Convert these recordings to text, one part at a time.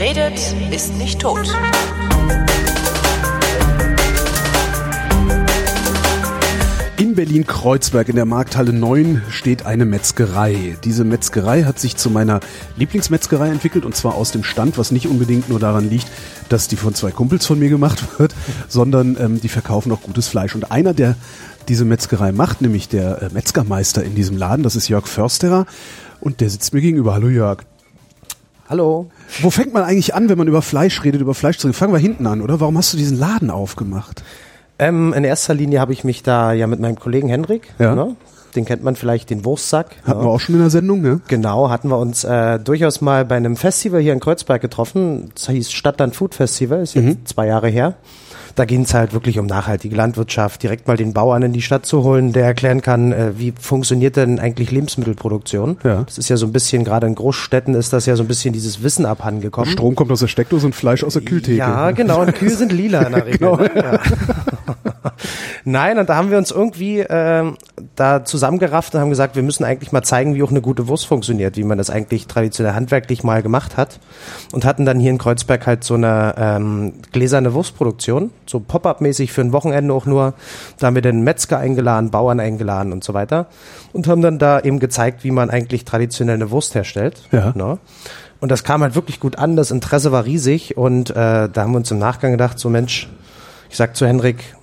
Wer redet, ist nicht tot. In Berlin-Kreuzberg in der Markthalle 9 steht eine Metzgerei. Diese Metzgerei hat sich zu meiner Lieblingsmetzgerei entwickelt und zwar aus dem Stand, was nicht unbedingt nur daran liegt, dass die von zwei Kumpels von mir gemacht wird, sondern ähm, die verkaufen auch gutes Fleisch. Und einer, der diese Metzgerei macht, nämlich der äh, Metzgermeister in diesem Laden, das ist Jörg Försterer und der sitzt mir gegenüber. Hallo Jörg. Hallo. Wo fängt man eigentlich an, wenn man über Fleisch redet, über Fleisch zu reden? Fangen wir hinten an, oder? Warum hast du diesen Laden aufgemacht? Ähm, in erster Linie habe ich mich da ja mit meinem Kollegen Hendrik, Ja. ne? den kennt man vielleicht, den Wurstsack. Hatten ne? wir auch schon in der Sendung, ne? Genau, hatten wir uns äh, durchaus mal bei einem Festival hier in Kreuzberg getroffen. Das hieß Stadtland Food Festival, ist jetzt zwei Jahre her. Da ging es halt wirklich um nachhaltige Landwirtschaft, direkt mal den Bauern in die Stadt zu holen, der erklären kann, äh, wie funktioniert denn eigentlich Lebensmittelproduktion. Ja. Das ist ja so ein bisschen, gerade in Großstädten ist das ja so ein bisschen dieses Wissen abhandengekommen. Strom kommt aus der Steckdose und Fleisch aus der Kühltheke. Ja, genau. Und Kühe sind lila in der Regel. Genau. Ne? Ja. Nein, und da haben wir uns irgendwie ähm, da zusammengerafft und haben gesagt, wir müssen eigentlich mal zeigen, wie auch eine gute Wurst funktioniert, wie man das eigentlich traditionell handwerklich mal gemacht hat. Und hatten dann hier in Kreuzberg halt so eine ähm, gläserne Wurstproduktion, so Pop-up-mäßig für ein Wochenende auch nur. Da haben wir den Metzger eingeladen, Bauern eingeladen und so weiter. Und haben dann da eben gezeigt, wie man eigentlich traditionell eine Wurst herstellt. Ja. Ne? Und das kam halt wirklich gut an, das Interesse war riesig und äh, da haben wir uns im Nachgang gedacht, so Mensch, ich sag zu Henrik,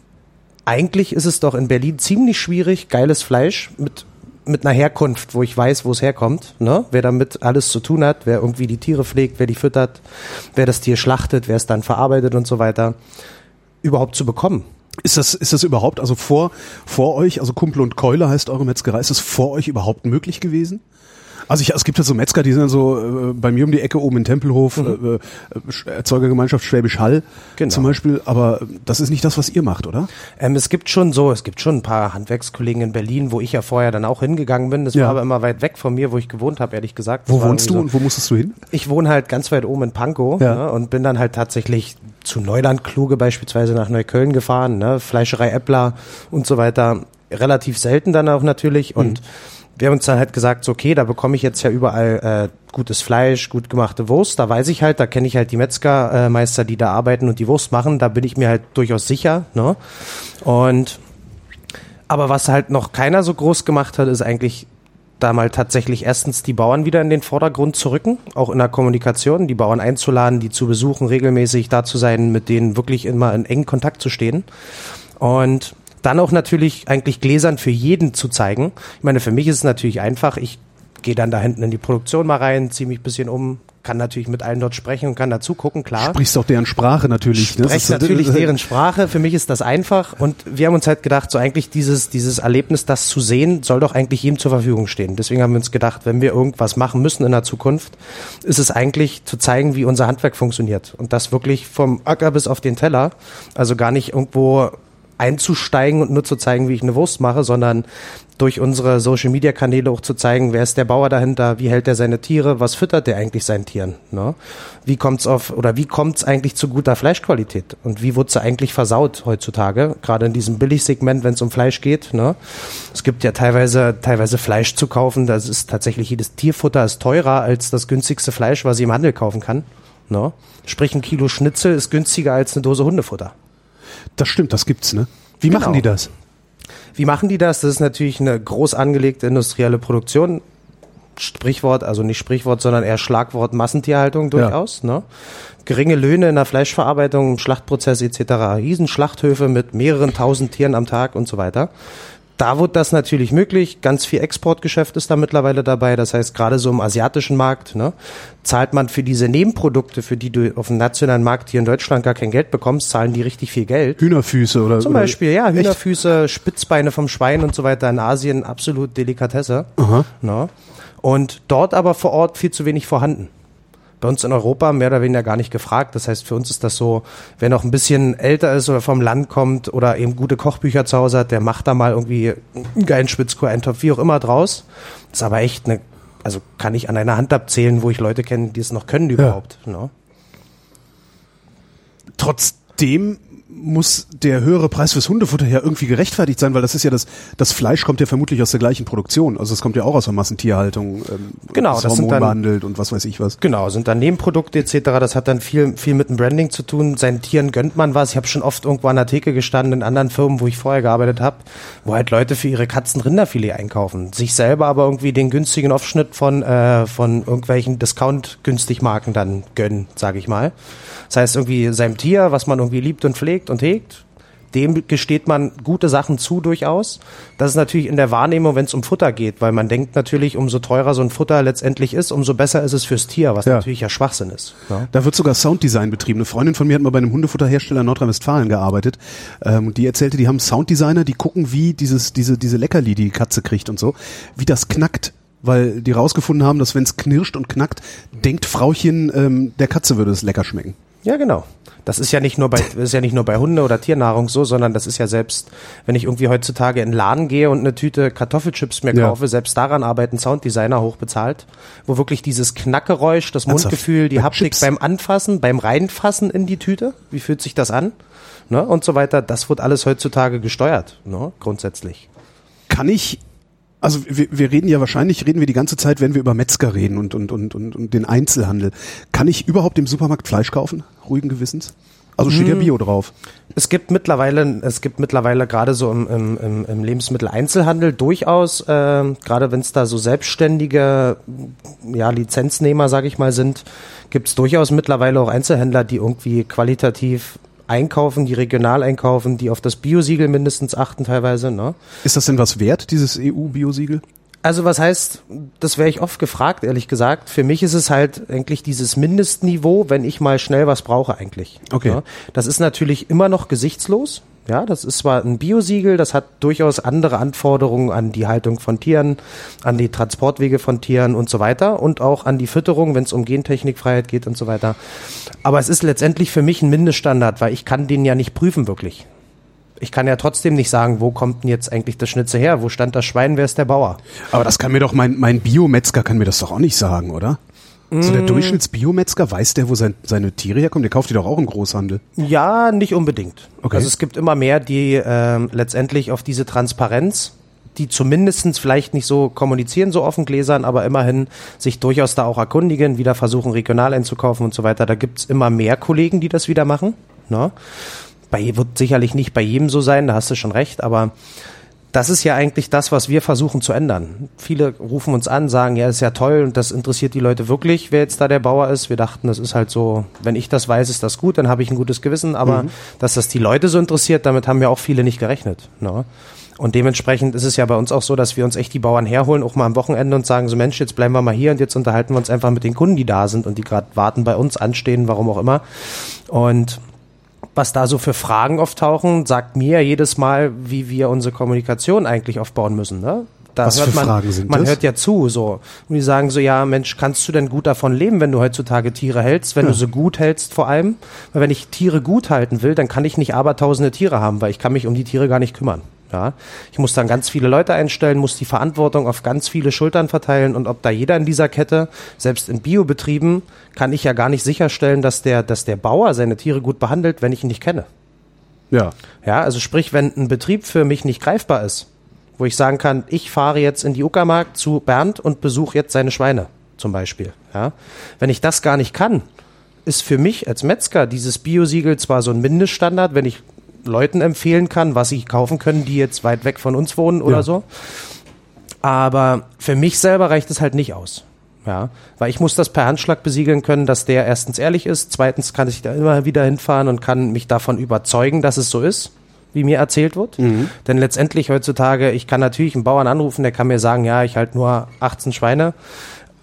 eigentlich ist es doch in Berlin ziemlich schwierig, geiles Fleisch mit mit einer Herkunft, wo ich weiß, wo es herkommt, ne? wer damit alles zu tun hat, wer irgendwie die Tiere pflegt, wer die füttert, wer das Tier schlachtet, wer es dann verarbeitet und so weiter, überhaupt zu bekommen. Ist das, ist das überhaupt, also vor, vor euch, also Kumpel und Keule heißt eure Metzgerei, ist das vor euch überhaupt möglich gewesen? Also ich, es gibt ja so Metzger, die sind so äh, bei mir um die Ecke oben in Tempelhof, äh, äh, Sch- Erzeugergemeinschaft Schwäbisch Hall Genau. zum Beispiel, aber das ist nicht das, was ihr macht, oder? Ähm, es gibt schon so, es gibt schon ein paar Handwerkskollegen in Berlin, wo ich ja vorher dann auch hingegangen bin. Das Ja. war aber immer weit weg von mir, wo ich gewohnt habe, ehrlich gesagt. Wo Das wohnst du irgendwie und wo musstest du hin? Ich wohne halt ganz weit oben in Pankow Ja. ne, und bin dann halt tatsächlich zu Neuland Kluge beispielsweise nach Neukölln gefahren, ne, Fleischerei Eppler und so weiter. Relativ selten dann auch natürlich und wir haben uns dann halt gesagt, so, okay, da bekomme ich jetzt ja überall äh, gutes Fleisch, gut gemachte Wurst. Da weiß ich halt, da kenne ich halt die Metzgermeister, äh, die da arbeiten und die Wurst machen. Da bin ich mir halt durchaus sicher. Ne? Und aber was halt noch keiner so groß gemacht hat, ist eigentlich da mal tatsächlich erstens die Bauern wieder in den Vordergrund zu rücken, auch in der Kommunikation, die Bauern einzuladen, die zu besuchen, regelmäßig da zu sein, mit denen wirklich immer in engen Kontakt zu stehen. Und dann auch natürlich eigentlich gläsern für jeden zu zeigen. Ich meine, für mich ist es natürlich einfach, ich gehe dann da hinten in die Produktion mal rein, ziehe mich bisschen um, kann natürlich mit allen dort sprechen und kann dazu gucken, klar Sprichst auch deren Sprache natürlich. ne? Spreche ist- natürlich deren Sprache. Für mich ist das einfach. Und wir haben uns halt gedacht, so eigentlich dieses, dieses Erlebnis, das zu sehen, soll doch eigentlich jedem zur Verfügung stehen. Deswegen haben wir uns gedacht, wenn wir irgendwas machen müssen in der Zukunft, ist es eigentlich zu zeigen, wie unser Handwerk funktioniert. Und das wirklich vom Acker bis auf den Teller. Also gar nicht irgendwo einzusteigen und nur zu zeigen, wie ich eine Wurst mache, sondern durch unsere Social Media Kanäle auch zu zeigen, wer ist der Bauer dahinter, wie hält er seine Tiere, was füttert der eigentlich seinen Tieren, ne? Wie kommt's auf oder wie kommt's eigentlich zu guter Fleischqualität und wie wird sie eigentlich versaut heutzutage, gerade in diesem Billigsegment, wenn es um Fleisch geht, ne? Es gibt ja teilweise teilweise Fleisch zu kaufen, das ist tatsächlich jedes Tierfutter ist teurer als das günstigste Fleisch, was ich im Handel kaufen kann, ne? Sprich ein Kilo Schnitzel ist günstiger als eine Dose Hundefutter. Das stimmt, das gibt's, ne? Wie Genau. machen die das? Wie machen die das? Das ist natürlich eine groß angelegte industrielle Produktion. Sprichwort, also nicht Sprichwort, sondern eher Schlagwort Massentierhaltung durchaus. Ne? Geringe Löhne in der Fleischverarbeitung, im Schlachtprozess etc. Riesenschlachthöfe mit mehreren tausend Tieren am Tag und so weiter. Da wird das natürlich möglich. Ganz viel Exportgeschäft ist da mittlerweile dabei. Das heißt, gerade so im asiatischen Markt ne, zahlt man für diese Nebenprodukte, für die du auf dem nationalen Markt hier in Deutschland gar kein Geld bekommst, zahlen die richtig viel Geld. Hühnerfüße oder Zum Beispiel, ja, Echt? Hühnerfüße, Spitzbeine vom Schwein und so weiter in Asien absolut Delikatesse. Aha. Ne? Und dort aber vor Ort viel zu wenig vorhanden. Bei uns in Europa mehr oder weniger gar nicht gefragt. Das heißt, für uns ist das so, wer noch ein bisschen älter ist oder vom Land kommt oder eben gute Kochbücher zu Hause hat, der macht da mal irgendwie einen geilen Spitzkohl-Eintopf, wie auch immer draus. Das ist aber echt eine, also kann ich an einer Hand abzählen, wo ich Leute kenne, die es noch können überhaupt. Ne? Trotzdem muss der höhere Preis fürs Hundefutter ja irgendwie gerechtfertigt sein, weil das ist ja das, das Fleisch kommt ja vermutlich aus der gleichen Produktion. Also es kommt ja auch aus der Massentierhaltung, ähm, Genau, ist das sind dann- hormonbehandelt und was weiß ich was. Genau, sind dann Nebenprodukte etc. Das hat dann viel, viel mit dem Branding zu tun. Seinen Tieren gönnt man was. Ich habe schon oft irgendwo an der Theke gestanden in anderen Firmen, wo ich vorher gearbeitet habe, wo halt Leute für ihre Katzen Rinderfilet einkaufen. Sich selber aber irgendwie den günstigen Aufschnitt von, äh, von irgendwelchen Discount-Günstigmarken dann gönnen, sage ich mal. Das heißt irgendwie seinem Tier, was man irgendwie liebt und pflegt und hegt, dem gesteht man gute Sachen zu durchaus. Das ist natürlich in der Wahrnehmung, wenn es um Futter geht, weil man denkt natürlich, umso teurer so ein Futter letztendlich ist, umso besser ist es fürs Tier, was Ja. natürlich ja Schwachsinn ist. Ja. Da wird sogar Sounddesign betrieben. Eine Freundin von mir hat mal bei einem Hundefutterhersteller in Nordrhein-Westfalen gearbeitet. Ähm, die erzählte, die haben Sounddesigner, die gucken, wie dieses, diese, diese Leckerli, die die Katze kriegt und so, wie das knackt. Weil die rausgefunden haben, dass wenn es knirscht und knackt, denkt Frauchen, ähm, der Katze würde es lecker schmecken. ja, genau. Das ist ja nicht nur bei ist ja nicht nur bei Hunde oder Tiernahrung so, sondern das ist ja selbst, wenn ich irgendwie heutzutage in den Laden gehe und eine Tüte Kartoffelchips mir Ja. kaufe, selbst daran arbeiten Sounddesigner hochbezahlt, wo wirklich dieses Knackgeräusch, das Ernsthaft? Mundgefühl, die Haptik Chips? beim Anfassen, beim Reinfassen in die Tüte, wie fühlt sich das an? Ne, und so weiter, das wird alles heutzutage gesteuert, ne, grundsätzlich. Kann ich, also wir, wir reden ja wahrscheinlich, reden wir die ganze Zeit, wenn wir über Metzger reden und, und, und, und, und den Einzelhandel. Kann ich überhaupt im Supermarkt Fleisch kaufen? Ruhigen Gewissens? Also steht ja Hm. Bio drauf. Es gibt mittlerweile, es gibt mittlerweile gerade so im, im, im, im Lebensmitteleinzelhandel durchaus, äh, gerade wenn es da so selbstständige ja, Lizenznehmer, sage ich mal, sind, gibt es durchaus mittlerweile auch Einzelhändler, die irgendwie qualitativ einkaufen, die regional einkaufen, die auf das Biosiegel mindestens achten teilweise. Ne? Ist das denn was wert, dieses EU-Biosiegel? Also was heißt, das wäre ich oft gefragt, ehrlich gesagt. Für mich ist es halt eigentlich dieses Mindestniveau, wenn ich mal schnell was brauche eigentlich. Okay. Ja, das ist natürlich immer noch gesichtslos. Ja, das ist zwar ein Biosiegel, das hat durchaus andere Anforderungen an die Haltung von Tieren, an die Transportwege von Tieren und so weiter und auch an die Fütterung, wenn es um Gentechnikfreiheit geht und so weiter. Aber es ist letztendlich für mich ein Mindeststandard, weil ich kann den ja nicht prüfen wirklich. Ich kann ja trotzdem nicht sagen, wo kommt denn jetzt eigentlich das Schnitze her? Wo stand das Schwein? Wer ist der Bauer? Aber das kann mir doch mein, mein Biometzger kann mir das doch auch nicht sagen, oder? So Mm. der Durchschnittsbiometzger, weiß der, wo sein, seine Tiere herkommen? Der kauft die doch auch im Großhandel. Ja, nicht unbedingt. Okay. Also es gibt immer mehr, die ähm, letztendlich auf diese Transparenz, die zumindestens vielleicht nicht so kommunizieren, so offen gläsern, aber immerhin sich durchaus da auch erkundigen, wieder versuchen, regional einzukaufen und so weiter. Da gibt's immer mehr Kollegen, die das wieder machen. Ne? Bei, wird sicherlich nicht bei jedem so sein, da hast du schon recht, aber das ist ja eigentlich das, was wir versuchen zu ändern. Viele rufen uns an, sagen, ja, ist ja toll und das interessiert die Leute wirklich, wer jetzt da der Bauer ist. Wir dachten, das ist halt so, wenn ich das weiß, ist das gut, dann habe ich ein gutes Gewissen, aber dass das die Leute so interessiert, damit haben ja auch viele nicht gerechnet. Ne? Und dementsprechend ist es ja bei uns auch so, dass wir uns echt die Bauern herholen, auch mal am Wochenende und sagen, so Mensch, jetzt bleiben wir mal hier und jetzt unterhalten wir uns einfach mit den Kunden, die da sind und die gerade warten bei uns, anstehen, warum auch immer. Und was da so für Fragen auftauchen, sagt mir ja jedes Mal, wie wir unsere Kommunikation eigentlich aufbauen müssen. Ne? Da Was hört für man, Fragen sind man das? hört ja zu, so. Und die sagen so, ja, Mensch, kannst du denn gut davon leben, wenn du heutzutage Tiere hältst, wenn du sie gut hältst vor allem? Weil wenn ich Tiere gut halten will, dann kann ich nicht abertausende Tiere haben, weil ich kann mich um die Tiere gar nicht kümmern. Ja, ich muss dann ganz viele Leute einstellen, muss die Verantwortung auf ganz viele Schultern verteilen und ob da jeder in dieser Kette, selbst in Biobetrieben, kann ich ja gar nicht sicherstellen, dass der, dass der Bauer seine Tiere gut behandelt, wenn ich ihn nicht kenne. Ja. Ja, also sprich, wenn ein Betrieb für mich nicht greifbar ist, wo ich sagen kann, ich fahre jetzt in die Uckermark zu Bernd und besuche jetzt seine Schweine, zum Beispiel. Ja, wenn ich das gar nicht kann, ist für mich als Metzger dieses Biosiegel zwar so ein Mindeststandard, wenn ich Leuten empfehlen kann, was sie kaufen können, die jetzt weit weg von uns wohnen oder Ja. so. Aber für mich selber reicht es halt nicht aus. Ja, weil ich muss das per Handschlag besiegeln können, dass der erstens ehrlich ist, zweitens kann ich da immer wieder hinfahren und kann mich davon überzeugen, dass es so ist, wie mir erzählt wird. Denn letztendlich heutzutage, ich kann natürlich einen Bauern anrufen, der kann mir sagen, ja, ich halte nur 18 Schweine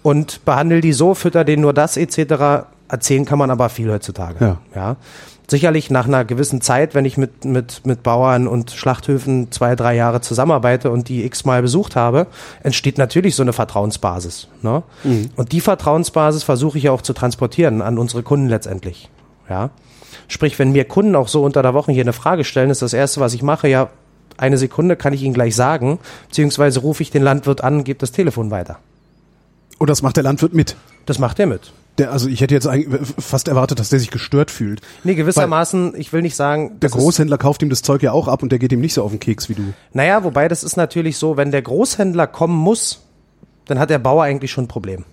und behandle die so, fütter denen nur das etc. Erzählen kann man aber viel heutzutage. Ja. ja. Sicherlich nach einer gewissen Zeit, wenn ich mit, mit, mit Bauern und Schlachthöfen zwei, drei Jahre zusammenarbeite und die x-mal besucht habe, entsteht natürlich so eine Vertrauensbasis. Ne? Und die Vertrauensbasis versuche ich ja auch zu transportieren an unsere Kunden letztendlich. Ja? Sprich, wenn mir Kunden auch so unter der Woche hier eine Frage stellen, ist das Erste, was ich mache, ja, eine Sekunde kann ich Ihnen gleich sagen, beziehungsweise rufe ich den Landwirt an gebe das Telefon weiter. Und das macht der Landwirt mit. Das macht er mit. Der, also ich hätte jetzt eigentlich fast erwartet, dass der sich gestört fühlt. Nee, gewissermaßen, ich will nicht sagen. Der das ist- Großhändler kauft ihm das Zeug ja auch ab und der geht ihm nicht so auf den Keks wie du. Naja, wobei das ist natürlich so, wenn der Großhändler kommen muss, dann hat der Bauer eigentlich schon ein Problem.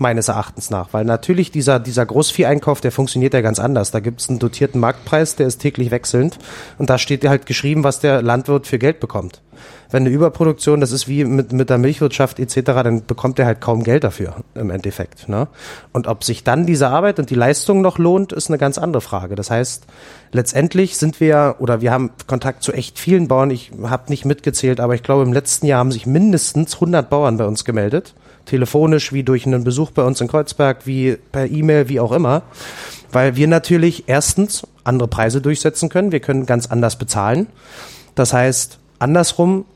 Meines Erachtens nach. Weil natürlich dieser, dieser Großvieheinkauf, der funktioniert ja ganz anders. Da gibt es einen dotierten Marktpreis, der ist täglich wechselnd. Und da steht halt geschrieben, was der Landwirt für Geld bekommt. Wenn eine Überproduktion, das ist wie mit, mit der Milchwirtschaft etc., dann bekommt er halt kaum Geld dafür im Endeffekt. Ne? Und ob sich dann diese Arbeit und die Leistung noch lohnt, ist eine ganz andere Frage. Das heißt, letztendlich sind wir oder wir haben Kontakt zu echt vielen Bauern. Ich habe nicht mitgezählt, aber ich glaube, im letzten Jahr haben sich mindestens 100 Bauern bei uns gemeldet. Telefonisch, wie durch einen Besuch bei uns in Kreuzberg, wie per E-Mail, wie auch immer. Weil wir natürlich erstens andere Preise durchsetzen können. Wir können ganz anders bezahlen. Das heißt, andersrum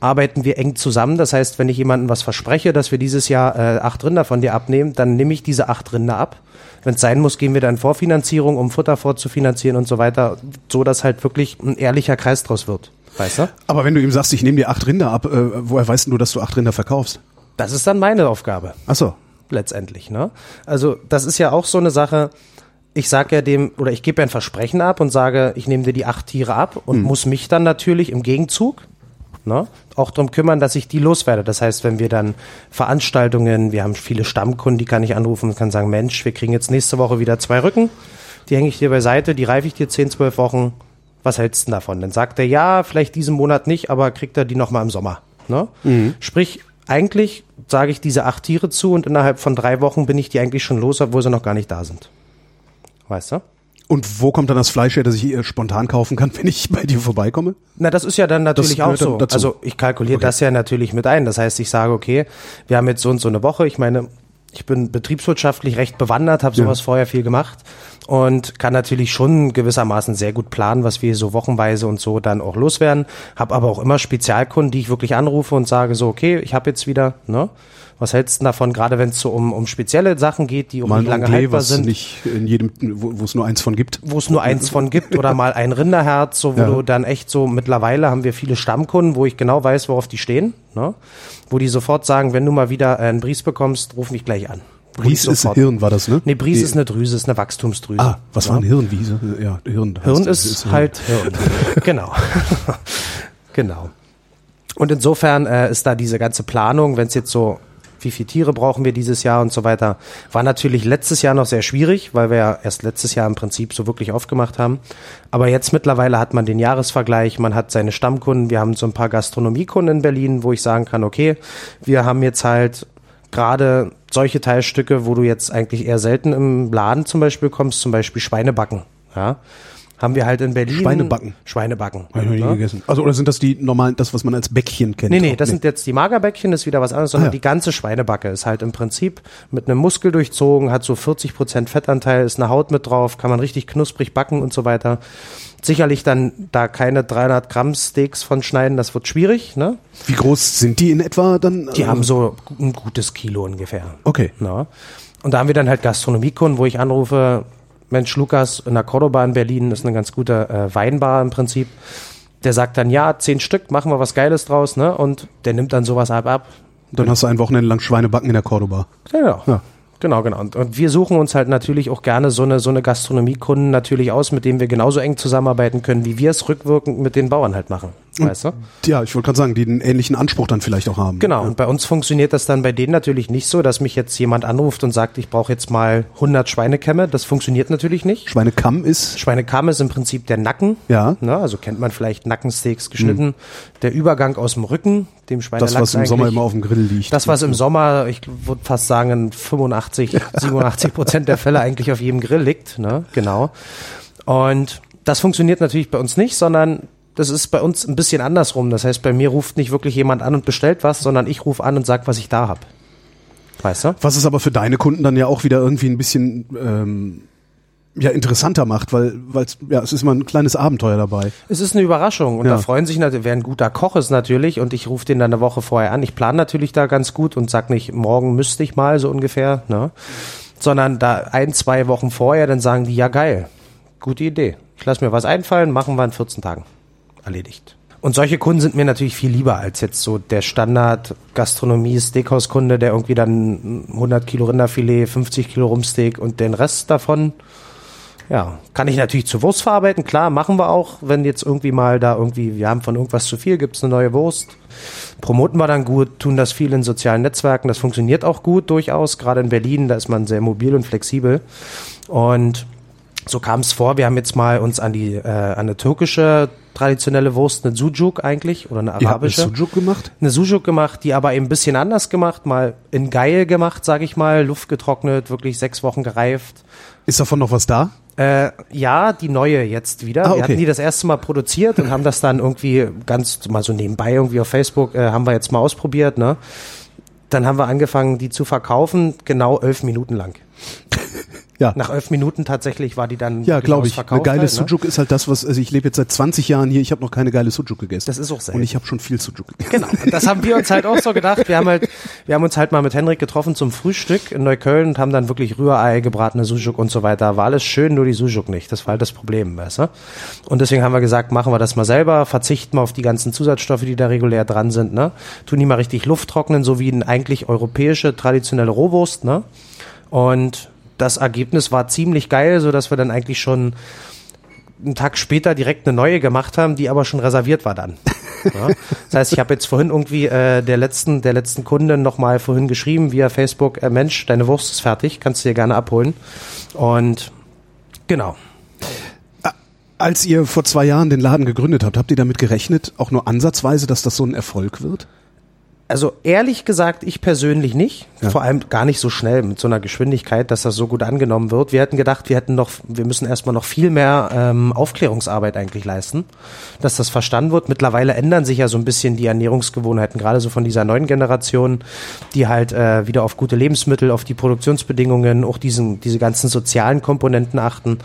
arbeiten wir eng zusammen. Das heißt, wenn ich jemandem was verspreche, dass wir dieses Jahr äh, acht Rinder von dir abnehmen, dann nehme ich diese acht Rinder ab. Wenn es sein muss, gehen wir dann Vorfinanzierung, um Futter vorzufinanzieren und so weiter, so dass halt wirklich ein ehrlicher Kreis draus wird. Weißt du? Aber wenn du ihm sagst, ich nehme dir acht Rinder ab, äh, woher weißt du, dass du acht Rinder verkaufst? Das ist dann meine Aufgabe. Ach so. letztendlich. Ne? Also das ist ja auch so eine Sache. Ich sage ja dem oder ich gebe ja ein Versprechen ab und sage, ich nehme dir die acht Tiere ab und muss mich dann natürlich im Gegenzug ne, auch darum kümmern, dass ich die loswerde. Das heißt, wenn wir dann Veranstaltungen, wir haben viele Stammkunden, die kann ich anrufen und kann sagen, Mensch, wir kriegen jetzt nächste Woche wieder zwei Rücken, die hänge ich dir beiseite, die reife ich dir 10, 12 Wochen. Was hältst du denn davon? Dann sagt er, ja, vielleicht diesen Monat nicht, aber kriegt er die nochmal im Sommer. Ne? Sprich, eigentlich sage ich diese acht Tiere zu und innerhalb von drei Wochen bin ich die eigentlich schon los, obwohl sie noch gar nicht da sind. Weißt du? Und wo kommt dann das Fleisch her, das ich spontan kaufen kann, wenn ich bei dir vorbeikomme? Na, das ist ja dann natürlich auch so. dazu. Also ich kalkuliere das ja natürlich mit ein. Das heißt, ich sage, okay, wir haben jetzt so und so eine Woche. Ich meine, ich bin betriebswirtschaftlich recht bewandert, habe sowas vorher viel gemacht und kann natürlich schon gewissermaßen sehr gut planen, was wir so wochenweise und so dann auch loswerden. Habe aber auch immer Spezialkunden, die ich wirklich anrufe und sage so, okay, ich habe jetzt wieder, ne? Was hältst du denn davon, gerade wenn es so um, um spezielle Sachen geht, die auch Mal lange Anglais, haltbar was sind? nicht in jedem, wo es nur eins von gibt. wo es nur eins von gibt oder mal ein Rinderherz, so wo Ja. du dann echt so mittlerweile haben wir viele Stammkunden, wo ich genau weiß, worauf die stehen, ne? wo die sofort sagen, wenn du mal wieder äh, einen Bries bekommst, ruf mich gleich an. Bries ist sofort- Hirn, war das, ne? Nee, Bries Die- ist eine Drüse, ist eine Wachstumsdrüse. Ah, was war ein Hirn? Wie, ja, Hirn. Hirn das. ist halt Hirn. genau. genau. Und insofern äh, ist da diese ganze Planung, wenn es jetzt so, wie viele Tiere brauchen wir dieses Jahr und so weiter, war natürlich letztes Jahr noch sehr schwierig, weil wir ja erst letztes Jahr im Prinzip so wirklich aufgemacht haben. Aber jetzt mittlerweile hat man den Jahresvergleich, man hat seine Stammkunden, wir haben so ein paar Gastronomiekunden in Berlin, wo ich sagen kann, okay, wir haben jetzt halt gerade solche Teilstücke, wo du jetzt eigentlich eher selten im Laden zum Beispiel kommst, zum Beispiel Schweinebacken. Ja, haben wir halt in Berlin. Schweinebacken? Schweinebacken. Hab ich noch nie ne? gegessen. Also, oder sind das die normalen, das, was man als Bäckchen kennt? Nee, nee, das sind jetzt die Magerbäckchen, das ist wieder was anderes, sondern Ah, ja. die ganze Schweinebacke ist halt im Prinzip mit einem Muskel durchzogen, hat so 40% Fettanteil, ist eine Haut mit drauf, kann man richtig knusprig backen und so weiter. Sicherlich dann da keine 300 Gramm Steaks von schneiden, das wird schwierig, ne? Wie groß sind die in etwa dann? Die haben so ein gutes Kilo ungefähr. Okay. Na? Und da haben wir dann halt Gastronomiekunden, wo ich anrufe, Mensch, Lukas, in der Cordoba in Berlin ist eine ganz gute äh, Weinbar im Prinzip. Der sagt dann, ja, zehn Stück, machen wir was Geiles draus, ne? Und der nimmt dann sowas ab, ab. Dann hast du ein Wochenende lang Schweinebacken in der Cordoba. Genau. Ja. Genau, genau. Und, und wir suchen uns halt natürlich auch gerne so eine, so eine Gastronomiekunden natürlich aus, mit denen wir genauso eng zusammenarbeiten können, wie wir es rückwirkend mit den Bauern halt machen. Weißt du? Ja, ich wollte gerade sagen, die einen ähnlichen Anspruch dann vielleicht auch haben. Genau, und bei uns funktioniert das dann bei denen natürlich nicht so, dass mich jetzt jemand anruft und sagt, ich brauche jetzt mal 100 Schweinekämme. Das funktioniert natürlich nicht. Schweinekamm ist, Schweinekamm ist im Prinzip der Nacken. Ja. Ne, also kennt man vielleicht Nackensteaks geschnitten. Der Übergang aus dem Rücken, dem Schweinelachs das, was im Sommer immer auf dem Grill liegt. Das, was im Sommer, ich würde fast sagen, in 85, 87 Prozent der Fälle eigentlich auf jedem Grill liegt. Ne? Genau. Und das funktioniert natürlich bei uns nicht, sondern das ist bei uns ein bisschen andersrum. Das heißt, bei mir ruft nicht wirklich jemand an und bestellt was, sondern ich rufe an und sag, was ich da hab. Weißt du? Was es aber für deine Kunden dann ja auch wieder irgendwie ein bisschen ähm, ja, interessanter macht, weil weil's, ja, es ist immer ein kleines Abenteuer dabei. Es ist eine Überraschung und Ja. da freuen sich natürlich, wer ein guter Koch ist natürlich und ich rufe den dann eine Woche vorher an. Ich plane natürlich da ganz gut und sag nicht, morgen müsste ich mal so ungefähr, ne? Sondern da ein, zwei Wochen vorher, dann sagen die, ja geil, gute Idee. Ich lasse mir was einfallen, machen wir in 14 Tagen. Erledigt. Und solche Kunden sind mir natürlich viel lieber als jetzt so der Standard Gastronomie Steakhouse Kunde, der irgendwie dann 100 Kilo Rinderfilet, 50 Kilo Rumsteak und den Rest davon ja, kann ich natürlich zur Wurst verarbeiten, klar, machen wir auch, wenn jetzt irgendwie mal da irgendwie, wir haben von irgendwas zu viel, gibt's eine neue Wurst. Promoten wir dann gut, tun das viel in sozialen Netzwerken, das funktioniert auch gut durchaus, gerade in Berlin, da ist man sehr mobil und flexibel. Und so kam es vor, wir haben jetzt mal uns an die äh, an eine türkische traditionelle Wurst, eine Sujuk eigentlich oder eine arabische. Ihr habt eine Sujuk gemacht? Eine Sujuk gemacht, die aber eben ein bisschen anders gemacht, mal in geil gemacht, sage ich mal, Luft getrocknet, wirklich sechs Wochen gereift. Ist davon noch was da? Äh, ja, die neue jetzt wieder. Ah, okay. Wir hatten die das erste Mal produziert und haben das dann irgendwie ganz mal so nebenbei irgendwie auf Facebook äh, haben wir jetzt mal ausprobiert, ne? Dann haben wir angefangen, die zu verkaufen, genau elf Minuten lang. Ja. Nach elf Minuten tatsächlich war die dann Ja, glaube ich. Eine geile halt, ne? Sujuk ist halt das, was, also ich lebe jetzt seit 20 Jahren hier, ich habe noch keine geile Sujuk gegessen. Das ist auch selten. Und ich habe schon viel Sujuk gegessen. Genau, und das haben wir uns halt auch so gedacht. Wir haben halt, wir haben uns halt mal mit Henrik getroffen zum Frühstück in Neukölln und haben dann wirklich Rührei, gebratene Sujuk und so weiter. War alles schön, nur die Sujuk nicht. Das war halt das Problem, weißt du? Und deswegen haben wir gesagt, machen wir das mal selber, verzichten wir auf die ganzen Zusatzstoffe, die da regulär dran sind, ne? Tun die mal richtig Luft trocknen, so wie eine eigentlich europäische traditionelle Rohwurst, ne? Und das Ergebnis war ziemlich geil, so dass wir dann eigentlich schon einen Tag später direkt eine neue gemacht haben, die aber schon reserviert war dann. Ja. Das heißt, ich habe jetzt vorhin irgendwie äh, der letzten der letzten Kundin noch mal vorhin geschrieben via Facebook, äh, Mensch, deine Wurst ist fertig, kannst du dir gerne abholen. Und genau. Als ihr vor zwei Jahren den Laden gegründet habt, habt ihr damit gerechnet, auch nur ansatzweise, dass das so ein Erfolg wird? Also ehrlich gesagt, ich persönlich nicht. Ja. Vor allem gar nicht so schnell mit so einer Geschwindigkeit, dass das so gut angenommen wird. Wir hätten gedacht, wir hätten noch, wir müssen erstmal noch viel mehr ähm, Aufklärungsarbeit eigentlich leisten, dass das verstanden wird. Mittlerweile ändern sich ja so ein bisschen die Ernährungsgewohnheiten, gerade so von dieser neuen Generation, die halt äh, wieder auf gute Lebensmittel, auf die Produktionsbedingungen, auch diesen, diese ganzen sozialen Komponenten achten.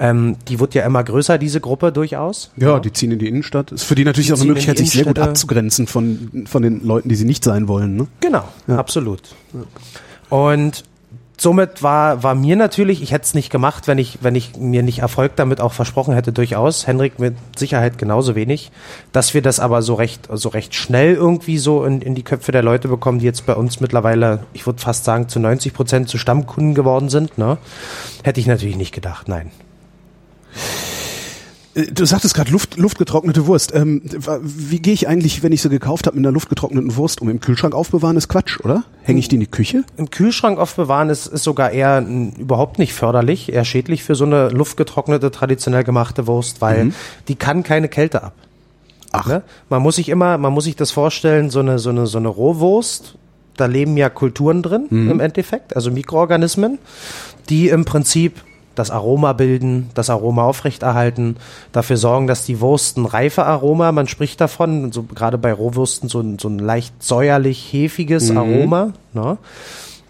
Ähm, die wird ja immer größer, diese Gruppe durchaus. Ja, die ziehen in die Innenstadt. Ist für die natürlich Die auch eine Möglichkeit, sich sehr gut abzugrenzen von, von den Leuten, die sie nicht sein wollen. Ne? Genau, absolut. Und somit war, war mir natürlich, ich hätte es nicht gemacht, wenn ich, wenn ich mir nicht Erfolg damit auch versprochen hätte, durchaus. Henrik mit Sicherheit genauso wenig. Dass wir das aber so recht, so recht schnell irgendwie so in, in die Köpfe der Leute bekommen, die jetzt bei uns mittlerweile, ich würde fast sagen, zu 90 Prozent zu Stammkunden geworden sind, ne? Hätte ich natürlich nicht gedacht, nein. Äh, Du sagtest gerade Luft, luftgetrocknete Wurst. Ähm, wie gehe ich eigentlich, wenn ich sie gekauft habe, mit einer luftgetrockneten Wurst um? Im Kühlschrank aufbewahren ist Quatsch, oder? Hänge ich die in die Küche? Im Kühlschrank aufbewahren ist, ist sogar eher n, überhaupt nicht förderlich, eher schädlich für so eine luftgetrocknete, traditionell gemachte Wurst, weil die kann keine Kälte ab. Ach. Ne? Man muss sich immer, man muss sich das vorstellen, so eine, so eine, so eine Rohwurst, da leben ja Kulturen drin im Endeffekt, also Mikroorganismen, die im Prinzip das Aroma bilden, das Aroma aufrechterhalten, dafür sorgen, dass die Wurst ein reife Aroma, man spricht davon, so gerade bei Rohwürsten so ein, so ein leicht säuerlich hefiges Aroma. Ne?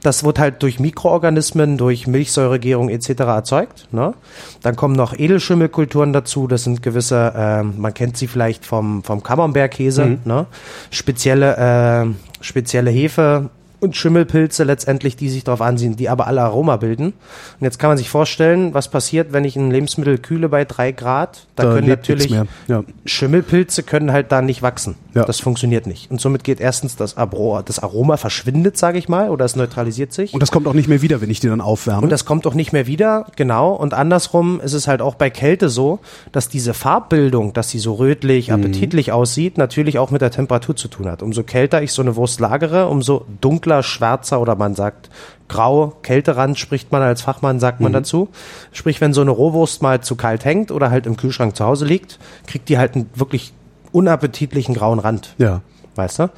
Das wird halt durch Mikroorganismen, durch Milchsäuregärung etc. erzeugt. Ne? Dann kommen noch Edelschimmelkulturen dazu. Das sind gewisse, ähm, man kennt sie vielleicht vom, vom Camembert-Käse, ne? spezielle, äh, spezielle Hefe und Schimmelpilze letztendlich, die sich darauf ansehen, die aber alle Aroma bilden. Und jetzt kann man sich vorstellen, was passiert, wenn ich ein Lebensmittel kühle bei drei Grad. Da, können lebt nichts natürlich. Ja. Schimmelpilze können halt da nicht wachsen. Ja. Das funktioniert nicht. Und somit geht erstens das, Abro das Aroma verschwindet, sage ich mal, oder es neutralisiert sich. Und das kommt auch nicht mehr wieder, wenn ich die dann aufwärme. Und das kommt auch nicht mehr wieder, genau. Und andersrum ist es halt auch bei Kälte so, dass diese Farbbildung, dass sie so rötlich, appetitlich aussieht, natürlich auch mit der Temperatur zu tun hat. Umso kälter ich so eine Wurst lagere, umso dunkler, schwärzer oder man sagt grau, Kälterand spricht man als Fachmann, sagt man dazu. Sprich, wenn so eine Rohwurst mal zu kalt hängt oder halt im Kühlschrank zu Hause liegt, kriegt die halt einen wirklich unappetitlichen grauen Rand. ja. Weißt du?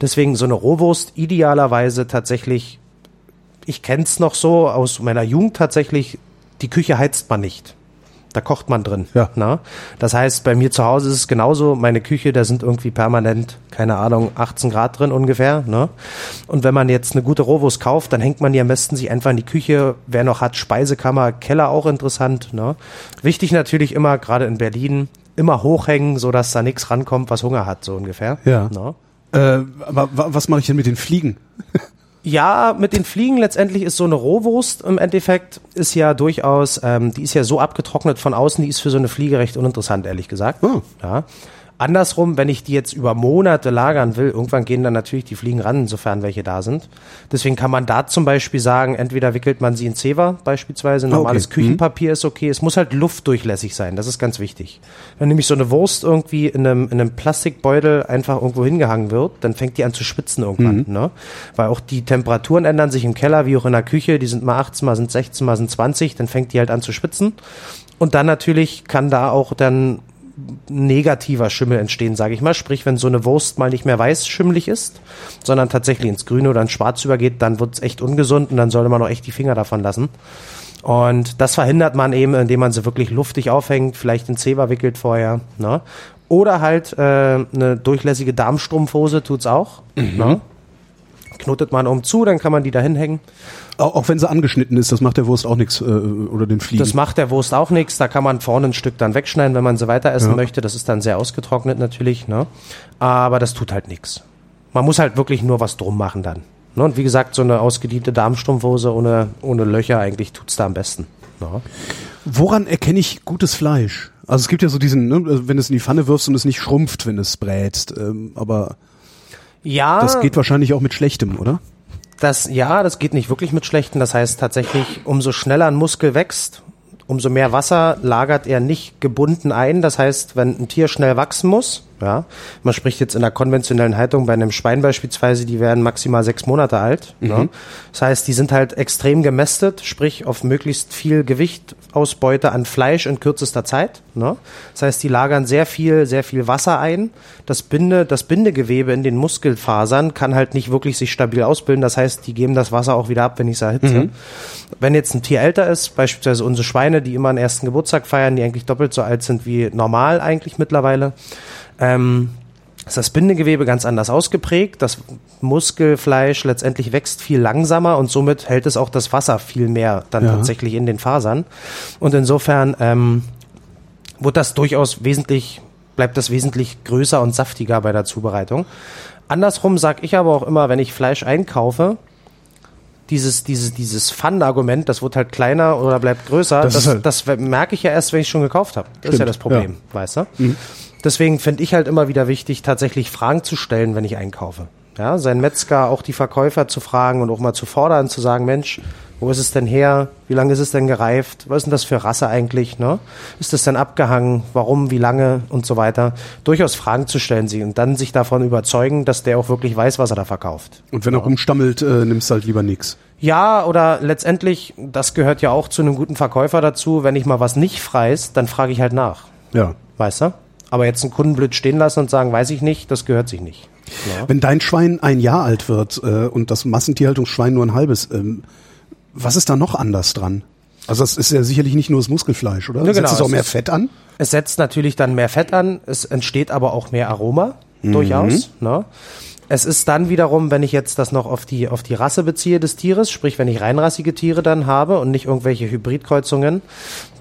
Deswegen so eine Rohwurst idealerweise tatsächlich, ich kenn's noch so aus meiner Jugend tatsächlich, die Küche heizt man nicht. Da kocht man drin. Ja. Na? Das heißt, bei mir zu Hause ist es genauso. Meine Küche, da sind irgendwie permanent, keine Ahnung, 18 Grad drin ungefähr. Ne? Und wenn man jetzt eine gute Rohwurst kauft, dann hängt man die am besten sich einfach in die Küche. Wer noch hat, Speisekammer, Keller auch interessant. Ne? Wichtig natürlich immer, gerade in Berlin, immer hochhängen, so dass da nichts rankommt, was Hunger hat, so ungefähr. Ja. Ne? Äh, aber wa- was mache ich denn mit den Fliegen? Ja, mit den Fliegen letztendlich ist so eine Rohwurst im Endeffekt ist ja durchaus, ähm, die ist ja so abgetrocknet von außen, die ist für so eine Fliege recht uninteressant, ehrlich gesagt. Oh. Ja. Andersrum, wenn ich die jetzt über Monate lagern will, irgendwann gehen dann natürlich die Fliegen ran, insofern welche da sind. Deswegen kann man da zum Beispiel sagen, entweder wickelt man sie in Zewa beispielsweise, normales okay. Küchenpapier ist okay, es muss halt luftdurchlässig sein, das ist ganz wichtig. Wenn nämlich so eine Wurst irgendwie in einem, in einem Plastikbeutel einfach irgendwo hingehangen wird, dann fängt die an zu schwitzen irgendwann, ne? Weil auch die Temperaturen ändern sich im Keller wie auch in der Küche, die sind mal 18, mal sind 16, mal sind 20, dann fängt die halt an zu schwitzen. Und dann natürlich kann da auch dann negativer Schimmel entstehen, sage ich mal. Sprich, wenn so eine Wurst mal nicht mehr weiß schimmelig ist, sondern tatsächlich ins Grüne oder ins Schwarz übergeht, dann wird's echt ungesund und dann sollte man auch echt die Finger davon lassen. Und das verhindert man eben, indem man sie wirklich luftig aufhängt, vielleicht in Zewa wickelt vorher. Ne? Oder halt äh, eine durchlässige Darmstrumpfhose tut's auch. Ne? Knotet man um zu, dann kann man die da hinhängen. Auch, wenn sie angeschnitten ist, das macht der Wurst auch nichts äh, oder den Fliegen. Das macht der Wurst auch nichts. Da kann man vorne ein Stück dann wegschneiden, wenn man sie weiter essen Ja. möchte. Das ist dann sehr ausgetrocknet natürlich. Ne? Aber das tut halt nichts. Man muss halt wirklich nur was drum machen dann. Ne? Und wie gesagt, so eine ausgediente Darmstrumpfhose ohne, ohne Löcher eigentlich tut's da am besten. Ne? Woran erkenne ich gutes Fleisch? Also es gibt ja so diesen, ne, wenn du es in die Pfanne wirfst und es nicht schrumpft, wenn es brätst. Ähm, aber Ja, das geht wahrscheinlich auch mit schlechtem, oder? Das, ja, das geht nicht wirklich mit schlechten. Das heißt tatsächlich, umso schneller ein Muskel wächst, umso mehr Wasser lagert er nicht gebunden ein. Das heißt, wenn ein Tier schnell wachsen muss, ja, man spricht jetzt in der konventionellen Haltung bei einem Schwein beispielsweise, die werden maximal sechs Monate alt. Ne? Das heißt, die sind halt extrem gemästet, sprich auf möglichst viel Gewichtausbeute an Fleisch in kürzester Zeit. Ne? Das heißt, die lagern sehr viel, sehr viel Wasser ein. Das Binde, das Bindegewebe in den Muskelfasern kann halt nicht wirklich sich stabil ausbilden. Das heißt, die geben das Wasser auch wieder ab, wenn ich es erhitze. Wenn jetzt ein Tier älter ist, beispielsweise unsere Schweine, die immer einen ersten Geburtstag feiern, die eigentlich doppelt so alt sind wie normal eigentlich mittlerweile, ähm, ist das Bindegewebe ganz anders ausgeprägt. Das Muskelfleisch letztendlich wächst viel langsamer und somit hält es auch das Wasser viel mehr dann Ja. tatsächlich in den Fasern. Und insofern ähm, wird das durchaus wesentlich, bleibt das wesentlich größer und saftiger bei der Zubereitung. Andersrum sage ich aber auch immer, wenn ich Fleisch einkaufe, dieses, dieses, dieses Fun-Argument, das wird halt kleiner oder bleibt größer, Das das, ist das, halt- merke ich ja erst, wenn ich schon gekauft habe. Das ist Stimmt, ja das Problem, ja. weißt du? Deswegen finde ich halt immer wieder wichtig, tatsächlich Fragen zu stellen, wenn ich einkaufe. Ja, sein Metzger, auch die Verkäufer zu fragen und auch mal zu fordern, zu sagen, Mensch, wo ist es denn her? Wie lange ist es denn gereift? Was ist denn das für Rasse eigentlich? Ne? Ist es denn abgehangen? Warum? Wie lange? Und so weiter. Durchaus Fragen zu stellen sie und dann sich davon überzeugen, dass der auch wirklich weiß, was er da verkauft. Und wenn er rumstammelt, äh, nimmst du halt lieber nix. Ja, oder letztendlich, das gehört ja auch zu einem guten Verkäufer dazu, wenn ich mal was nicht freis, dann frage ich halt nach. Ja. Weißt du? Aber jetzt einen Kunden blöd stehen lassen und sagen, weiß ich nicht, das gehört sich nicht. Ja. Wenn dein Schwein ein Jahr alt wird äh, und das Massentierhaltungsschwein nur ein halbes, ähm, was ist da noch anders dran? Also das ist ja sicherlich nicht nur das Muskelfleisch, oder? Ja, genau, Setzt es auch es mehr ist- Fett an? Es setzt natürlich dann mehr Fett an, es entsteht aber auch mehr Aroma, Mhm. durchaus. Ne? Es ist dann wiederum, wenn ich jetzt das noch auf die, auf die Rasse beziehe des Tieres, sprich wenn ich reinrassige Tiere dann habe und nicht irgendwelche Hybridkreuzungen,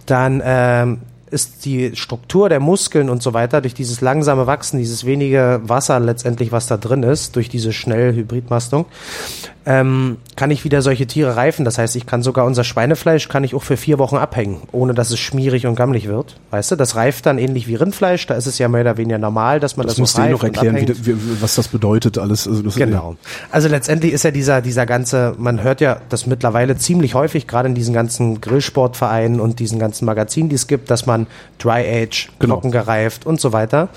dann ähm, ist die Struktur der Muskeln und so weiter durch dieses langsame Wachsen, dieses wenige Wasser letztendlich, was da drin ist, durch diese schnelle Hybridmastung, ähm, kann ich wieder solche Tiere reifen. Das heißt, ich kann sogar unser Schweinefleisch kann ich auch für vier Wochen abhängen, ohne dass es schmierig und gammelig wird. Weißt du, das reift dann ähnlich wie Rindfleisch. Da ist es ja mehr oder weniger normal, dass man Das das, du dir noch erklären, wie, wie, was das bedeutet alles. Also das Genau. Also letztendlich ist ja dieser, dieser ganze, man hört ja das mittlerweile ziemlich häufig, gerade in diesen ganzen Grillsportvereinen und diesen ganzen Magazinen, die es gibt, dass man Dry Age, Genau. trocken gereift und so weiter.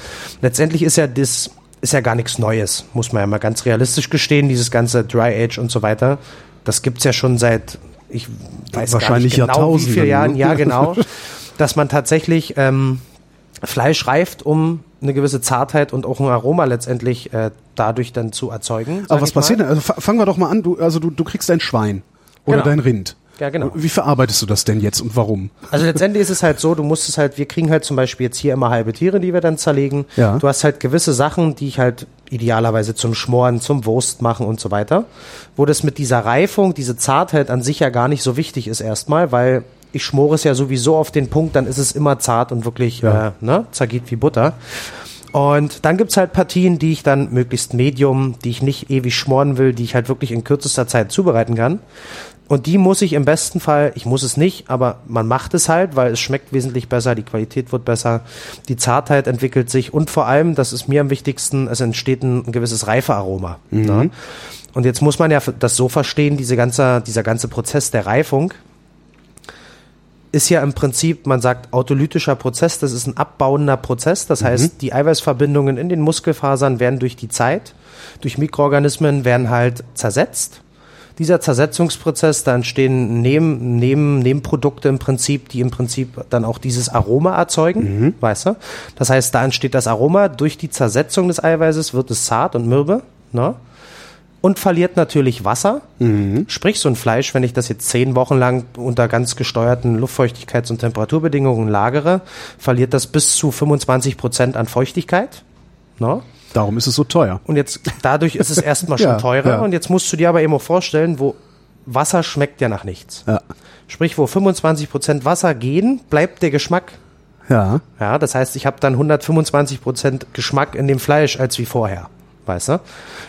Letztendlich ist ja das, ist ja gar nichts Neues, muss man ja mal ganz realistisch gestehen, dieses ganze Dry Age und so weiter. Das gibt's ja schon seit, ich weiß Wahrscheinlich gar nicht genau, wie viele Jahren, ne? ja genau, dass man tatsächlich ähm, Fleisch reift, um eine gewisse Zartheit und auch ein Aroma letztendlich äh, dadurch dann zu erzeugen. Aber was passiert denn? Also fa- fangen wir doch mal an. Du, also du, du kriegst dein Schwein oder Genau. dein Rind. Ja, genau. Wie verarbeitest du das denn jetzt und warum? Also letztendlich ist es halt so, du musst es halt, wir kriegen halt zum Beispiel jetzt hier immer halbe Tiere, die wir dann zerlegen. Ja. Du hast halt gewisse Sachen, die ich halt idealerweise zum Schmoren, zum Wurst machen und so weiter. Wo das mit dieser Reifung, diese Zartheit an sich ja gar nicht so wichtig ist erstmal, weil ich schmore es ja sowieso auf den Punkt, dann ist es immer zart und wirklich Ja. äh, ne, zergeht wie Butter. Und dann gibt's halt Partien, die ich dann möglichst medium, die ich nicht ewig schmoren will, die ich halt wirklich in kürzester Zeit zubereiten kann. Und die muss ich im besten Fall, ich muss es nicht, aber man macht es halt, weil es schmeckt wesentlich besser, die Qualität wird besser, die Zartheit entwickelt sich und vor allem, das ist mir am wichtigsten, es entsteht ein gewisses Reifearoma. Ne? Und jetzt muss man ja das so verstehen, diese ganze, dieser ganze Prozess der Reifung ist ja im Prinzip, man sagt autolytischer Prozess, das ist ein abbauender Prozess. Das heißt, die Eiweißverbindungen in den Muskelfasern werden durch die Zeit, durch Mikroorganismen werden halt zersetzt. Dieser Zersetzungsprozess, da entstehen Neben, Neben, Nebenprodukte im Prinzip, die im Prinzip dann auch dieses Aroma erzeugen, weißt du? Das heißt, da entsteht das Aroma, durch die Zersetzung des Eiweißes wird es zart und mürbe, ne? und verliert natürlich Wasser. Sprich, so ein Fleisch, wenn ich das jetzt zehn Wochen lang unter ganz gesteuerten Luftfeuchtigkeits- und Temperaturbedingungen lagere, verliert das bis zu 25 Prozent an Feuchtigkeit. Ne? Darum ist es so teuer. Und jetzt, dadurch ist es erstmal schon Ja, teurer. ja. Und jetzt musst du dir aber eben auch vorstellen, wo Wasser schmeckt ja nach nichts. Ja. Sprich, wo 25 Prozent Wasser gehen, bleibt der Geschmack. Ja. Ja, das heißt, ich habe dann 125 Prozent Geschmack in dem Fleisch als wie vorher. Weißt du?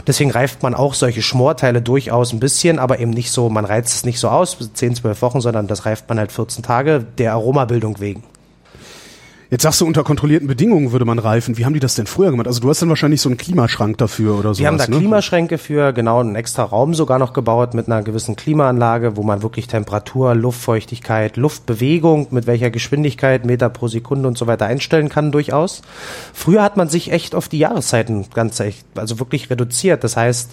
Deswegen reift man auch solche Schmorteile durchaus ein bisschen, aber eben nicht so, man reizt es nicht so aus, bis 10, 12 Wochen, sondern das reift man halt 14 Tage der Aromabildung wegen. Jetzt sagst du, unter kontrollierten Bedingungen würde man reifen. Wie haben die das denn früher gemacht? Also du hast dann wahrscheinlich so einen Klimaschrank dafür oder so. Wir haben da ne? Klimaschränke für, genau, einen extra Raum sogar noch gebaut mit einer gewissen Klimaanlage, wo man wirklich Temperatur, Luftfeuchtigkeit, Luftbewegung, mit welcher Geschwindigkeit, Meter pro Sekunde und so weiter einstellen kann durchaus. Früher hat man sich echt auf die Jahreszeiten ganz echt, also wirklich reduziert. Das heißt,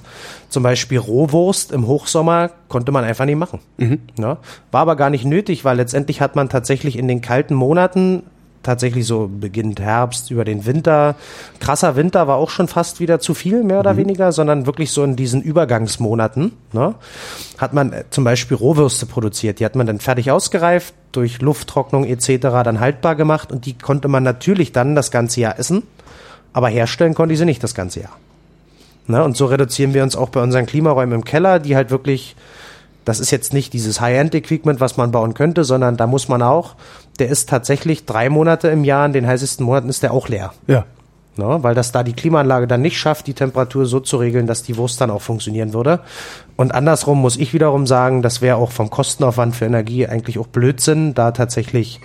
zum Beispiel Rohwurst im Hochsommer konnte man einfach nicht machen. Ne? War aber gar nicht nötig, weil letztendlich hat man tatsächlich in den kalten Monaten tatsächlich so beginnend Herbst über den Winter. Krasser Winter war auch schon fast wieder zu viel, mehr oder weniger, sondern wirklich so in diesen Übergangsmonaten, ne, hat man äh, zum Beispiel Rohwürste produziert. Die hat man dann fertig ausgereift, durch Lufttrocknung etc. dann haltbar gemacht und die konnte man natürlich dann das ganze Jahr essen, aber herstellen konnte ich sie nicht das ganze Jahr. Ne, und so reduzieren wir uns auch bei unseren Klimaräumen im Keller, die halt wirklich das ist jetzt nicht dieses High-End-Equipment, was man bauen könnte, sondern da muss man auch, der ist tatsächlich drei Monate im Jahr, in den heißesten Monaten ist der auch leer. Ja. Ne? Weil das da die Klimaanlage dann nicht schafft, die Temperatur so zu regeln, dass die Wurst dann auch funktionieren würde. Und andersrum muss ich wiederum sagen, das wäre auch vom Kostenaufwand für Energie eigentlich auch Blödsinn, da tatsächlich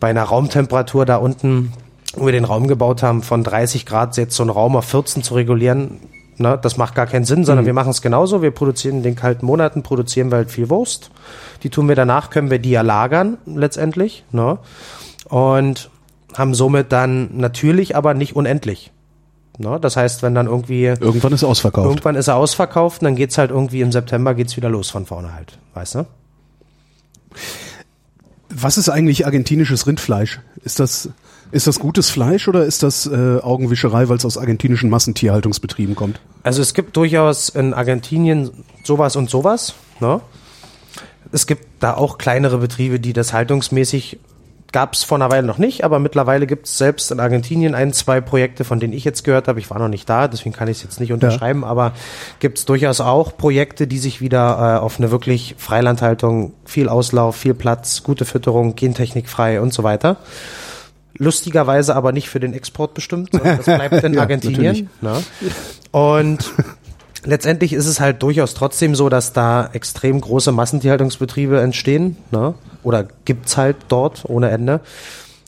bei einer Raumtemperatur da unten, wo wir den Raum gebaut haben, von 30 Grad jetzt so einen Raum auf 14 zu regulieren, ne, das macht gar keinen Sinn, sondern wir machen es genauso. Wir produzieren in den kalten Monaten, produzieren wir halt viel Wurst. Die tun wir danach, können wir die ja lagern letztendlich. Ne? Und haben somit dann natürlich aber nicht unendlich. Ne? Das heißt, wenn dann irgendwie Irgendwann ist ausverkauft. irgendwann ist er ausverkauft und dann geht's halt irgendwie im September geht's wieder los von vorne halt. Weißt du? Was ist eigentlich argentinisches Rindfleisch? Ist das, ist das gutes Fleisch oder ist das äh, Augenwischerei, weil es aus argentinischen Massentierhaltungsbetrieben kommt? Also es gibt durchaus in Argentinien sowas und sowas. Ne? Es gibt da auch kleinere Betriebe, die das haltungsmäßig gab es vor einer Weile noch nicht, aber mittlerweile gibt es selbst in Argentinien ein, zwei Projekte, von denen ich jetzt gehört habe. Ich war noch nicht da, deswegen kann ich es jetzt nicht unterschreiben, aber gibt es durchaus auch Projekte, die sich wieder äh, auf eine wirklich Freilandhaltung, viel Auslauf, viel Platz, gute Fütterung, gentechnikfrei und so weiter. Lustigerweise aber nicht für den Export bestimmt, sondern das bleibt in Ja, Argentinien. Ne? Und letztendlich ist es halt durchaus trotzdem so, dass da extrem große Massentierhaltungsbetriebe entstehen. Ne? Oder gibt's halt dort ohne Ende.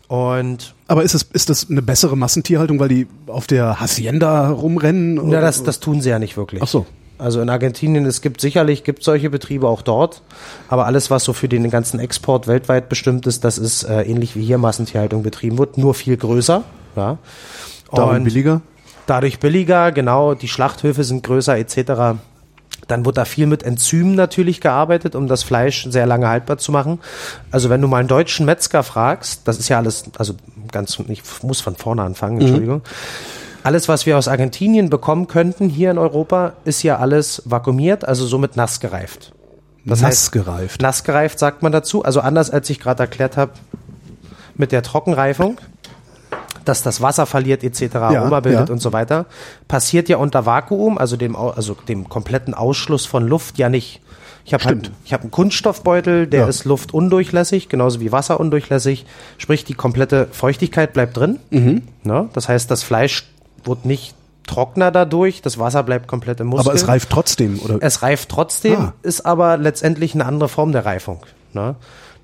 Und Aber ist das, ist das eine bessere Massentierhaltung, weil die auf der Hacienda rumrennen? na, das, das tun sie ja nicht wirklich. Ach so. Also in Argentinien, es gibt sicherlich, gibt solche Betriebe auch dort, aber alles, was so für den ganzen Export weltweit bestimmt ist, das ist äh, ähnlich wie hier Massentierhaltung betrieben wird, nur viel größer. Ja. Und- billiger? dadurch billiger, genau, die Schlachthöfe sind größer etc. Dann wird da viel mit Enzymen natürlich gearbeitet, um das Fleisch sehr lange haltbar zu machen. Also wenn du mal einen deutschen Metzger fragst, das ist ja alles, also ganz, ich muss von vorne anfangen, Entschuldigung. Alles, was wir aus Argentinien bekommen könnten hier in Europa, ist ja alles vakuumiert, also somit nass gereift. Das Nass heißt, gereift. Nass gereift sagt man dazu. Also anders als ich gerade erklärt habe mit der Trockenreifung, dass das Wasser verliert etc. Aroma bildet ja. und so weiter, passiert ja unter Vakuum, also dem, also dem kompletten Ausschluss von Luft ja nicht. Ich habe halt, ich habe einen Kunststoffbeutel, der Ja. ist luftundurchlässig, genauso wie Wasser undurchlässig. Sprich, die komplette Feuchtigkeit bleibt drin. Mhm. Ne? Das heißt, das Fleisch wird nicht trockener dadurch, das Wasser bleibt komplett im Muskel. Aber es reift trotzdem, oder? Es reift trotzdem, Ah. ist aber letztendlich eine andere Form der Reifung. Ne?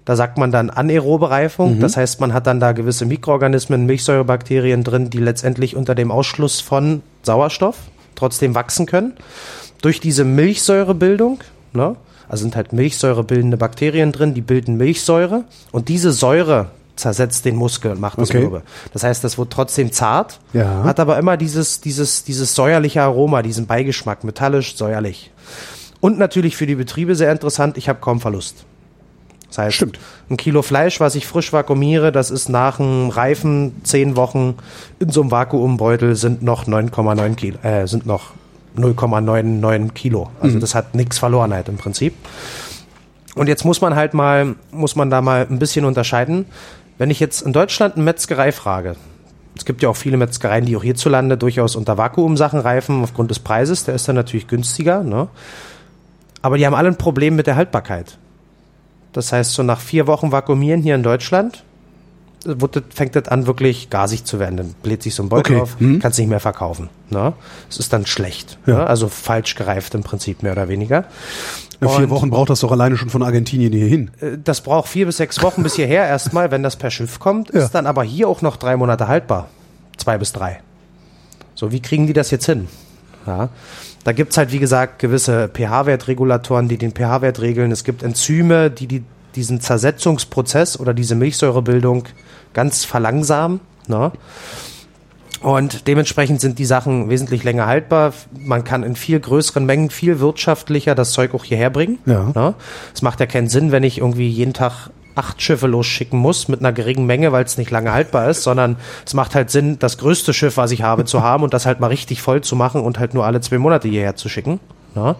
Da sagt man dann anaerobe Reifung, das heißt, man hat dann da gewisse Mikroorganismen, Milchsäurebakterien drin, die letztendlich unter dem Ausschluss von Sauerstoff trotzdem wachsen können. Durch diese Milchsäurebildung, ne? also sind halt milchsäurebildende Bakterien drin, die bilden Milchsäure und diese Säure zersetzt den Muskel und macht das Okay. mürbe. Das heißt, das wird trotzdem zart, Ja. hat aber immer dieses, dieses, dieses säuerliche Aroma, diesen Beigeschmack, metallisch, säuerlich. Und natürlich für die Betriebe sehr interessant, ich habe kaum Verlust. Das heißt, Stimmt. ein Kilo Fleisch, was ich frisch vakuumiere, das ist nach dem Reifen zehn Wochen in so einem Vakuumbeutel sind noch 9,9 Kilo, äh, sind noch 0,99 Kilo. Also das hat nichts verloren halt im Prinzip. Und jetzt muss man halt mal, muss man da mal ein bisschen unterscheiden. Wenn ich jetzt in Deutschland eine Metzgerei frage, es gibt ja auch viele Metzgereien, die auch hierzulande durchaus unter Vakuumsachen reifen, aufgrund des Preises, der ist dann natürlich günstiger, ne? Aber die haben alle ein Problem mit der Haltbarkeit. Das heißt, so nach vier Wochen Vakuumieren hier in Deutschland wird fängt das an, wirklich gasig zu werden. Dann bläht sich so ein Beutel Okay. auf, Mhm. kannst nicht mehr verkaufen. Ne? Es ist dann schlecht. Ja. Ne? Also falsch gereift im Prinzip, mehr oder weniger. Ja, vier Wochen braucht das doch alleine schon von Argentinien hierhin. Äh, Das braucht vier bis sechs Wochen bis hierher erstmal, wenn das per Schiff kommt, Ja. ist dann aber hier auch noch drei Monate haltbar. Zwei bis drei. So, wie kriegen die das jetzt hin? Ja. Da gibt's halt, wie gesagt, gewisse pH-Wertregulatoren, die den pH-Wert regeln. Es gibt Enzyme, die, die diesen Zersetzungsprozess oder diese Milchsäurebildung ganz verlangsamen. Ne? Und dementsprechend sind die Sachen wesentlich länger haltbar. Man kann in viel größeren Mengen viel wirtschaftlicher das Zeug auch hierher bringen. Ja. Ne? Es macht ja keinen Sinn, wenn ich irgendwie jeden Tag acht Schiffe losschicken muss mit einer geringen Menge, weil es nicht lange haltbar ist, sondern es macht halt Sinn, das größte Schiff, was ich habe, zu haben und das halt mal richtig voll zu machen und halt nur alle zwei Monate hierher zu schicken. Ne?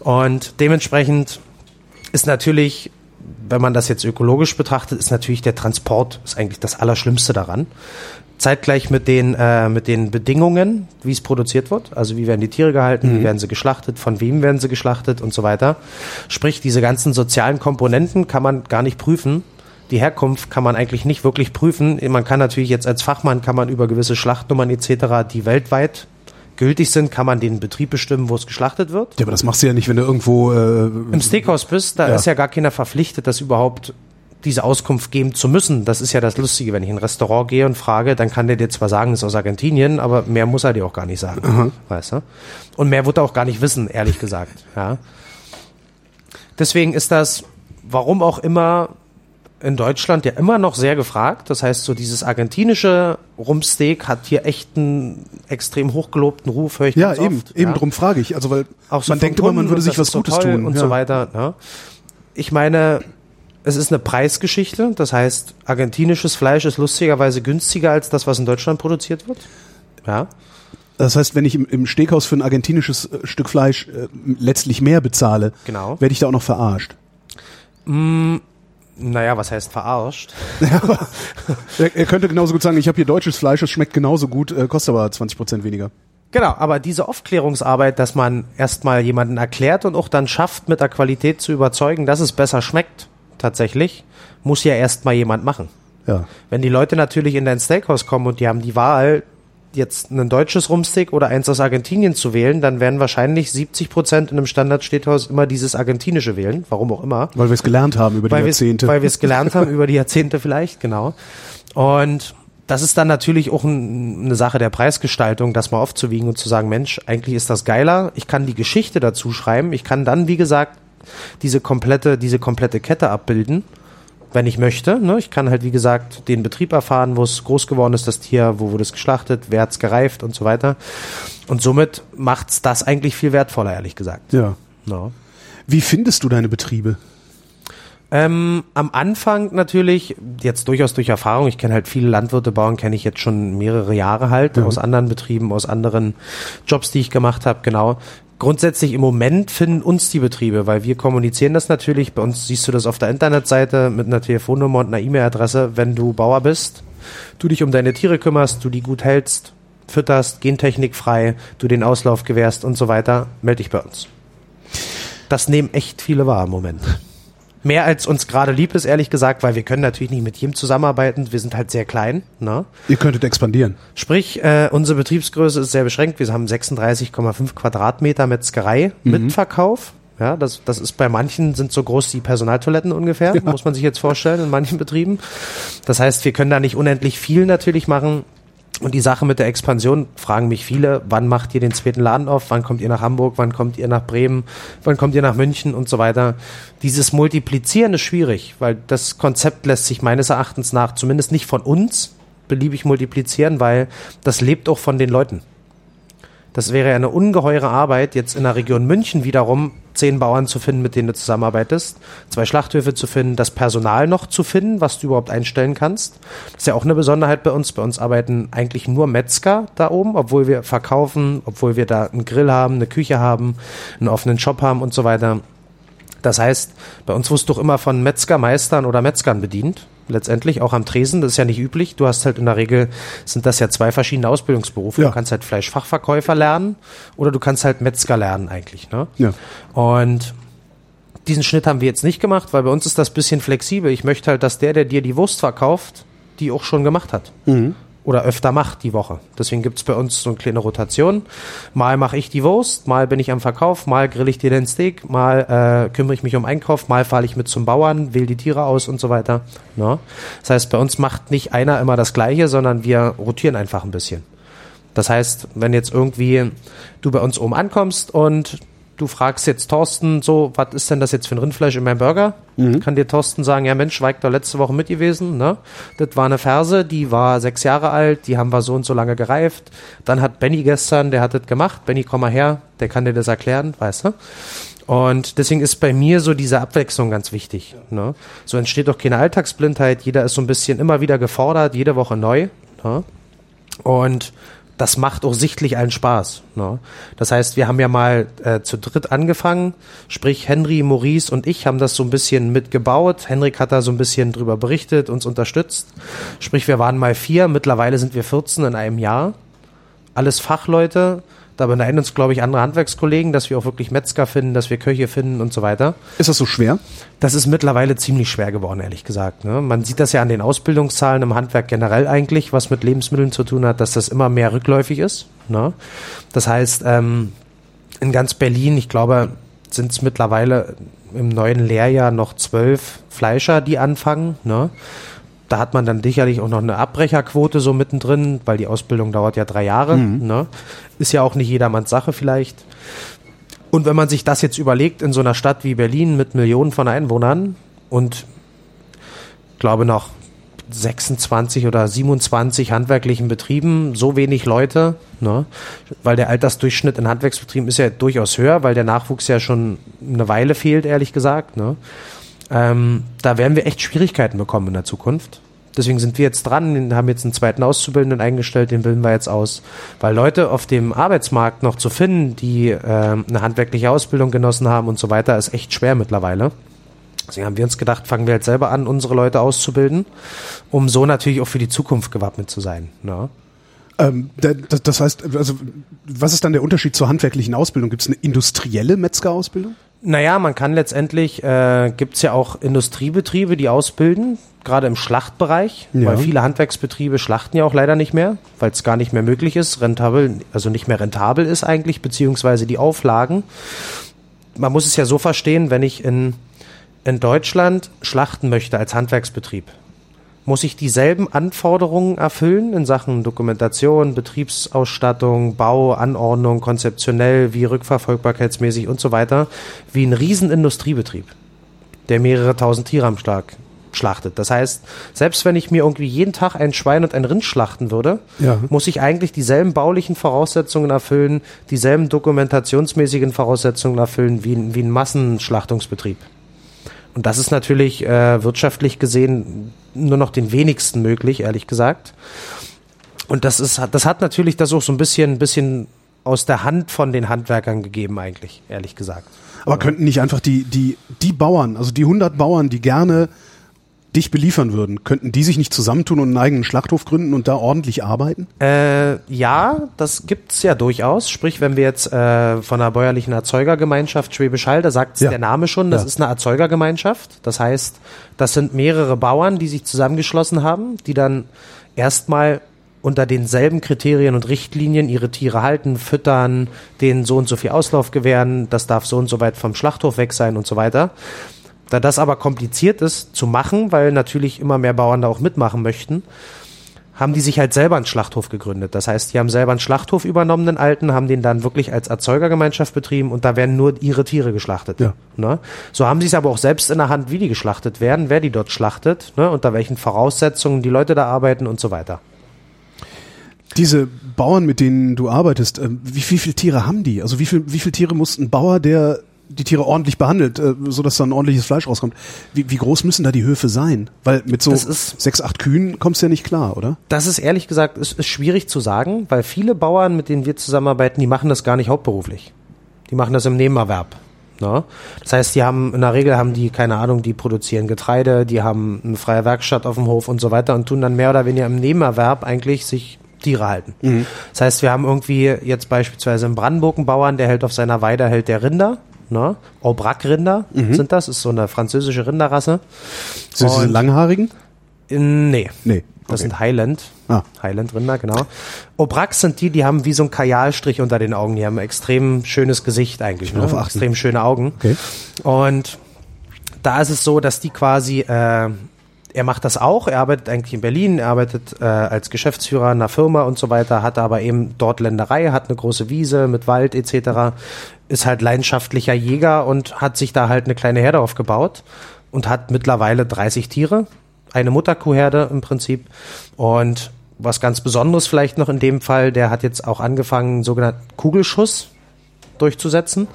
Und dementsprechend ist natürlich, wenn man das jetzt ökologisch betrachtet, ist natürlich der Transport ist eigentlich das Allerschlimmste daran. Zeitgleich mit den, äh, mit den Bedingungen, wie es produziert wird, also wie werden die Tiere gehalten, wie werden sie geschlachtet, von wem werden sie geschlachtet und so weiter. Sprich, diese ganzen sozialen Komponenten kann man gar nicht prüfen. Die Herkunft kann man eigentlich nicht wirklich prüfen. Man kann natürlich jetzt als Fachmann kann man über gewisse Schlachtnummern etc., die weltweit gültig sind, kann man den Betrieb bestimmen, wo es geschlachtet wird. Ja, aber das machst du ja nicht, wenn du irgendwo. Äh, Im Steakhouse bist, da Ja. ist ja gar keiner verpflichtet, das überhaupt diese Auskunft geben zu müssen. Das ist ja das Lustige, wenn ich in ein Restaurant gehe und frage, dann kann der dir zwar sagen, es ist aus Argentinien, aber mehr muss er dir auch gar nicht sagen. Weißt du? Und mehr wird er auch gar nicht wissen, ehrlich gesagt. Ja. Deswegen ist das, warum auch immer, in Deutschland ja immer noch sehr gefragt. Das heißt, so dieses argentinische Rumpsteak hat hier echt einen extrem hochgelobten Ruf, höre ich ja, ganz eben, oft. eben ja. drum frage ich. Also, weil Auch so man denkt immer, man würde sich was so Gutes tun. und ja. so weiter. Ne? Ich meine, es ist eine Preisgeschichte. Das heißt, argentinisches Fleisch ist lustigerweise günstiger als das, was in Deutschland produziert wird. Ja. Das heißt, wenn ich im, im Steakhouse für ein argentinisches äh, Stück Fleisch äh, letztlich mehr bezahle, Genau. werde ich da auch noch verarscht. Naja, was heißt verarscht? Er, er könnte genauso gut sagen, ich habe hier deutsches Fleisch, es schmeckt genauso gut, äh, kostet aber 20 Prozent weniger. Genau, aber diese Aufklärungsarbeit, dass man erstmal jemanden erklärt und auch dann schafft, mit der Qualität zu überzeugen, dass es besser schmeckt, tatsächlich, muss ja erstmal jemand machen. Ja. Wenn die Leute natürlich in dein Steakhouse kommen und die haben die Wahl, jetzt ein deutsches Rumsteak oder eins aus Argentinien zu wählen, dann werden wahrscheinlich 70 Prozent in einem Standard-Steakhouse immer dieses argentinische wählen, warum auch immer. Weil wir es gelernt haben über die Weil Jahrzehnte. Weil wir es gelernt haben über die Jahrzehnte vielleicht, genau. Und das ist dann natürlich auch ein, eine Sache der Preisgestaltung, das mal aufzuwiegen und zu sagen, Mensch, eigentlich ist das geiler. Ich kann die Geschichte dazu schreiben. Ich kann dann, wie gesagt, diese komplette, diese komplette Kette abbilden, wenn ich möchte. Ne? Ich kann halt, wie gesagt, den Betrieb erfahren, wo es groß geworden ist, das Tier, wo wurde es geschlachtet, wer hat's gereift und so weiter. Und somit macht's das eigentlich viel wertvoller, ehrlich gesagt. ja. No. Wie findest du deine Betriebe? Ähm, am Anfang natürlich, jetzt durchaus durch Erfahrung, ich kenne halt viele Landwirte, Bauern kenne ich jetzt schon mehrere Jahre halt, aus anderen Betrieben, aus anderen Jobs, die ich gemacht habe, genau. Grundsätzlich im Moment finden uns die Betriebe, weil wir kommunizieren das natürlich, bei uns siehst du das auf der Internetseite mit einer Telefonnummer und einer E-Mail-Adresse, wenn du Bauer bist, du dich um deine Tiere kümmerst, du die gut hältst, fütterst, gentechnikfrei, du den Auslauf gewährst und so weiter, melde dich bei uns. Das nehmen echt viele wahr im Moment. Mehr als uns gerade lieb ist, ehrlich gesagt, weil wir können natürlich nicht mit jedem zusammenarbeiten. Wir sind halt sehr klein. Ne? Ihr könntet expandieren. Sprich, äh, unsere Betriebsgröße ist sehr beschränkt. Wir haben 36,5 Quadratmeter Metzgerei Mhm. mit Verkauf. Ja, das, das ist bei manchen sind so groß wie Personaltoiletten ungefähr, muss man sich jetzt vorstellen, in manchen Betrieben. Das heißt, wir können da nicht unendlich viel natürlich machen. Und die Sache mit der Expansion fragen mich viele, wann macht ihr den zweiten Laden auf? Wann kommt ihr nach Hamburg? Wann kommt ihr nach Bremen? Wann kommt ihr nach München und so weiter? Dieses Multiplizieren ist schwierig, weil das Konzept lässt sich meines Erachtens nach zumindest nicht von uns beliebig multiplizieren, weil das lebt auch von den Leuten. Das wäre eine ungeheure Arbeit, jetzt in der Region München wiederum zehn Bauern zu finden, mit denen du zusammenarbeitest, zwei Schlachthöfe zu finden, das Personal noch zu finden, was du überhaupt einstellen kannst. Das ist ja auch eine Besonderheit bei uns. Bei uns arbeiten eigentlich nur Metzger da oben, obwohl wir verkaufen, obwohl wir da einen Grill haben, eine Küche haben, einen offenen Shop haben und so weiter. Das heißt, bei uns wirst du doch immer von Metzgermeistern oder Metzgern bedient. Letztendlich auch am Tresen, das ist ja nicht üblich. Du hast halt in der Regel, sind das ja zwei verschiedene Ausbildungsberufe. Ja. Du kannst halt Fleischfachverkäufer lernen oder du kannst halt Metzger lernen eigentlich. Ne? Ja. Und diesen Schnitt haben wir jetzt nicht gemacht, weil bei uns ist das bisschen flexibel. Ich möchte halt, dass der, der dir die Wurst verkauft, die auch schon gemacht hat. Oder öfter macht die Woche. Deswegen gibt's bei uns so eine kleine Rotation. Mal mache ich die Wurst, mal bin ich am Verkauf, mal grill ich dir den Steak, mal äh, kümmere ich mich um Einkauf, mal fahre ich mit zum Bauern, wähle die Tiere aus und so weiter. Ne? Das heißt, bei uns macht nicht einer immer das Gleiche, sondern wir rotieren einfach ein bisschen. Das heißt, wenn jetzt irgendwie du bei uns oben ankommst und du fragst jetzt Thorsten so, was ist denn das jetzt für ein Rindfleisch in meinem Burger? Kann dir Thorsten sagen, ja Mensch, ich da letzte Woche mit gewesen, ne? Das war eine Ferse, die war sechs Jahre alt, die haben wir so und so lange gereift. Dann hat Benny gestern, der hat das gemacht. Benny, komm mal her, der kann dir das erklären, weißt du? Und deswegen ist bei mir so diese Abwechslung ganz wichtig. Ne? So entsteht doch keine Alltagsblindheit. Jeder ist so ein bisschen immer wieder gefordert, jede Woche neu. Ne? Und das macht auch sichtlich allen Spaß. Ne? Das heißt, wir haben ja mal äh, zu dritt angefangen, sprich Henry, Maurice und ich haben das so ein bisschen mitgebaut. Henrik hat da so ein bisschen drüber berichtet, uns unterstützt. Sprich, wir waren mal vier, mittlerweile sind wir 14 in einem Jahr. Alles Fachleute. Da beneiden uns, glaube ich, andere Handwerkskollegen, dass wir auch wirklich Metzger finden, dass wir Köche finden und so weiter. Ist das so schwer? Das ist mittlerweile ziemlich schwer geworden, ehrlich gesagt. Ne? Man sieht das ja an den Ausbildungszahlen im Handwerk generell eigentlich, was mit Lebensmitteln zu tun hat, dass das immer mehr rückläufig ist. Ne? Das heißt, ähm, in ganz Berlin, ich glaube, sind es mittlerweile im neuen Lehrjahr noch zwölf Fleischer, die anfangen. Ne? Da hat man dann sicherlich auch noch eine Abbrecherquote so mittendrin, weil die Ausbildung dauert ja drei Jahre. Ne? Ist ja auch nicht jedermanns Sache vielleicht. Und wenn man sich das jetzt überlegt in so einer Stadt wie Berlin mit Millionen von Einwohnern und glaube noch 26 oder 27 handwerklichen Betrieben, so wenig Leute, ne? weil der Altersdurchschnitt in Handwerksbetrieben ist ja durchaus höher, weil der Nachwuchs ja schon eine Weile fehlt, ehrlich gesagt. Ne? Ähm, da werden wir echt Schwierigkeiten bekommen in der Zukunft. Deswegen sind wir jetzt dran, haben jetzt einen zweiten Auszubildenden eingestellt, den bilden wir jetzt aus. Weil Leute auf dem Arbeitsmarkt noch zu finden, die ähm, eine handwerkliche Ausbildung genossen haben und so weiter, ist echt schwer mittlerweile. Deswegen haben wir uns gedacht, fangen wir jetzt selber an, unsere Leute auszubilden, um so natürlich auch für die Zukunft gewappnet zu sein. Ne? Ähm, da- das, das heißt, also was ist dann der Unterschied zur handwerklichen Ausbildung? Gibt es eine industrielle Metzgerausbildung? Naja, man kann letztendlich, äh, gibt es ja auch Industriebetriebe, die ausbilden, gerade im Schlachtbereich, Ja. weil viele Handwerksbetriebe schlachten ja auch leider nicht mehr, weil es gar nicht mehr möglich ist, rentabel, also nicht mehr rentabel ist eigentlich, beziehungsweise die Auflagen. Man muss es ja so verstehen, wenn ich in, in Deutschland schlachten möchte als Handwerksbetrieb, muss ich dieselben Anforderungen erfüllen in Sachen Dokumentation, Betriebsausstattung, Bau, Anordnung, konzeptionell, wie rückverfolgbarkeitsmäßig und so weiter, wie ein Riesenindustriebetrieb, der mehrere tausend Tiere am Schlag schlachtet. Das heißt, selbst wenn ich mir irgendwie jeden Tag ein Schwein und ein Rind schlachten würde, Ja. muss ich eigentlich dieselben baulichen Voraussetzungen erfüllen, dieselben dokumentationsmäßigen Voraussetzungen erfüllen wie, ein- wie ein Massenschlachtungsbetrieb. Und das ist natürlich äh, wirtschaftlich gesehen nur noch den wenigsten möglich, ehrlich gesagt. Und das ist, das hat natürlich das auch so ein bisschen, ein bisschen aus der Hand von den Handwerkern gegeben, eigentlich, ehrlich gesagt. Aber könnten nicht einfach die, die, die Bauern, also die 100 Bauern, die gerne dich beliefern würden, könnten die sich nicht zusammentun und einen eigenen Schlachthof gründen und da ordentlich arbeiten? Äh, ja, das gibt's ja durchaus. Sprich, wenn wir jetzt äh, von einer bäuerlichen Erzeugergemeinschaft Schwäbisch Hall, da sagt Ja. der Name schon, das Ja. ist eine Erzeugergemeinschaft. Das heißt, das sind mehrere Bauern, die sich zusammengeschlossen haben, die dann erstmal unter denselben Kriterien und Richtlinien ihre Tiere halten, füttern, denen so und so viel Auslauf gewähren, das darf so und so weit vom Schlachthof weg sein und so weiter. Da das aber kompliziert ist zu machen, weil natürlich immer mehr Bauern da auch mitmachen möchten, haben die sich halt selber einen Schlachthof gegründet. Das heißt, die haben selber einen Schlachthof übernommen, den alten, haben den dann wirklich als Erzeugergemeinschaft betrieben und da werden nur ihre Tiere geschlachtet. Ja. Ne? So haben sie es aber auch selbst in der Hand, wie die geschlachtet werden, wer die dort schlachtet, ne? unter welchen Voraussetzungen die Leute da arbeiten und so weiter. Diese Bauern, mit denen du arbeitest, äh, wie, wie viele Tiere haben die? Also wie viel, wie viele Tiere muss ein Bauer, der die Tiere ordentlich behandelt, äh, so dass dann ordentliches Fleisch rauskommt, wie, wie groß müssen da die Höfe sein? Weil mit so ist- sechs, acht Kühen kommst du ja nicht klar, oder? Das ist ehrlich gesagt, ist, ist schwierig zu sagen, weil viele Bauern, mit denen wir zusammenarbeiten, die machen das gar nicht hauptberuflich. Die machen das im Nebenerwerb. Ne? Das heißt, die haben, in der Regel haben die, keine Ahnung, die produzieren Getreide, die haben eine freie Werkstatt auf dem Hof und so weiter und tun dann mehr oder weniger im Nebenerwerb eigentlich sich Tiere halten. Das heißt, wir haben irgendwie jetzt beispielsweise in Brandenburg einen Bauern, der hält auf seiner Weide, hält der Rinder, ne? Aubrac-Rinder sind das, ist so eine französische Rinderrasse. Sind diese Und- langhaarigen? Nee. Nee. Das Okay. sind Highland. Ah. Highland-Rinder, genau. Aubracs sind die, die haben wie so ein Kajalstrich unter den Augen. Die haben ein extrem schönes Gesicht eigentlich. Ne? Extrem schöne Augen. Okay. Und da ist es so, dass die quasi, äh, er macht das auch, er arbeitet eigentlich in Berlin, er arbeitet äh, als Geschäftsführer einer Firma und so weiter, hat aber eben dort Länderei, hat eine große Wiese mit Wald etc., ist halt leidenschaftlicher Jäger und hat sich da halt eine kleine Herde aufgebaut und hat mittlerweile 30 Tiere, eine Mutterkuhherde im Prinzip und was ganz Besonderes vielleicht noch in dem Fall, der hat jetzt auch angefangen, sogenannten Kugelschuss durchzusetzen.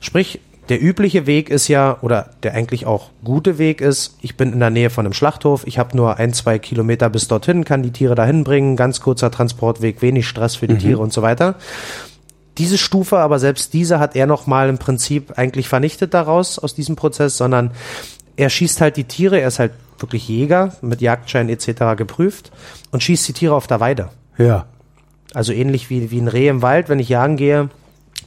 Sprich, der übliche Weg ist ja, oder der eigentlich auch gute Weg ist, ich bin in der Nähe von einem Schlachthof, ich habe nur ein, zwei Kilometer bis dorthin, kann die Tiere dahin bringen, ganz kurzer Transportweg, wenig Stress für die Tiere und so weiter. Diese Stufe, aber selbst diese hat er nochmal im Prinzip eigentlich vernichtet daraus, aus diesem Prozess, sondern er schießt halt die Tiere, er ist halt wirklich Jäger, mit Jagdschein etc. geprüft und schießt die Tiere auf der Weide. Ja. Also ähnlich wie, wie ein Reh im Wald, wenn ich jagen gehe,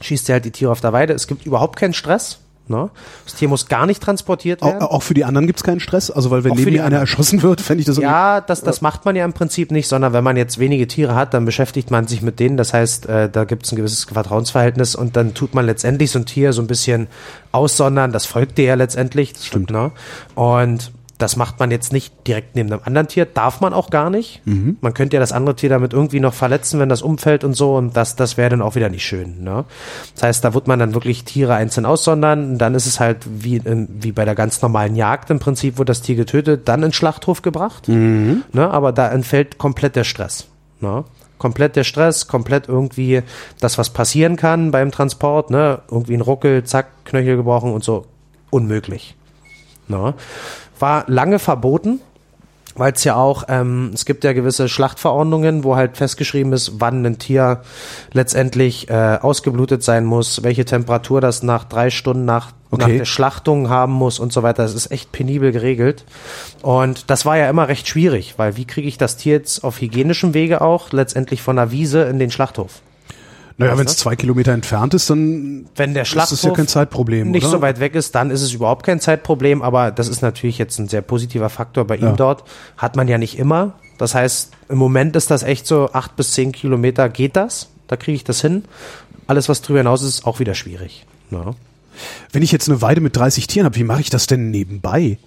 schießt er halt die Tiere auf der Weide. Es gibt überhaupt keinen Stress. Ne? Das Tier muss gar nicht transportiert werden. Auch, auch für die anderen gibt's keinen Stress? Also weil wenn Auch neben mir einer erschossen wird, fände ich das irgendwie- Ja, das, das macht man ja im Prinzip nicht, sondern wenn man jetzt wenige Tiere hat, dann beschäftigt man sich mit denen. Das heißt, äh, da gibt es ein gewisses Vertrauensverhältnis und dann tut man letztendlich so ein Tier so ein bisschen aussondern. Das folgt dir ja letztendlich. Das Stimmt. Ne? Und das macht man jetzt nicht direkt neben einem anderen Tier, darf man auch gar nicht. Man könnte ja das andere Tier damit irgendwie noch verletzen, wenn das umfällt und so und das, das wäre dann auch wieder nicht schön. Ne? Das heißt, da wird man dann wirklich Tiere einzeln aussondern und dann ist es halt wie, wie bei der ganz normalen Jagd im Prinzip, wird das Tier getötet, dann in Schlachthof gebracht. Ne? Aber da entfällt komplett der Stress. Ne? Komplett der Stress, komplett irgendwie das, was passieren kann beim Transport, ne? irgendwie ein Ruckel, zack, Knöchel gebrochen und so, unmöglich. Ne? War lange verboten, weil es ja auch, ähm, es gibt ja gewisse Schlachtverordnungen, wo halt festgeschrieben ist, wann ein Tier letztendlich äh, ausgeblutet sein muss, welche Temperatur das nach drei Stunden nach, nach Okay. der Schlachtung haben muss und so weiter. Das ist echt penibel geregelt. Und das war ja immer recht schwierig, weil wie kriege ich das Tier jetzt auf hygienischem Wege auch letztendlich von der Wiese in den Schlachthof? Naja, wenn es zwei Kilometer entfernt ist, dann Wenn der ist das ja kein Zeitproblem, nicht oder? so weit weg ist, dann ist es überhaupt kein Zeitproblem, aber das ist natürlich jetzt ein sehr positiver Faktor bei Ja. ihm dort. Hat man ja nicht immer. Das heißt, im Moment ist das echt so, acht bis zehn Kilometer geht das. Da kriege ich das hin. Alles, was drüber hinaus ist, ist auch wieder schwierig. Ja. Wenn ich jetzt eine Weide mit 30 Tieren habe, wie mache ich das denn nebenbei?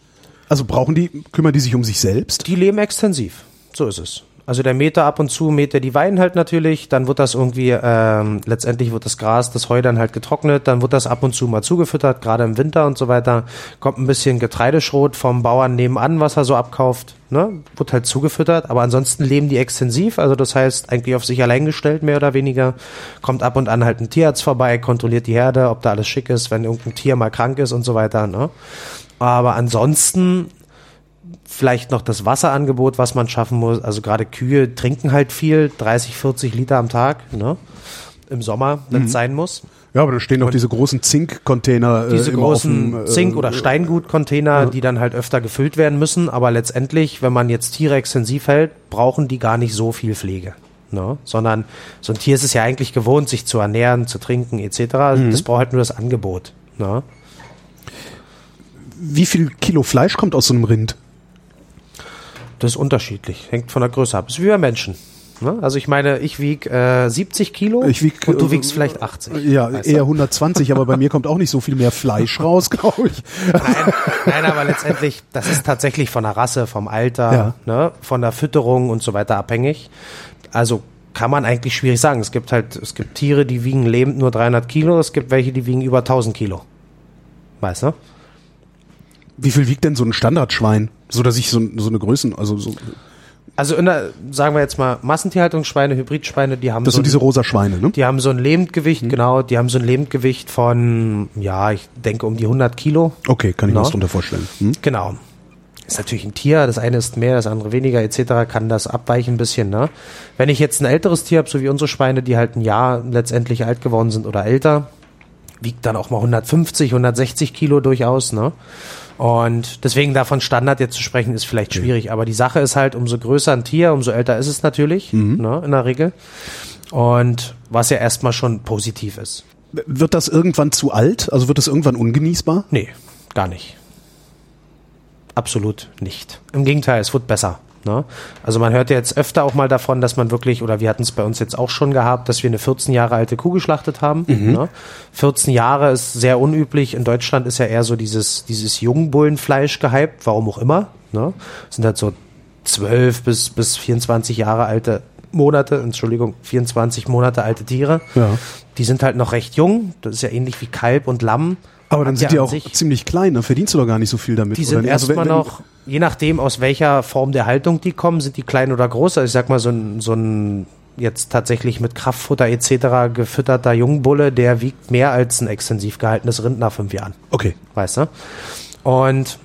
Also brauchen die, kümmern die sich um sich selbst? Die leben extensiv. So ist es. Also der Meter ab und zu mäht er die Weiden halt natürlich, dann wird das irgendwie, ähm, letztendlich wird das Gras, das Heu dann halt getrocknet, dann wird das ab und zu mal zugefüttert, gerade im Winter und so weiter. Kommt ein bisschen Getreideschrot vom Bauern nebenan, was er so abkauft, ne? Wird halt zugefüttert, aber ansonsten leben die extensiv, also das heißt eigentlich auf sich allein gestellt, mehr oder weniger. Kommt ab und an halt ein Tierarzt vorbei, kontrolliert die Herde, ob da alles schick ist, wenn irgendein Tier mal krank ist und so weiter, ne? Aber ansonsten vielleicht noch das Wasserangebot, was man schaffen muss. Also gerade Kühe trinken halt viel, 30, 40 Liter am Tag. Ne? im Sommer, wenn es sein muss. Ja, aber da stehen auch diese großen Zink-Container. Diese äh, immer großen dem, äh, Zink- oder Steingut-Container, die dann halt öfter gefüllt werden müssen. Aber letztendlich, wenn man jetzt Tiere extensiv hält, brauchen die gar nicht so viel Pflege. Ne? Sondern so ein Tier ist es ja eigentlich gewohnt, sich zu ernähren, zu trinken etc. Mhm. Das braucht halt nur das Angebot. Ne? Wie viel Kilo Fleisch kommt aus so einem Rind? Das ist unterschiedlich, hängt von der Größe ab. Das ist wie bei Menschen. Ne? Also ich meine, ich wieg äh, 70 Kilo Ich wieg, und du äh, wiegst vielleicht 80. Ja, weißt eher du? 120, aber bei mir kommt auch nicht so viel mehr Fleisch raus, glaube ich. Nein, nein, aber letztendlich, das ist tatsächlich von der Rasse, vom Alter, Ja. ne, von der Fütterung und so weiter abhängig. Also kann man eigentlich schwierig sagen. Es gibt halt, es gibt Tiere, die wiegen lebend nur 300 Kilo, es gibt welche, die wiegen über 1000 Kilo. Weißt du? Wie viel wiegt denn so ein Standardschwein? So dass ich so, so eine Größen, also so, Also in der, sagen wir jetzt mal, Massentierhaltungsschweine, Hybridschweine, die haben das so sind ein- diese rosa Schweine, ne? Die haben so ein Lebendgewicht, genau, die haben so ein Lebendgewicht von, ja, ich denke um die 100 Kilo. Okay, kann ich mir Na? was drunter vorstellen. Hm? Genau. Ist natürlich ein Tier, das eine ist mehr, das andere weniger, etc., kann das abweichen ein bisschen, ne? Wenn ich jetzt ein älteres Tier habe, so wie unsere Schweine, die halt ein Jahr letztendlich alt geworden sind oder älter, wiegt dann auch mal 150, 160 Kilo durchaus, ne? Und deswegen davon Standard jetzt zu sprechen, ist vielleicht schwierig. Aber die Sache ist halt, umso größer ein Tier, umso älter ist es natürlich, ne, in der Regel. Und was ja erstmal schon positiv ist. Wird das irgendwann zu alt? Also wird das irgendwann ungenießbar? Nee, gar nicht. Absolut nicht. Im Gegenteil, es wird besser. Ne? Also man hört ja jetzt öfter auch mal davon, dass man wirklich, oder wir hatten es bei uns jetzt auch schon gehabt, dass wir eine 14 Jahre alte Kuh geschlachtet haben. Ne? 14 Jahre ist sehr unüblich. In Deutschland ist ja eher so dieses, dieses Jungbullenfleisch gehypt, warum auch immer. Ne? Das sind halt so 12 bis, bis 24 Jahre alte Monate, Entschuldigung, 24 Monate alte Tiere. Ja. Die sind halt noch recht jung. Das ist ja ähnlich wie Kalb und Lamm. Aber dann sind ja die auch ziemlich klein, dann verdienst du doch gar nicht so viel damit. Die sind? Also erstmal wenn- noch, je nachdem aus welcher Form der Haltung die kommen, sind die klein oder groß. Also ich sag mal, so ein, so ein jetzt tatsächlich mit Kraftfutter etc. gefütterter Jungbulle, der wiegt mehr als ein extensiv gehaltenes Rind nach fünf Jahren. Okay. Weißt du? Und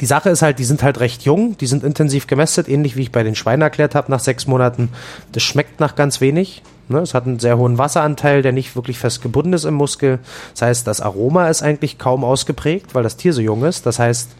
die Sache ist halt, die sind halt recht jung, die sind intensiv gemästet, ähnlich wie ich bei den Schweinen erklärt habe, nach sechs Monaten. Das schmeckt nach ganz wenig. Ne? Es hat einen sehr hohen Wasseranteil, der nicht wirklich fest gebunden ist im Muskel. Das heißt, das Aroma ist eigentlich kaum ausgeprägt, weil das Tier so jung ist. Das heißt,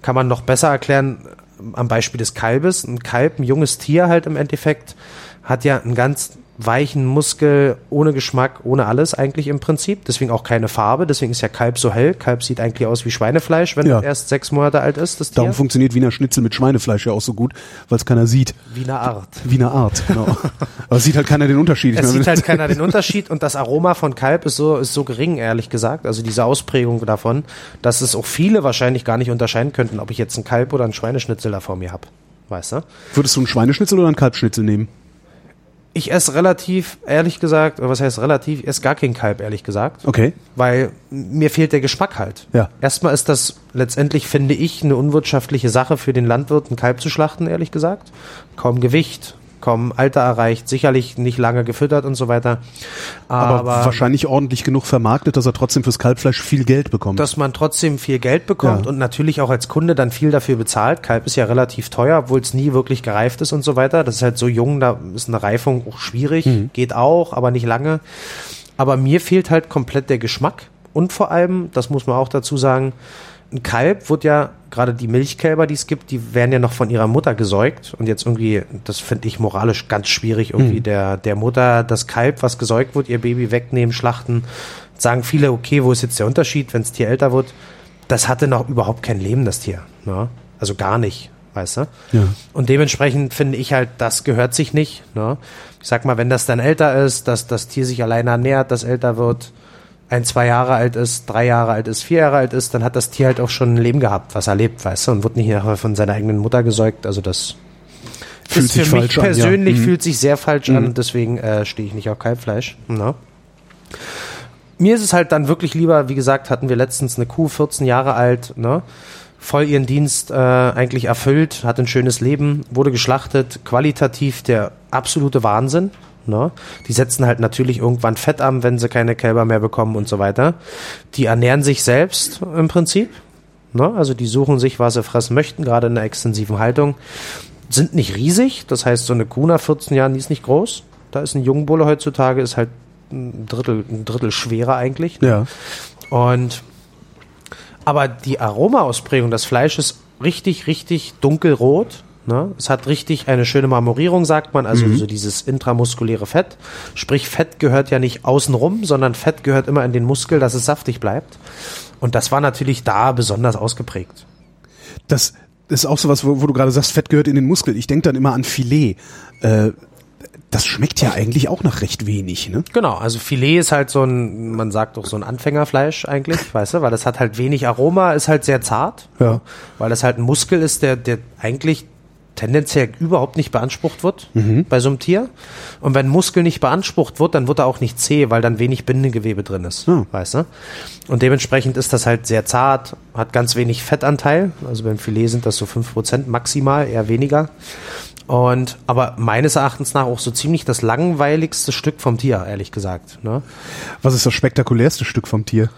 kann man noch besser erklären am Beispiel des Kalbes. Ein Kalb, ein junges Tier halt im Endeffekt, hat ja einen ganz weichen Muskel, ohne Geschmack, ohne alles eigentlich im Prinzip. Deswegen auch keine Farbe. Deswegen ist ja Kalb so hell. Kalb sieht eigentlich aus wie Schweinefleisch, wenn Ja. es erst sechs Monate alt ist, das Tier. Darum funktioniert Wiener Schnitzel mit Schweinefleisch ja auch so gut, weil es keiner sieht. wie eine Art. Wiener Art, genau. Aber sieht halt keiner den Unterschied. Ich Es meine, sieht halt keiner den Unterschied und das Aroma von Kalb ist so, ist so gering, ehrlich gesagt. Also diese Ausprägung davon, dass es auch viele wahrscheinlich gar nicht unterscheiden könnten, ob ich jetzt ein Kalb oder ein Schweineschnitzel da vor mir habe. Weißt du? Würdest du einen Schweineschnitzel oder einen Kalbschnitzel nehmen? Ich esse relativ, ehrlich gesagt, oder was heißt relativ, ich esse gar kein Kalb, ehrlich gesagt. Okay. Weil mir fehlt der Geschmack halt. Ja. Erstmal ist das letztendlich, finde ich, eine unwirtschaftliche Sache für den Landwirt, ein Kalb zu schlachten, ehrlich gesagt. Kaum Gewicht, kaum Alter erreicht, sicherlich nicht lange gefüttert und so weiter. Aber, Aber, wahrscheinlich ordentlich genug vermarktet, dass er trotzdem fürs Kalbfleisch viel Geld bekommt. dass man trotzdem viel Geld bekommt Ja. und natürlich auch als Kunde dann viel dafür bezahlt. Kalb ist ja relativ teuer, obwohl es nie wirklich gereift ist und so weiter. Das ist halt so jung, da ist eine Reifung auch schwierig. Geht auch, aber nicht lange. Aber mir fehlt halt komplett der Geschmack. Und vor allem, das muss man auch dazu sagen, ein Kalb wird ja, gerade die Milchkälber, die es gibt, die werden ja noch von ihrer Mutter gesäugt. Und jetzt irgendwie, das finde ich moralisch ganz schwierig, irgendwie der, der Mutter das Kalb, was gesäugt wird, ihr Baby wegnehmen, schlachten. Sagen viele, okay, wo ist jetzt der Unterschied, wenn das Tier älter wird? Das hatte noch überhaupt kein Leben, das Tier. Ne? Also gar nicht, weißt du? Ja. Und dementsprechend finde ich halt, das gehört sich nicht. Ne? Ich sag mal, wenn das dann älter ist, dass das Tier sich alleine ernährt, das älter wird, ein, zwei Jahre alt ist, drei Jahre alt ist, vier Jahre alt ist, dann hat das Tier halt auch schon ein Leben gehabt, was er lebt, weißt du, und wird nicht nachher von seiner eigenen Mutter gesäugt. Also das Fühlt sich für mich falsch an, ja. persönlich Mhm. fühlt sich sehr falsch an und deswegen äh, stehe ich nicht auf Kalbfleisch. Ne? Mir ist es halt dann wirklich lieber, wie gesagt, hatten wir letztens eine Kuh, 14 Jahre alt, ne? voll ihren Dienst äh, eigentlich erfüllt, hat ein schönes Leben, wurde geschlachtet, qualitativ der absolute Wahnsinn. Ne? Die setzen halt natürlich irgendwann Fett an, wenn sie keine Kälber mehr bekommen und so weiter. Die ernähren sich selbst im Prinzip. Ne? Also die suchen sich, was sie fressen möchten, gerade in der extensiven Haltung. Sind nicht riesig, das heißt, so eine Kuh nach 14 Jahren, die ist nicht groß. Da ist ein Jungbulle heutzutage, ist halt ein Drittel, ein Drittel schwerer eigentlich. Ne? Ja. Und aber die Aromaausprägung, das Fleisch ist richtig, richtig dunkelrot. Ne? Es hat richtig eine schöne Marmorierung, sagt man, also so dieses intramuskuläre Fett. Sprich, Fett gehört ja nicht außenrum, sondern Fett gehört immer in den Muskel, dass es saftig bleibt. Und das war natürlich da besonders ausgeprägt. Das ist auch sowas, wo, wo du gerade sagst, Fett gehört in den Muskel. Ich denke dann immer an Filet. Äh, das schmeckt ja eigentlich auch nach recht wenig, ne? Genau, also Filet ist halt so ein, man sagt doch so ein Anfängerfleisch eigentlich, weißt du, weil das hat halt wenig Aroma, ist halt sehr zart, Ja. weil das halt ein Muskel ist, der, der eigentlich tendenziell überhaupt nicht beansprucht wird bei so einem Tier. Und wenn Muskel nicht beansprucht wird, dann wird er auch nicht zäh, weil dann wenig Bindegewebe drin ist, Ja. weißt du? Und dementsprechend ist das halt sehr zart, hat ganz wenig Fettanteil, also beim Filet sind das so 5% maximal, eher weniger. Und aber meines Erachtens nach auch so ziemlich das langweiligste Stück vom Tier, ehrlich gesagt. Ne? Was ist das spektakulärste Stück vom Tier?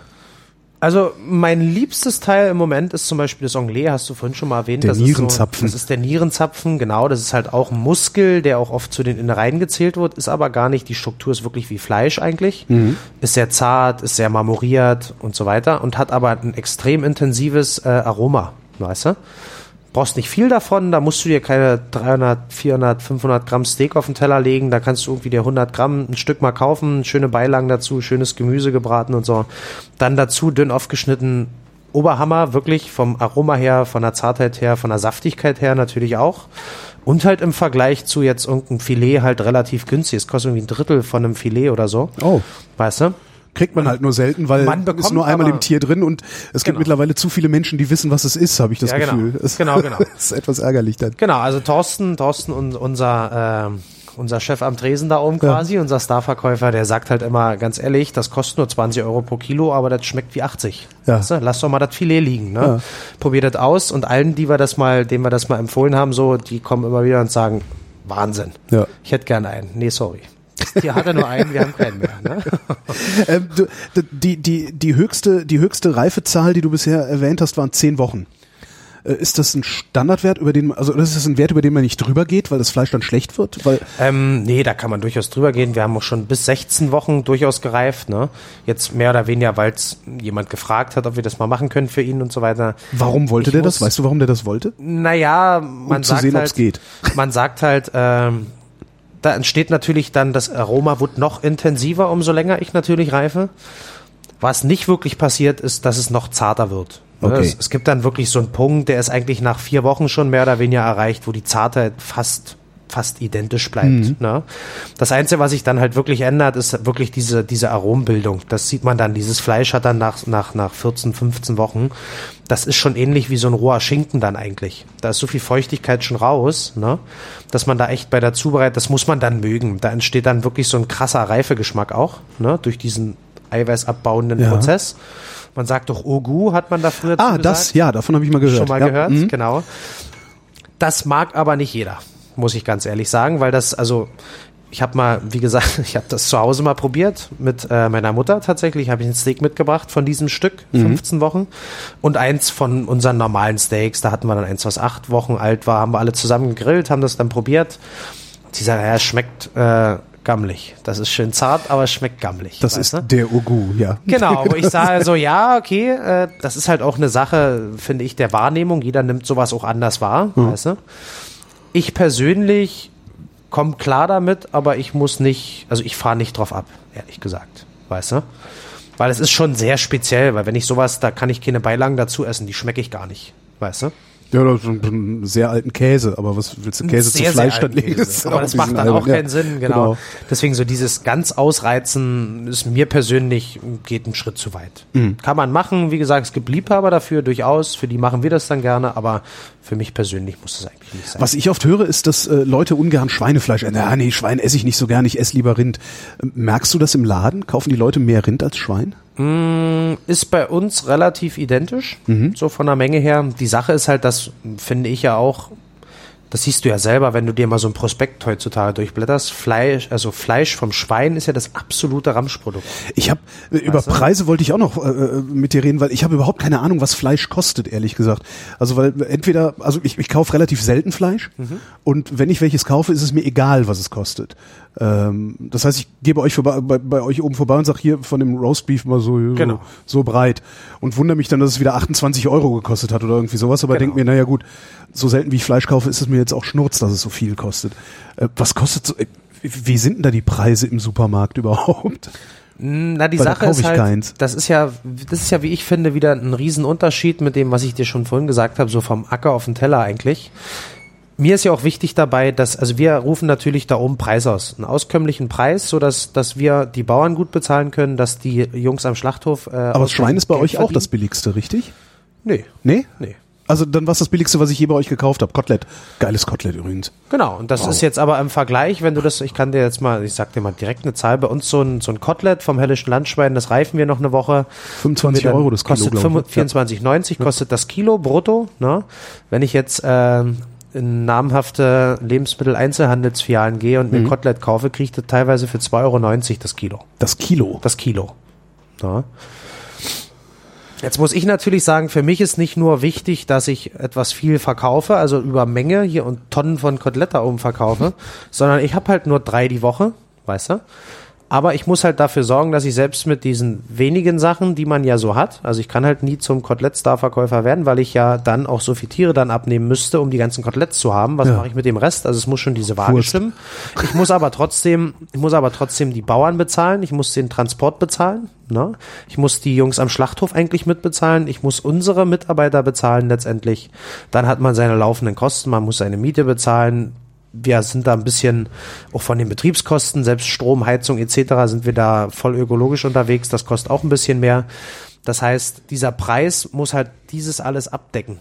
Also mein liebstes Teil im Moment ist zum Beispiel das Anglais, hast du vorhin schon mal erwähnt. Der das Nierenzapfen. Ist so, das ist der Nierenzapfen, genau. Das ist halt auch ein Muskel, der auch oft zu den Innereien gezählt wird, ist aber gar nicht. Die Struktur ist wirklich wie Fleisch eigentlich. Ist sehr zart, ist sehr marmoriert und so weiter und hat aber ein extrem intensives äh, Aroma, weißt du? Brauchst nicht viel davon, da musst du dir keine 300, 400, 500 Gramm Steak auf den Teller legen, da kannst du irgendwie dir 100 Gramm ein Stück mal kaufen, schöne Beilagen dazu, schönes Gemüse gebraten und so. Dann dazu dünn aufgeschnitten Oberhammer, wirklich vom Aroma her, von der Zartheit her, von der Saftigkeit her natürlich auch. Und halt im Vergleich zu jetzt irgendeinem Filet halt relativ günstig. Es kostet irgendwie ein Drittel von einem Filet oder so. Oh. Weißt du? Kriegt man halt nur selten, weil Man ist nur einmal im Tier drin und es gibt Genau. mittlerweile zu viele Menschen, die wissen, was es ist, habe ich das Ja, genau. Gefühl. Es Genau, genau. ist etwas ärgerlich dann. Genau, also Thorsten, Thorsten und unser, äh, unser Chef am Tresen da oben quasi, unser Starverkäufer, der sagt halt immer ganz ehrlich, das kostet nur 20 Euro pro Kilo, aber das schmeckt wie 80. Ja. Weißt du? Lass doch mal das Filet liegen. Ne? Ja. Probiert das aus und allen, die wir das mal, denen wir das mal empfohlen haben, so, die kommen immer wieder und sagen, Wahnsinn. Ja. Ich hätte gerne einen. Nee, sorry. Hier hat er nur einen, wir haben keinen mehr. Ne? Ähm, du, die, die, die höchste, die höchste Reifezahl, die du bisher erwähnt hast, waren zehn Wochen. Äh, Ist das ein Standardwert, über den, also ist das ein Wert, über den man nicht drüber geht, weil das Fleisch dann schlecht wird? Weil, Ähm, nee, da kann man durchaus drüber gehen. Wir haben auch schon bis 16 Wochen durchaus gereift. Ne? Jetzt mehr oder weniger, weil es jemand gefragt hat, ob wir das mal machen können für ihn und so weiter. warum wollte Ich der muss- das? Weißt du, warum der das wollte? Naja, man Um zu sagt sehen, halt, ob's geht. man sagt halt, ähm, da entsteht natürlich dann, das Aroma wird noch intensiver, umso länger ich natürlich reife. Was nicht wirklich passiert, ist, dass es noch zarter wird. Ne, Okay. Es, es gibt dann wirklich so einen Punkt, der ist eigentlich nach vier Wochen schon mehr oder weniger erreicht, wo die Zartheit fast fast identisch bleibt. Mhm. Ne? Das Einzige, was sich dann halt wirklich ändert, ist wirklich diese, diese Arombildung. Das sieht man dann. Dieses Fleisch hat dann nach, nach, nach 14, 15 Wochen, das ist schon ähnlich wie so ein roher Schinken dann eigentlich. Da ist so viel Feuchtigkeit schon raus, ne? dass man da echt bei der Zubereitung, das muss man dann mögen. Da entsteht dann wirklich so ein krasser Reifegeschmack auch, ne? durch diesen eiweißabbauenden Ja. Prozess. Man sagt doch Ogu, hat man da früher Ah, das, gesagt. ja, davon habe ich mal gehört. Schon mal ja. gehört, mhm. genau. Das mag aber nicht jeder, muss ich ganz ehrlich sagen, weil das, also ich habe mal, wie gesagt, ich habe das zu Hause mal probiert mit äh, meiner Mutter tatsächlich, habe ich ein Steak mitgebracht von diesem Stück, 15 Wochen und eins von unseren normalen Steaks, da hatten wir dann eins, was acht Wochen alt war, haben wir alle zusammen gegrillt, haben das dann probiert. Die sagen, ja, es schmeckt äh, gammelig. Das ist schön zart, aber es schmeckt gammelig. Das ist du? der Ugu, ja. Genau, wo ich sage so, ja, okay, äh, das ist halt auch eine Sache, finde ich, der Wahrnehmung. Jeder nimmt sowas auch anders wahr, weißt du? Ich persönlich komme klar damit, aber ich muss nicht, also ich fahre nicht drauf ab, ehrlich gesagt, weißt du? Weil es ist schon sehr speziell, weil wenn ich sowas, da kann ich keine Beilagen dazu essen, die schmecke ich gar nicht, weißt du? Ja, das ist einen sehr alten Käse, aber was willst du Käse zu Sehr, Fleisch sehr statt ist Aber das ein macht dann auch keinen Sinn, genau. Deswegen so dieses ganz Ausreizen ist mir persönlich, geht einen Schritt zu weit. Mhm. Kann man machen, wie gesagt, es gibt Liebhaber dafür, durchaus, für die machen wir das dann gerne, aber für mich persönlich muss das eigentlich nicht sein. Was ich oft höre, ist, dass äh, Leute ungern Schweinefleisch essen. Ja, nee, Schwein esse ich nicht so gern, ich esse lieber Rind. Ähm, Merkst du das im Laden? Kaufen die Leute mehr Rind als Schwein? Ist bei uns relativ identisch, Mhm. so von der Menge her. Die Sache ist halt, das finde ich ja auch, das siehst du ja selber, wenn du dir mal so ein Prospekt heutzutage durchblätterst. Fleisch, also Fleisch vom Schwein ist ja das absolute Ramschprodukt. Ich habe über du? Preise wollte ich auch noch äh, mit dir reden, weil ich habe überhaupt keine Ahnung, was Fleisch kostet, ehrlich gesagt. Also weil entweder, also ich, ich kaufe relativ selten Fleisch und wenn ich welches kaufe, ist es mir egal, was es kostet. Ähm, das heißt, ich gehe bei euch vorbei, bei, bei euch oben vorbei und sag hier von dem Roastbeef mal so, Genau. so, so breit und wundere mich dann, dass es wieder 28 Euro gekostet hat oder irgendwie sowas. Aber Genau. denk mir, naja gut, so selten wie ich Fleisch kaufe, ist es mir jetzt auch Schnurz, dass es so viel kostet. Äh, was kostet so, äh, wie sind denn da die Preise im Supermarkt überhaupt? Na, die Weil Sache ist halt, keins. das ist ja, das ist ja, wie ich finde, wieder ein Riesenunterschied mit dem, was ich dir schon vorhin gesagt habe, so vom Acker auf den Teller eigentlich. Mir ist ja auch wichtig dabei, dass, also wir rufen natürlich da oben Preis aus, einen auskömmlichen Preis, so dass, dass wir die Bauern gut bezahlen können, dass die Jungs am Schlachthof. Äh, Aber das Schwein ist bei Geld euch auch verdienen. das billigste, richtig? Nee, Nee? nee. Also dann war es das billigste, was ich je bei euch gekauft habe. Kotelett. Geiles Kotelett übrigens. Genau, und das ist jetzt aber im Vergleich, wenn du das, ich kann dir jetzt mal, ich sag dir mal direkt eine Zahl, bei uns so ein, so ein Kotelett vom Hellischen Landschwein, das reifen wir noch eine Woche. 25 Tun wir dann- Euro das Kilo, Kostet glaub ich, ne? 24,90 kostet das Kilo brutto. Ne? Wenn ich jetzt in namhafte Lebensmitteleinzelhandelsfilialen gehe und mir Mhm. Kotelett kaufe, kriege ich das teilweise für 2,90 Euro das Kilo. Das Kilo. Das Kilo. Ja. Jetzt muss ich natürlich sagen, für mich ist nicht nur wichtig, dass ich etwas viel verkaufe, also über Menge hier und Tonnen von Kotelett da oben verkaufe, sondern ich habe halt nur drei die Woche, weißt du? Aber ich muss halt dafür sorgen, dass ich selbst mit diesen wenigen Sachen, die man ja so hat, also ich kann halt nie zum Kotelett-Star-Verkäufer werden, weil ich ja dann auch so viel Tiere dann abnehmen müsste, um die ganzen Koteletts zu haben. Was Ja. mache ich mit dem Rest? Also es muss schon diese Waage Wurst. stimmen. Ich muss aber trotzdem, ich muss aber trotzdem die Bauern bezahlen, ich muss den Transport bezahlen, ne? Ich muss die Jungs am Schlachthof eigentlich mitbezahlen, ich muss unsere Mitarbeiter bezahlen letztendlich. Dann hat man seine laufenden Kosten, man muss seine Miete bezahlen. Wir sind da ein bisschen auch von den Betriebskosten, selbst Strom, Heizung etc. sind wir da voll ökologisch unterwegs. Das kostet auch ein bisschen mehr. Das heißt, dieser Preis muss halt dieses alles abdecken.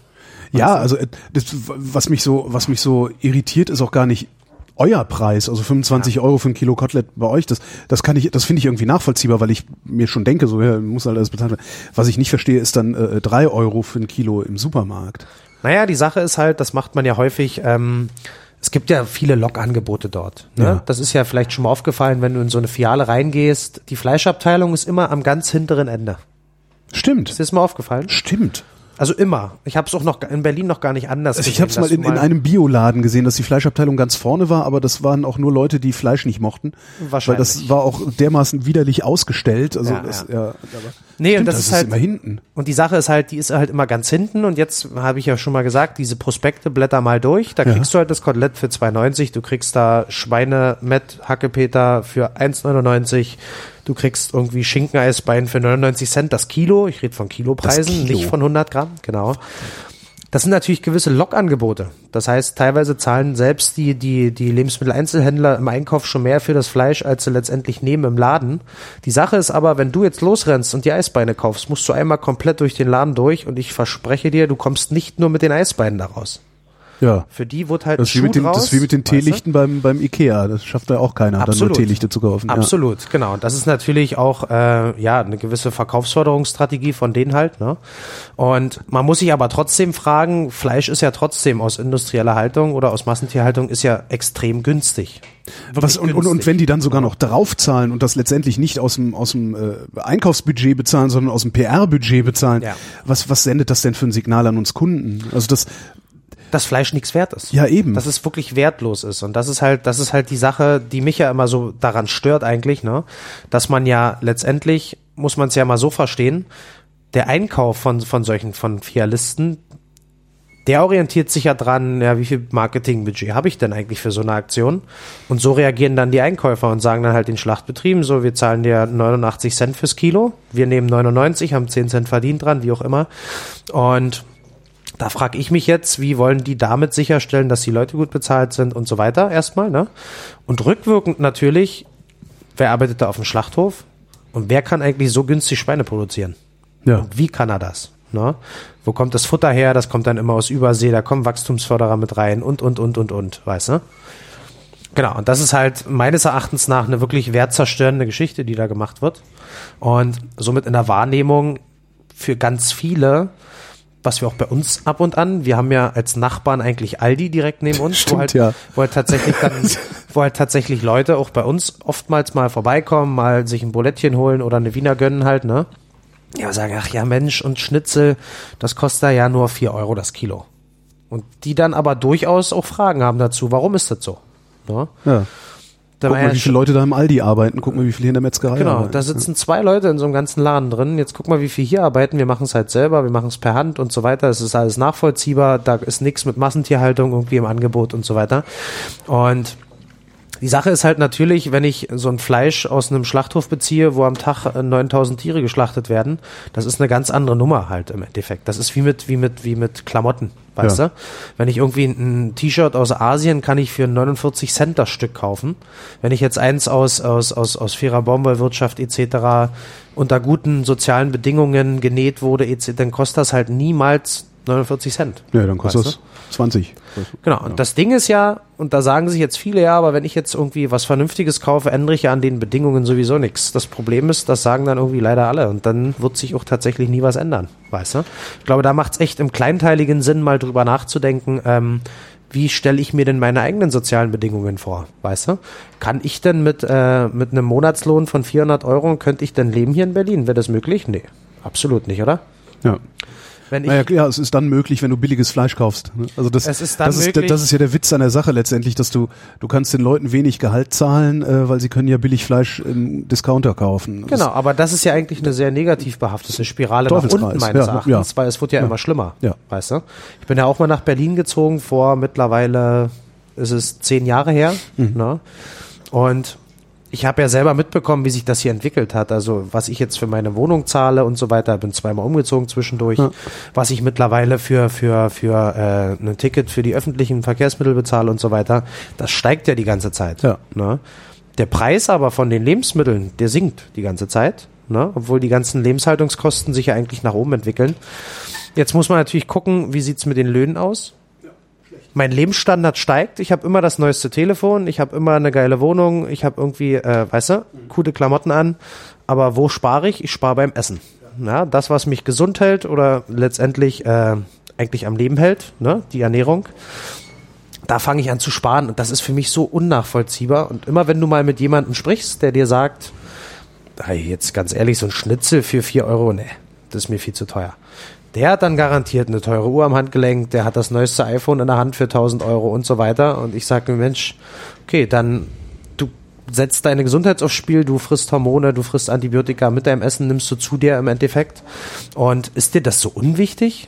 Ja, also äh, das, was mich so, was mich so irritiert, ist auch gar nicht euer Preis, also 25 Euro für ein Kilo Kotelett bei euch. Das, das kann ich, das finde ich irgendwie nachvollziehbar, weil ich mir schon denke, so ja, muss halt alles bezahlt werden. Was ich nicht verstehe, ist dann äh, drei Euro für ein Kilo im Supermarkt. Naja, die Sache ist halt, das macht man ja häufig, ähm, es gibt ja viele Lokangebote dort. Ne? Ja. Das ist ja vielleicht schon mal aufgefallen, wenn du in so eine Filiale reingehst. Die Fleischabteilung ist immer am ganz hinteren Ende. Stimmt. Ist dir das mal aufgefallen? Stimmt. Also immer. Ich habe es auch noch in Berlin noch gar nicht anders Also ich gesehen, habe es mal in, in einem Bioladen gesehen, dass die Fleischabteilung ganz vorne war, aber das waren auch nur Leute, die Fleisch nicht mochten. Weil Wahrscheinlich. das war auch dermaßen widerlich ausgestellt. Also Ja, das, ja. ja. Nee, stimmt, und das, ist halt immer hinten. Und die Sache ist halt, die ist halt immer ganz hinten und jetzt habe ich ja schon mal gesagt, diese Prospekte blätter mal durch, da Ja. kriegst du halt das Kotelett für 2,90, du kriegst da Schweine mit Hackepeter für 1,99, du kriegst irgendwie Schinkeneisbein für 99 Cent das Kilo, ich rede von Kilopreisen, Das Kilo. nicht von 100 Gramm, genau. Das sind natürlich gewisse Lockangebote. Das heißt, teilweise zahlen selbst die, die, die Lebensmitteleinzelhändler im Einkauf schon mehr für das Fleisch, als sie letztendlich nehmen im Laden. Die Sache ist aber, wenn du jetzt losrennst und die Eisbeine kaufst, musst du einmal komplett durch den Laden durch und ich verspreche dir, du kommst nicht nur mit den Eisbeinen da raus. Ja. Für die wird halt Das ist, wie mit den, draus, das ist wie mit den? Teelichten beim, beim Ikea. Das schafft ja auch keiner, dann nur Absolut. Teelichte zu kaufen. Ja. Absolut, genau. Und das ist natürlich auch äh, ja eine gewisse Verkaufsförderungsstrategie von denen halt. Ne? Und man muss sich aber trotzdem fragen: Fleisch ist ja trotzdem aus industrieller Haltung oder aus Massentierhaltung ist ja extrem günstig. Was, und, und, und wenn die dann sogar noch draufzahlen und das letztendlich nicht aus dem, aus dem äh, Einkaufsbudget bezahlen, sondern aus dem PR-Budget bezahlen, Ja. was, was sendet das denn für ein Signal an uns Kunden? Also das, dass Fleisch nichts wert ist. Ja, eben. Dass es wirklich wertlos ist. Und das ist halt, das ist halt die Sache, die mich ja immer so daran stört eigentlich, ne? Dass man ja letztendlich, muss man es ja mal so verstehen, der Einkauf von, von solchen, von Fialisten, der orientiert sich ja dran, ja, wie viel Marketingbudget habe ich denn eigentlich für so eine Aktion? Und so reagieren dann die Einkäufer und sagen dann halt den Schlachtbetrieben, so, wir zahlen dir 89 Cent fürs Kilo, wir nehmen 99, haben 10 Cent verdient dran, wie auch immer. Und da frage ich mich jetzt, wie wollen die damit sicherstellen, dass die Leute gut bezahlt sind und so weiter erstmal, ne? Und rückwirkend natürlich, wer arbeitet da auf dem Schlachthof und wer kann eigentlich so günstig Schweine produzieren? ja. Und wie kann er das? Ne? Wo kommt das Futter her? Das kommt dann immer aus Übersee, da kommen Wachstumsförderer mit rein und, und, und, und, und, weißt du? Genau, und das ist halt meines Erachtens nach eine wirklich wertzerstörende Geschichte, die da gemacht wird. Und somit in der Wahrnehmung für ganz viele was wir auch bei uns ab und an, wir haben ja als Nachbarn eigentlich Aldi direkt neben uns, Stimmt, wo, halt, ja. wo halt tatsächlich dann, wo halt tatsächlich Leute auch bei uns oftmals mal vorbeikommen, mal sich ein Bulettchen holen oder eine Wiener gönnen halt, ne? Ja, sagen, ach ja, Mensch, und Schnitzel, das kostet ja nur vier Euro das Kilo. Und die dann aber durchaus auch Fragen haben dazu, warum ist das so? Ne? Ja. Da Guck mal, ja wie viele Leute da im Aldi arbeiten. Guck mal, wie viele hier in der Metzgerei Genau, arbeiten. da sitzen zwei Leute in so einem ganzen Laden drin. Jetzt guck mal, wie viel hier arbeiten. Wir machen es halt selber, wir machen es per Hand und so weiter. Es ist alles nachvollziehbar. Da ist nichts mit Massentierhaltung irgendwie im Angebot und so weiter. Und die Sache ist halt natürlich, wenn ich so ein Fleisch aus einem Schlachthof beziehe, wo am Tag äh, 9000 Tiere geschlachtet werden, das ist eine ganz andere Nummer halt im Endeffekt. Das ist wie mit, wie mit, wie mit Klamotten, weißt Ja. du? Wenn ich irgendwie ein ein T-Shirt aus Asien kann ich für 49 Cent das Stück kaufen. Wenn ich jetzt eins aus, aus, aus, aus fairer Baumwollwirtschaft etc. unter guten sozialen Bedingungen genäht wurde, etc., dann kostet das halt niemals 49 Cent. ja, dann kostet Weißt das 20. Genau, und das Ding ist ja, und da sagen sich jetzt viele, ja, aber wenn ich jetzt irgendwie was Vernünftiges kaufe, ändere ich ja an den Bedingungen sowieso nichts. Das Problem ist, das sagen dann irgendwie leider alle und dann wird sich auch tatsächlich nie was ändern, weißt du? Ich glaube, da macht es echt im kleinteiligen Sinn, mal drüber nachzudenken, ähm, wie stelle ich mir denn meine eigenen sozialen Bedingungen vor, weißt du? Kann ich denn mit, äh, mit einem Monatslohn von 400 Euro, könnte ich denn leben hier in Berlin? Wäre das möglich? Nee, absolut nicht, oder? Ja. Wenn ich, Naja, klar, es ist dann möglich, wenn du billiges Fleisch kaufst. ne? Also das, Es ist dann das, ist, möglich- das ist ja der Witz an der Sache letztendlich, dass du, du kannst den Leuten wenig Gehalt zahlen, äh, weil sie können ja billig Fleisch im Discounter kaufen. Das- Genau, aber das ist ja eigentlich eine sehr negativ behaftete Spirale nach unten meines ja, Erachtens, ja. weil es wird ja, Ja. immer schlimmer. Ja. Weißt du? Ich bin ja auch mal nach Berlin gezogen vor mittlerweile ist es zehn Jahre her. Mhm. Ne? Und ich habe ja selber mitbekommen, wie sich das hier entwickelt hat. Also was ich jetzt für meine Wohnung zahle und so weiter. Bin zweimal umgezogen zwischendurch. Ja. Was ich mittlerweile für für für äh, ein Ticket für die öffentlichen Verkehrsmittel bezahle und so weiter. Das steigt ja die ganze Zeit. Ja. Ne? Der Preis aber von den Lebensmitteln, der sinkt die ganze Zeit. Ne? Obwohl die ganzen Lebenshaltungskosten sich ja eigentlich nach oben entwickeln. Jetzt muss man natürlich gucken, wie sieht's mit den Löhnen aus? Mein Lebensstandard steigt. Ich habe immer das neueste Telefon, ich habe immer eine geile Wohnung, ich habe irgendwie, äh, weißt du, coole Klamotten an. Aber wo spare ich? Ich spare beim Essen. Ja, das, was mich gesund hält oder letztendlich äh, eigentlich am Leben hält, ne? die Ernährung. Da fange ich an zu sparen und das ist für mich so unnachvollziehbar. Und immer wenn du mal mit jemandem sprichst, der dir sagt, hey, jetzt ganz ehrlich, so ein Schnitzel für vier Euro, nee, das ist mir viel zu teuer. Der hat dann garantiert eine teure Uhr am Handgelenk, der hat das neueste iPhone in der Hand für 1000 Euro und so weiter. Und ich sage mir, Mensch, okay, dann du setzt deine Gesundheit aufs Spiel, du frisst Hormone, du frisst Antibiotika mit deinem Essen, nimmst du zu dir im Endeffekt. Und ist dir das so unwichtig?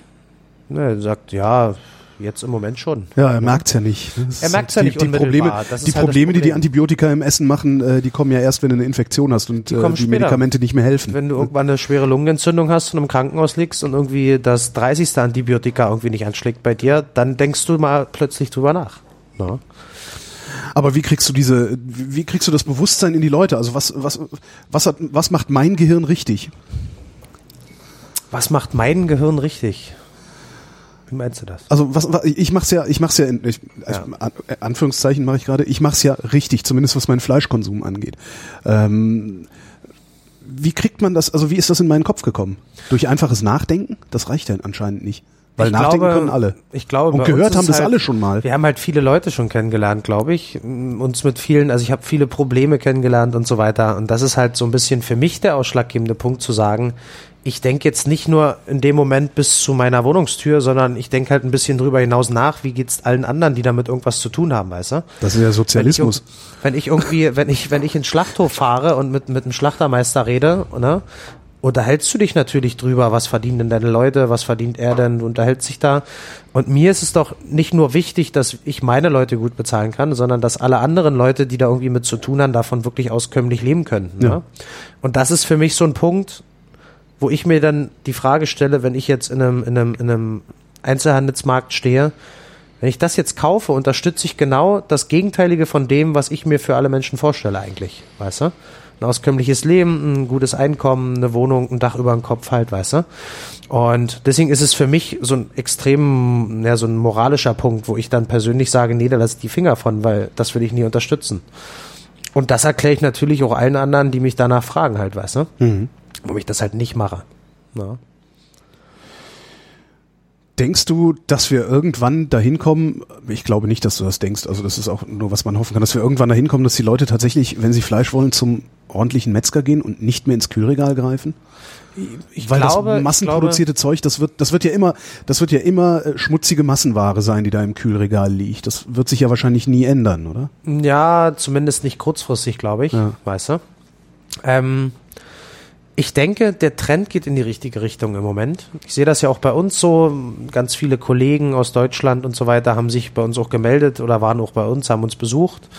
Na, er sagt, ja, jetzt im Moment schon. Ja, er merkt's ja nicht. ne? Das Er merkt's ja die, nicht die Probleme, unmittelbar. Das die halt Probleme, die die Problem. Antibiotika im Essen machen, äh, die kommen ja erst, wenn du eine Infektion hast und Die äh, die. Medikamente nicht mehr helfen. Wenn du irgendwann eine schwere Lungenentzündung hast und im Krankenhaus liegst und irgendwie das 30. Antibiotika irgendwie nicht anschlägt bei dir, dann denkst du mal plötzlich drüber nach. Ne? Aber wie kriegst du diese, wie kriegst du das Bewusstsein in die Leute? Also was, was, was hat, was macht mein Gehirn richtig? Was macht mein Gehirn richtig? Wie meinst du das? Also was, was ich mach's ja, ich mach's ja, in, ich, also an, Anführungszeichen mache ich gerade, ich mach's ja richtig, zumindest was meinen Fleischkonsum angeht. Ähm, wie kriegt man das, also wie ist das in meinen Kopf gekommen? Durch einfaches Nachdenken? Das reicht ja anscheinend nicht. Weil Ich nachdenken glaube- können alle. Ich glaube, Und gehört haben das halt, alle schon mal. Wir haben halt viele Leute schon kennengelernt, glaube ich. Uns mit vielen, also ich habe viele Probleme kennengelernt und so weiter. Und das ist halt so ein bisschen für mich der ausschlaggebende Punkt zu sagen, ich denke jetzt nicht nur in dem Moment bis zu meiner Wohnungstür, sondern ich denke halt ein bisschen drüber hinaus nach, wie geht's allen anderen, die damit irgendwas zu tun haben, weißt du? Das ist ja Sozialismus. Wenn ich, wenn ich irgendwie, wenn ich, wenn ich in den Schlachthof fahre und mit, mit einem Schlachtermeister rede, ne, unterhältst du dich natürlich drüber, was verdienen denn deine Leute, was verdient er denn, du unterhältst dich da. Und mir ist es doch nicht nur wichtig, dass ich meine Leute gut bezahlen kann, sondern dass alle anderen Leute, die da irgendwie mit zu tun haben, davon wirklich auskömmlich leben können. Ne? Ja. Und das ist für mich so ein Punkt, wo ich mir dann die Frage stelle, wenn ich jetzt in einem, in einem, in einem Einzelhandelsmarkt stehe, wenn ich das jetzt kaufe, unterstütze ich genau das Gegenteilige von dem, was ich mir für alle Menschen vorstelle eigentlich, weißt du? Ein auskömmliches Leben, ein gutes Einkommen, eine Wohnung, ein Dach über dem Kopf halt, weißt du? Und deswegen ist es für mich so ein extrem, ja, so ein moralischer Punkt, wo ich dann persönlich sage, nee, da lass ich die Finger von, weil das will ich nie unterstützen. Und das erkläre ich natürlich auch allen anderen, die mich danach fragen halt, weißt du? Mhm. Warum ich das halt nicht mache. Ja. Denkst du, dass wir irgendwann dahin kommen? Ich glaube nicht, dass du das denkst. Also das ist auch nur, was man hoffen kann, dass wir irgendwann dahin kommen, dass die Leute tatsächlich, wenn sie Fleisch wollen, zum ordentlichen Metzger gehen und nicht mehr ins Kühlregal greifen? Ich Weil glaube, das massenproduzierte Zeug, das wird, das wird ja immer, das wird ja immer äh, schmutzige Massenware sein, die da im Kühlregal liegt. Das wird sich ja wahrscheinlich nie ändern, oder? glaube, ja, zumindest nicht kurzfristig, glaube ich. Ja. Weißt du? Ähm, ich denke, der Trend geht in die richtige Richtung im Moment. Ich sehe das ja auch bei uns so. Ganz viele Kollegen aus Deutschland und so weiter haben sich bei uns auch gemeldet oder waren auch bei uns, haben uns besucht.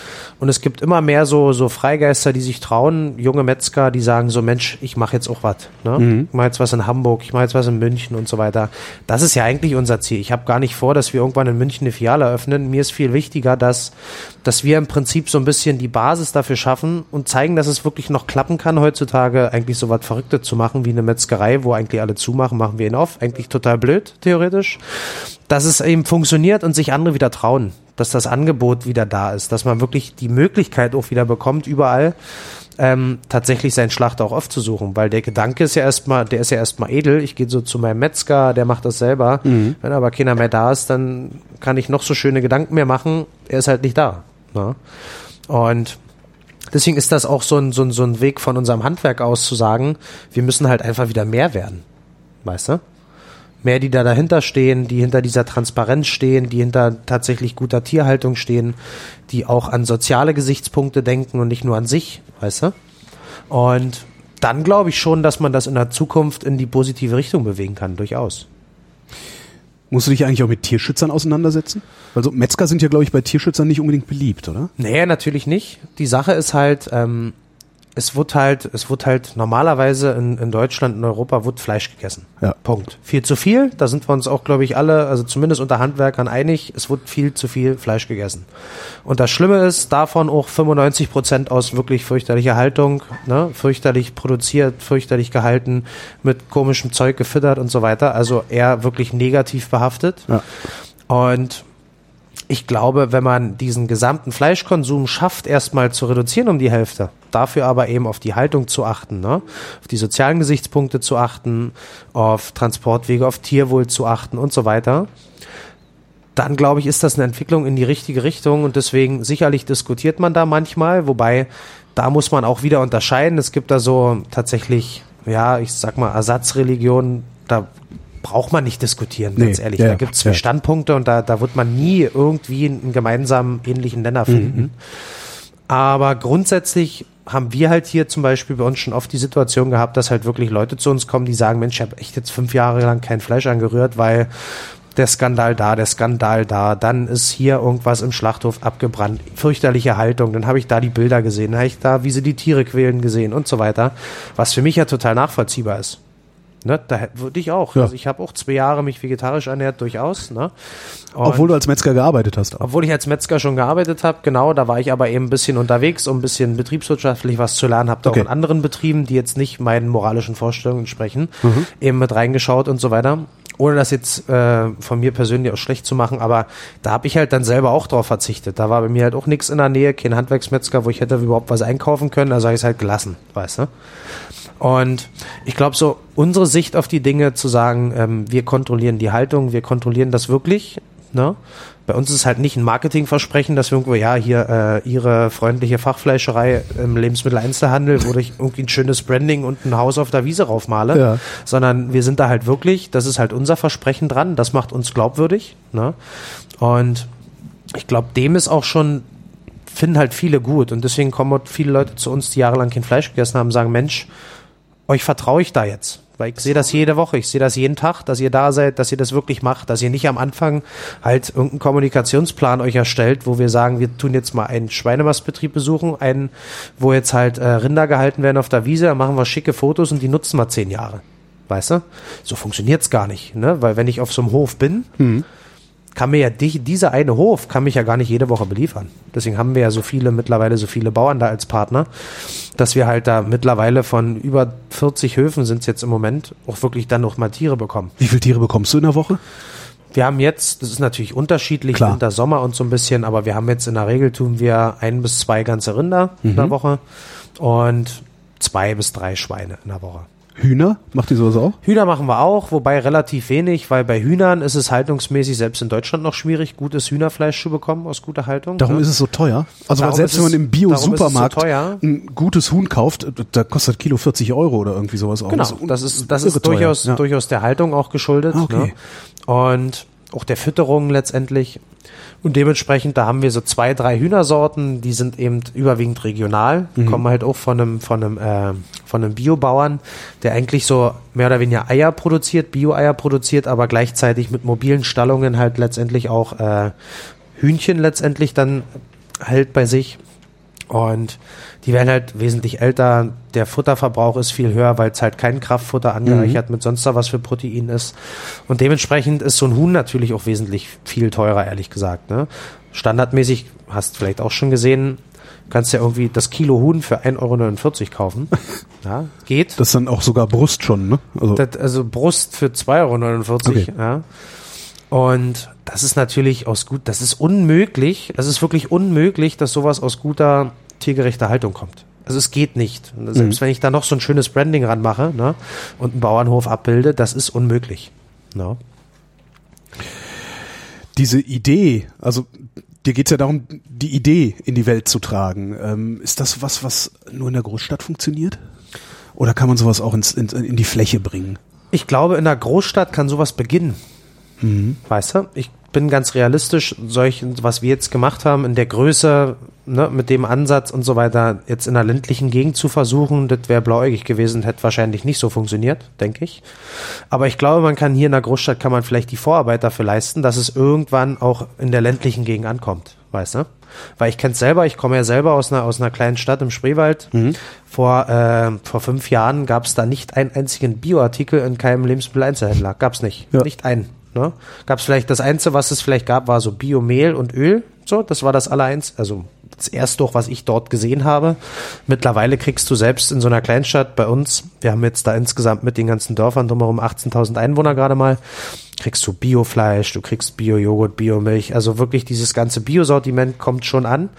Und es gibt immer mehr so, so Freigeister, die sich trauen, junge Metzger, die sagen so, Mensch, ich mache jetzt auch was. Ne? Ich mache jetzt was in Hamburg, ich mache jetzt was in München und so weiter. Das ist ja eigentlich unser Ziel. Ich habe gar nicht vor, dass wir irgendwann in München eine Filiale eröffnen. Mir ist viel wichtiger, dass, dass wir im Prinzip so ein bisschen die Basis dafür schaffen und zeigen, dass es wirklich noch klappen kann heutzutage, eigentlich so was Verrücktes zu machen wie eine Metzgerei, wo eigentlich alle zumachen, machen wir ihn auf. Eigentlich total blöd, theoretisch. Dass es eben funktioniert und sich andere wieder trauen. Dass das Angebot wieder da ist. Dass man wirklich die Möglichkeit auch wieder bekommt, überall ähm, tatsächlich seinen Schlachter auch aufzusuchen, weil der Gedanke ist ja erstmal, der ist ja erstmal edel. Ich gehe so zu meinem Metzger, der macht das selber. Wenn aber keiner mehr da ist, dann kann ich noch so schöne Gedanken mehr machen. Er ist halt nicht da. Ne? Und deswegen ist das auch so ein, so, ein, so ein Weg von unserem Handwerk aus zu sagen, wir müssen halt einfach wieder mehr werden. Weißt du? Mehr, die da dahinter stehen, die hinter dieser Transparenz stehen, die hinter tatsächlich guter Tierhaltung stehen, die auch an soziale Gesichtspunkte denken und nicht nur an sich, weißt du? Und dann glaube ich schon, dass man das in der Zukunft in die positive Richtung bewegen kann, durchaus. Musst du dich eigentlich auch mit Tierschützern auseinandersetzen? Also Metzger sind ja, glaube ich, bei Tierschützern nicht unbedingt beliebt, oder? Nee, natürlich nicht. Die Sache ist halt, ähm, es wird halt, es wird halt normalerweise in, in Deutschland, in Europa wird Fleisch gegessen. Ja. Punkt. Viel zu viel, da sind wir uns auch, glaube ich, alle, also zumindest unter Handwerkern einig, es wird viel zu viel Fleisch gegessen. Und das Schlimme ist, davon auch 95 Prozent aus wirklich fürchterlicher Haltung, ne, fürchterlich produziert, fürchterlich gehalten, mit komischem Zeug gefüttert und so weiter. Also eher wirklich negativ behaftet. Ja. Und ich glaube, wenn man diesen gesamten Fleischkonsum schafft, erstmal zu reduzieren um die Hälfte, dafür aber eben auf die Haltung zu achten, ne? auf die sozialen Gesichtspunkte zu achten, auf Transportwege, auf Tierwohl zu achten und so weiter, dann glaube ich, ist das eine Entwicklung in die richtige Richtung und deswegen sicherlich diskutiert man da manchmal, wobei da muss man auch wieder unterscheiden. Es gibt da so tatsächlich, ja, ich sag mal, Ersatzreligionen, da braucht man nicht diskutieren, ganz Nee, ehrlich. ja, da gibt es zwei ja. Standpunkte und da, da wird man nie irgendwie einen gemeinsamen ähnlichen Nenner finden. Aber grundsätzlich haben wir halt hier zum Beispiel bei uns schon oft die Situation gehabt, dass halt wirklich Leute zu uns kommen, die sagen, Mensch, ich habe echt jetzt fünf Jahre lang kein Fleisch angerührt, weil der Skandal da, der Skandal da, dann ist hier irgendwas im Schlachthof abgebrannt, fürchterliche Haltung, dann habe ich da die Bilder gesehen, dann habe ich da, wie sie die Tiere quälen gesehen und so weiter, was für mich ja total nachvollziehbar ist. Ne, da würde ich auch. Ja. Also ich habe auch zwei Jahre mich vegetarisch ernährt, durchaus. Ne? Und- Obwohl du als Metzger gearbeitet hast. Obwohl ich als Metzger schon gearbeitet habe, genau, da war ich aber eben ein bisschen unterwegs, um ein bisschen betriebswirtschaftlich was zu lernen, habe da Okay. auch in anderen Betrieben, die jetzt nicht meinen moralischen Vorstellungen entsprechen, Mhm. eben mit reingeschaut und so weiter. Ohne das jetzt äh, von mir persönlich auch schlecht zu machen, aber da habe ich halt dann selber auch drauf verzichtet. Da war bei mir halt auch nichts in der Nähe, kein Handwerksmetzger, wo ich hätte überhaupt was einkaufen können, also habe ich es halt gelassen, weißt du? Und ich glaube, so unsere Sicht auf die Dinge zu sagen, ähm, wir kontrollieren die Haltung, wir kontrollieren das wirklich. Ne? Bei uns ist es halt nicht ein Marketingversprechen, dass wir irgendwo, ja, hier äh, ihre freundliche Fachfleischerei im Lebensmitteleinzelhandel, wo ich irgendwie ein schönes Branding und ein Haus auf der Wiese raufmale, Ja. sondern wir sind da halt wirklich, das ist halt unser Versprechen dran, das macht uns glaubwürdig. Ne? Und ich glaube, dem ist auch schon finden halt viele gut und deswegen kommen auch viele Leute zu uns, die jahrelang kein Fleisch gegessen haben, sagen, Mensch, euch vertraue ich da jetzt. Weil ich sehe das jede Woche, ich sehe das jeden Tag, dass ihr da seid, dass ihr das wirklich macht, dass ihr nicht am Anfang halt irgendeinen Kommunikationsplan euch erstellt, wo wir sagen, wir tun jetzt mal einen Schweinemastbetrieb besuchen, einen, wo jetzt halt äh, Rinder gehalten werden auf der Wiese, dann machen wir schicke Fotos und die nutzen wir zehn Jahre. Weißt du? So funktioniert's gar nicht, ne? Weil wenn ich auf so einem Hof bin, kann mir ja die, dieser eine Hof kann mich ja gar nicht jede Woche beliefern. Deswegen haben wir ja so viele, mittlerweile so viele Bauern da als Partner, dass wir halt da mittlerweile von über 40 Höfen sind es jetzt im Moment auch wirklich dann noch mal Tiere bekommen. Wie viele Tiere bekommst du in der Woche? Wir haben jetzt, das ist natürlich unterschiedlich, Klar. Winter, Sommer und so ein bisschen, aber wir haben jetzt in der Regel tun wir ein bis zwei ganze Rinder in der Woche und zwei bis drei Schweine in der Woche. Hühner? Macht ihr sowas auch? Hühner machen wir auch, wobei relativ wenig, weil bei Hühnern ist es haltungsmäßig selbst in Deutschland noch schwierig, gutes Hühnerfleisch zu bekommen aus guter Haltung. Darum ne? ist es so teuer. Also weil selbst wenn man im so Bio-Supermarkt teuer. ein gutes Huhn kauft, da kostet Kilo 40 Euro oder irgendwie sowas auch. Genau, das ist, das ist durchaus, Ja. durchaus der Haltung auch geschuldet. Ah, okay. Ne? Und auch der Fütterung letztendlich. Und dementsprechend, da haben wir so zwei, drei Hühnersorten, die sind eben überwiegend regional, Mhm. kommen halt auch von einem, von einem, äh, von einem Biobauern, der eigentlich so mehr oder weniger Eier produziert, Bio-Eier produziert, aber gleichzeitig mit mobilen Stallungen halt letztendlich auch äh, Hühnchen letztendlich dann hält bei sich. Und die werden halt wesentlich älter. Der Futterverbrauch ist viel höher, weil es halt kein Kraftfutter angereichert mit sonst da was für Protein ist. Und dementsprechend ist so ein Huhn natürlich auch wesentlich viel teurer, ehrlich gesagt. Ne? Standardmäßig, hast vielleicht auch schon gesehen, kannst ja irgendwie das Kilo Huhn für 1,49 Euro kaufen. Ja, geht. Das ist dann auch sogar Brust schon, ne? Also, Das, also Brust für 2,49 Euro. Okay. Ja. Und das ist natürlich aus gut, das ist unmöglich, das ist wirklich unmöglich, dass sowas aus guter tiergerechter Haltung kommt. Also es geht nicht. Selbst wenn ich da noch so ein schönes Branding ranmache ne, und einen Bauernhof abbilde, das ist unmöglich. Ne? diese Idee, also dir geht's ja darum, die Idee in die Welt zu tragen. Ähm, ist das was, was nur in der Großstadt funktioniert? Oder kann man sowas auch ins, in, in die Fläche bringen? Ich glaube, in der Großstadt kann sowas beginnen. Weißt du? Ich bin ganz realistisch, solch, was wir jetzt gemacht haben, in der Größe, ne, mit dem Ansatz und so weiter, jetzt in einer ländlichen Gegend zu versuchen, das wäre blauäugig gewesen, hätte wahrscheinlich nicht so funktioniert, denke ich. Aber ich glaube, man kann hier in der Großstadt, kann man vielleicht die Vorarbeit dafür leisten, dass es irgendwann auch in der ländlichen Gegend ankommt, weißt du? Weil ich kenne es selber, ich komme ja selber aus einer, aus einer kleinen Stadt im Spreewald. Vor, äh, vor fünf Jahren gab es da nicht einen einzigen Bioartikel in keinem Lebensmitteleinzelhändler. Gab es nicht. Ja. Nicht einen. Ne? Gab es vielleicht, das Einzige, was es vielleicht gab, war so Biomehl und Öl. So, das war das allereins. Also das erste doch, was ich dort gesehen habe. Mittlerweile kriegst du selbst in so einer Kleinstadt bei uns, wir haben jetzt da insgesamt mit den ganzen Dörfern drumherum 18.000 Einwohner gerade mal, kriegst du Biofleisch, du kriegst Bio-Joghurt, Biomilch. Also wirklich dieses ganze Biosortiment kommt schon an.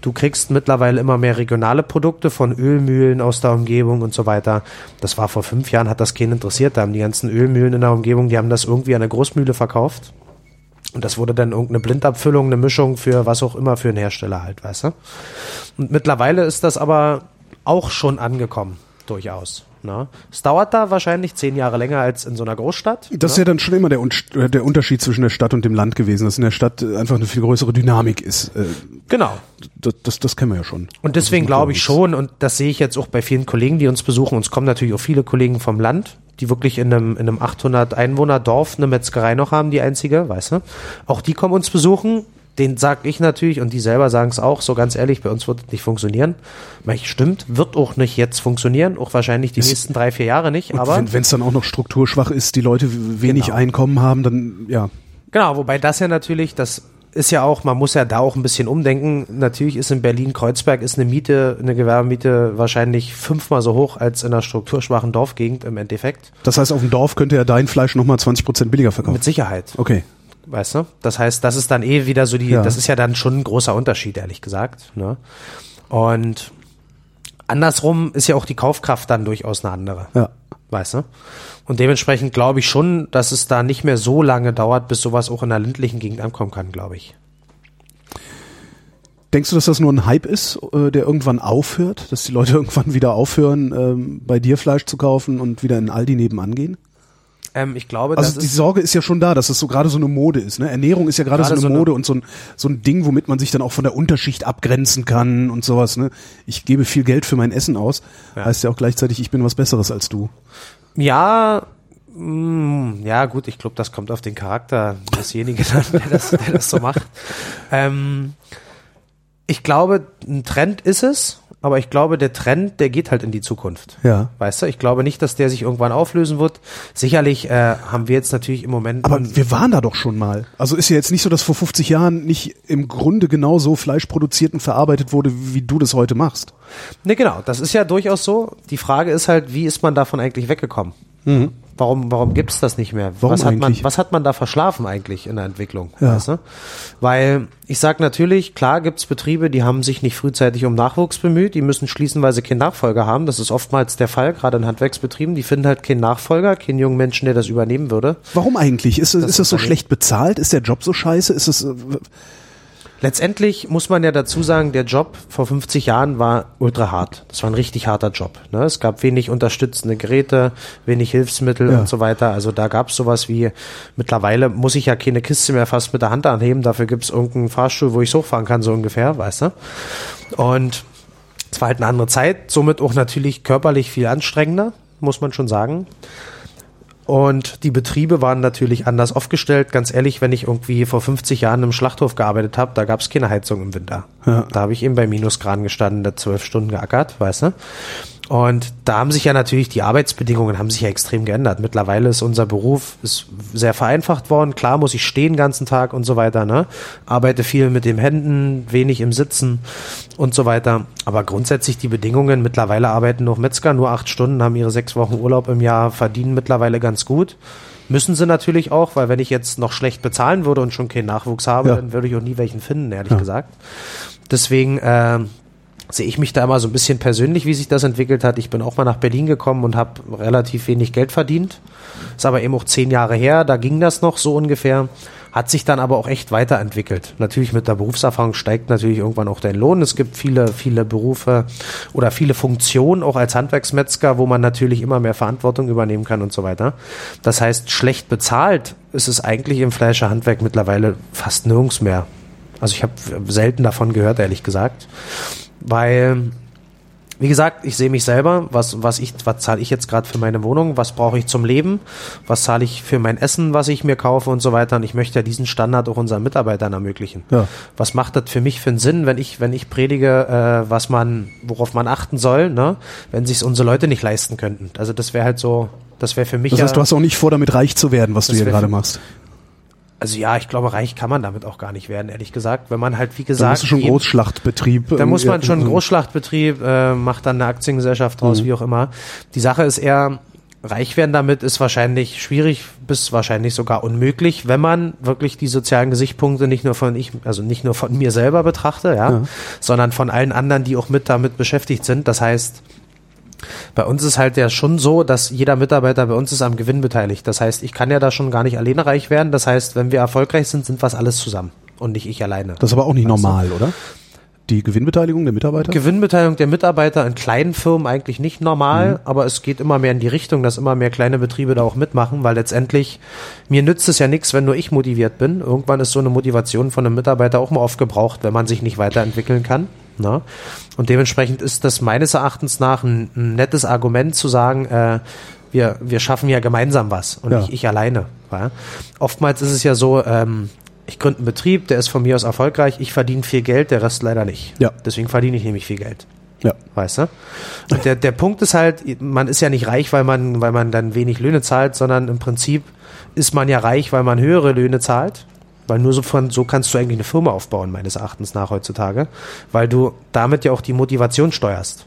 Du kriegst mittlerweile immer mehr regionale Produkte von Ölmühlen aus der Umgebung und so weiter. Das war vor fünf Jahren, hat das keinen interessiert. Da haben die ganzen Ölmühlen in der Umgebung, die haben das irgendwie an der Großmühle verkauft. Und das wurde dann irgendeine Blindabfüllung, eine Mischung für was auch immer für einen Hersteller halt, weißt du? Und mittlerweile ist das aber auch schon angekommen, durchaus. Ne? Es dauert da wahrscheinlich zehn Jahre länger als in so einer Großstadt. Das ist ja dann schon immer der, Un- äh, der Unterschied zwischen der Stadt und dem Land gewesen, dass in der Stadt äh, einfach eine viel größere Dynamik ist. Äh, Genau. Das, das, das kennen wir ja schon. Und deswegen glaube ich schon, und das sehe ich jetzt auch bei vielen Kollegen, die uns besuchen, uns kommen natürlich auch viele Kollegen vom Land, die wirklich in einem, in einem 800 Einwohner Dorf eine Metzgerei noch haben, die einzige, weißt du? Auch die kommen uns besuchen, den sag ich natürlich und die selber sagen es auch, so ganz ehrlich, bei uns wird es nicht funktionieren. Ich, stimmt, wird auch nicht jetzt funktionieren, auch wahrscheinlich die nächsten drei, vier Jahre nicht, aber wenn es dann auch noch strukturschwach ist, die Leute wenig Genau. Einkommen haben, dann ja. Genau, wobei das ja natürlich, das ist ja auch, man muss ja da auch ein bisschen umdenken. Natürlich ist in Berlin-Kreuzberg ist eine Miete, eine Gewerbemiete wahrscheinlich fünfmal so hoch als in einer strukturschwachen Dorfgegend im Endeffekt. Das heißt, auf dem Dorf könnte ja dein Fleisch nochmal 20 Prozent billiger verkaufen. Mit Sicherheit, Okay. weißt du? Das heißt, das ist dann eh wieder so die, Ja. das ist ja dann schon ein großer Unterschied, ehrlich gesagt. Ne? Und andersrum ist ja auch die Kaufkraft dann durchaus eine andere. Ja. Weißt du? Und dementsprechend glaube ich schon, dass es da nicht mehr so lange dauert, bis sowas auch in der ländlichen Gegend ankommen kann, glaube ich. Denkst du, dass das nur ein Hype ist, äh, der irgendwann aufhört? Dass die Leute irgendwann wieder aufhören, ähm, bei dir Fleisch zu kaufen und wieder in Aldi nebenan gehen? Ähm, ich glaube, Also das die ist Sorge ist ja schon da, dass es so gerade so eine Mode ist. Ne? Ernährung ist ja gerade so eine so eine- Mode und so ein, so ein Ding, womit man sich dann auch von der Unterschicht abgrenzen kann und sowas. Ne? Ich gebe viel Geld für mein Essen aus. Ja. Heißt ja auch gleichzeitig, ich bin was Besseres als du. Ja, mh, ja gut, ich glaube, das kommt auf den Charakter desjenigen an, der das, der das so macht. Ähm, ich glaube, ein Trend ist es, aber ich glaube, der Trend, der geht halt in die Zukunft. Ja. Weißt du, ich glaube nicht, dass der sich irgendwann auflösen wird. Sicherlich äh, haben wir jetzt natürlich im Moment. Aber wir waren da doch schon mal. Also ist ja jetzt nicht so, dass vor 50 Jahren nicht im Grunde genau so Fleisch produziert und verarbeitet wurde, wie du das heute machst. Ne, genau, das ist ja durchaus so. Die Frage ist halt, wie ist man davon eigentlich weggekommen? Warum, warum gibt's das nicht mehr? Warum was, hat man, was hat man da verschlafen eigentlich in der Entwicklung? Ja. Weißt du? Weil ich sag natürlich, klar gibt's Betriebe, die haben sich nicht frühzeitig um Nachwuchs bemüht, die müssen schließen, weil sie keinen Nachfolger haben. Das ist oftmals der Fall, gerade in Handwerksbetrieben. Die finden halt keinen Nachfolger, keinen jungen Menschen, der das übernehmen würde. Warum eigentlich? Ist, es- ist das so schlecht bezahlt? Ist der Job so scheiße? Ist es, äh, Letztendlich muss man ja dazu sagen, der Job vor 50 Jahren war ultra hart. Das war ein richtig harter Job. Ne? Es gab wenig unterstützende Geräte, wenig Hilfsmittel Ja. und so weiter. Also da gab es sowas wie, mittlerweile muss ich ja keine Kiste mehr fast mit der Hand anheben, dafür gibt es irgendeinen Fahrstuhl, wo ich hochfahren kann, so ungefähr, weißt du? Und es war halt eine andere Zeit, somit auch natürlich körperlich viel anstrengender, muss man schon sagen. Und die Betriebe waren natürlich anders aufgestellt. Ganz ehrlich, wenn ich irgendwie vor 50 Jahren im Schlachthof gearbeitet habe, da gab es keine Heizung im Winter. Ja. Da habe ich eben bei Minusgraden gestanden, da zwölf Stunden geackert, weißt du? Und da haben sich ja natürlich die Arbeitsbedingungen haben sich ja extrem geändert. Mittlerweile ist unser Beruf ist sehr vereinfacht worden. Klar muss ich stehen den ganzen Tag und so weiter, ne? Arbeite viel mit den Händen, wenig im Sitzen und so weiter. Aber grundsätzlich die Bedingungen, mittlerweile arbeiten noch Metzger nur acht Stunden, haben ihre sechs Wochen Urlaub im Jahr, verdienen mittlerweile ganz gut. Müssen sie natürlich auch, weil wenn ich jetzt noch schlecht bezahlen würde und schon keinen Nachwuchs habe, Ja. dann würde ich auch nie welchen finden, ehrlich gesagt. Deswegen ähm, sehe ich mich da immer so ein bisschen persönlich, wie sich das entwickelt hat. Ich bin auch mal nach Berlin gekommen und habe relativ wenig Geld verdient. Ist aber eben auch zehn Jahre her, da ging das noch so ungefähr. Hat sich dann aber auch echt weiterentwickelt. Natürlich mit der Berufserfahrung steigt natürlich irgendwann auch dein Lohn. Es gibt viele, viele Berufe oder viele Funktionen, auch als Handwerksmetzger, wo man natürlich immer mehr Verantwortung übernehmen kann und so weiter. Das heißt, schlecht bezahlt ist es eigentlich im Fleischerhandwerk mittlerweile fast nirgends mehr. Also ich habe selten davon gehört, ehrlich gesagt. Weil, wie gesagt, ich sehe mich selber, was, was ich, was zahle ich jetzt gerade für meine Wohnung, was brauche ich zum Leben, was zahle ich für mein Essen, was ich mir kaufe und so weiter. Und ich möchte ja diesen Standard auch unseren Mitarbeitern ermöglichen. Ja. Was macht das für mich für einen Sinn, wenn ich, wenn ich predige, äh, was man, worauf man achten soll, ne? wenn sich unsere Leute nicht leisten könnten. Also das wäre halt so, das wäre für mich das ja, heißt, du hast auch nicht vor, damit reich zu werden, was du hier gerade machst. Also ja, ich glaube, reich kann man damit auch gar nicht werden, ehrlich gesagt. Wenn man halt, wie Da gesagt, musst du schon jeden- Großschlachtbetrieb. Da muss man schon einen Großschlachtbetrieb, äh, macht dann eine Aktiengesellschaft draus, wie auch immer. Die Sache ist eher, reich werden damit ist wahrscheinlich schwierig bis wahrscheinlich sogar unmöglich, wenn man wirklich die sozialen Gesichtspunkte nicht nur von ich, also nicht nur von mir selber betrachte, ja, sondern von allen anderen, die auch mit damit beschäftigt sind. Das heißt, bei uns ist halt ja schon so, dass jeder Mitarbeiter bei uns ist am Gewinn beteiligt. Das heißt, ich kann ja da schon gar nicht alleine reich werden. Das heißt, wenn wir erfolgreich sind, sind wir alles zusammen und nicht ich alleine. Das ist aber auch nicht normal, oder? Die Gewinnbeteiligung der Mitarbeiter? Gewinnbeteiligung der Mitarbeiter in kleinen Firmen eigentlich nicht normal, Mhm. aber es geht immer mehr in die Richtung, dass immer mehr kleine Betriebe da auch mitmachen, weil letztendlich mir nützt es ja nichts, wenn nur ich motiviert bin. Irgendwann ist so eine Motivation von einem Mitarbeiter auch mal aufgebraucht, wenn man sich nicht weiterentwickeln kann. Ne? Und dementsprechend ist das meines Erachtens nach ein, ein nettes Argument zu sagen, äh, wir, wir schaffen ja gemeinsam was und Ja. nicht ich alleine. Ja? Oftmals ist es ja so, ähm, ich gründe einen Betrieb, der ist von mir aus erfolgreich, ich verdiene viel Geld, der Rest leider nicht. Ja. Deswegen verdiene ich nämlich viel Geld. Ja. Weißt du? Und der, der Punkt ist halt, man ist ja nicht reich, weil man, weil man dann wenig Löhne zahlt, sondern im Prinzip ist man ja reich, weil man höhere Löhne zahlt. Weil nur so von, so kannst du eigentlich eine Firma aufbauen, meines Erachtens nach heutzutage. Weil du damit ja auch die Motivation steuerst.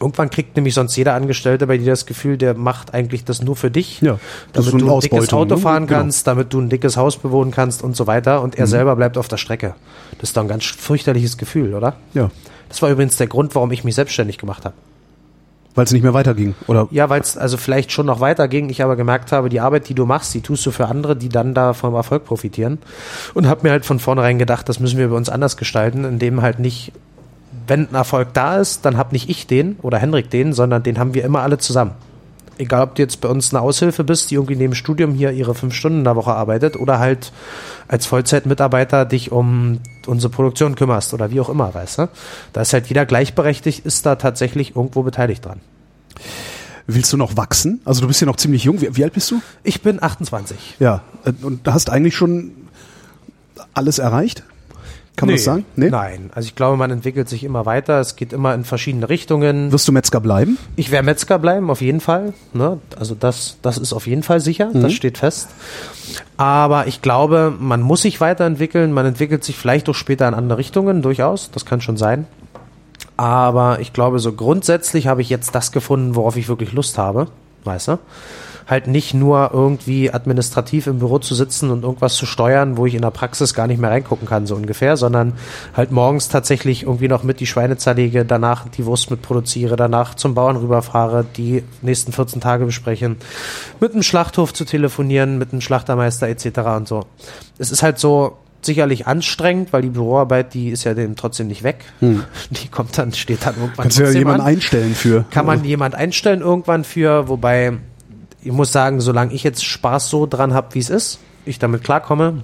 Irgendwann kriegt nämlich sonst jeder Angestellte bei dir das Gefühl, der macht eigentlich das nur für dich. Ja, damit du ein dickes Auto ne? fahren Genau. kannst, damit du ein dickes Haus bewohnen kannst und so weiter. Und Mhm. er selber bleibt auf der Strecke. Das ist doch ein ganz fürchterliches Gefühl, oder? Ja. Das war übrigens der Grund, warum ich mich selbstständig gemacht habe. Weil es nicht mehr weiterging. Oder Ja, weil es also vielleicht schon noch weiterging, ich aber gemerkt habe, die Arbeit, die du machst, die tust du für andere, die dann da vom Erfolg profitieren. Und habe mir halt von vornherein gedacht, das müssen wir bei uns anders gestalten, indem halt nicht, wenn ein Erfolg da ist, dann hab nicht ich den oder Henrik den, sondern den haben wir immer alle zusammen. Egal, ob du jetzt bei uns eine Aushilfe bist, die irgendwie neben dem Studium hier ihre fünf Stunden in der Woche arbeitet oder halt als Vollzeitmitarbeiter dich um unsere Produktion kümmerst oder wie auch immer, weißt du? Da ist halt jeder gleichberechtigt, ist da tatsächlich irgendwo beteiligt dran. willst du noch wachsen? Also du bist ja noch ziemlich jung. Wie, wie alt bist du? Ich bin 28. Ja. äh, Und hast eigentlich schon alles erreicht? Kann man das sagen? Nein, also ich glaube, man entwickelt sich immer weiter. Es geht immer in verschiedene Richtungen. Wirst du Metzger bleiben? Ich werde Metzger bleiben, auf jeden Fall. Ne? Also das, das ist auf jeden Fall sicher, Mhm. das steht fest. Aber ich glaube, man muss sich weiterentwickeln. Man entwickelt sich vielleicht auch später in andere Richtungen, durchaus. Das kann schon sein. Aber ich glaube, so grundsätzlich habe ich jetzt das gefunden, worauf ich wirklich Lust habe. weißt du? Halt nicht nur irgendwie administrativ im Büro zu sitzen und irgendwas zu steuern, wo ich in der Praxis gar nicht mehr reingucken kann, so ungefähr, sondern halt morgens tatsächlich irgendwie noch mit die Schweine zerlege, danach die Wurst mit produziere, danach zum Bauern rüberfahre, die nächsten 14 Tage besprechen, mit dem Schlachthof zu telefonieren, mit dem Schlachtermeister etc. und so. Es ist halt so, sicherlich anstrengend, weil die Büroarbeit, die ist ja dem trotzdem nicht weg. Hm. Die kommt dann, steht dann irgendwann. Kannst du ja jemanden einstellen für. Kann man jemand einstellen irgendwann für, wobei ich muss sagen, solange ich jetzt Spaß so dran habe, wie es ist, ich damit klarkomme,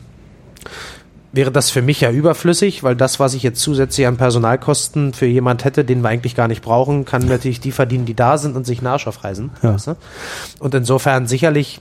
wäre das für mich ja überflüssig, weil das, was ich jetzt zusätzlich an Personalkosten für jemand hätte, den wir eigentlich gar nicht brauchen, kann natürlich die verdienen, die da sind und sich Arsch aufreißen. Ja. Weißt du? Und insofern sicherlich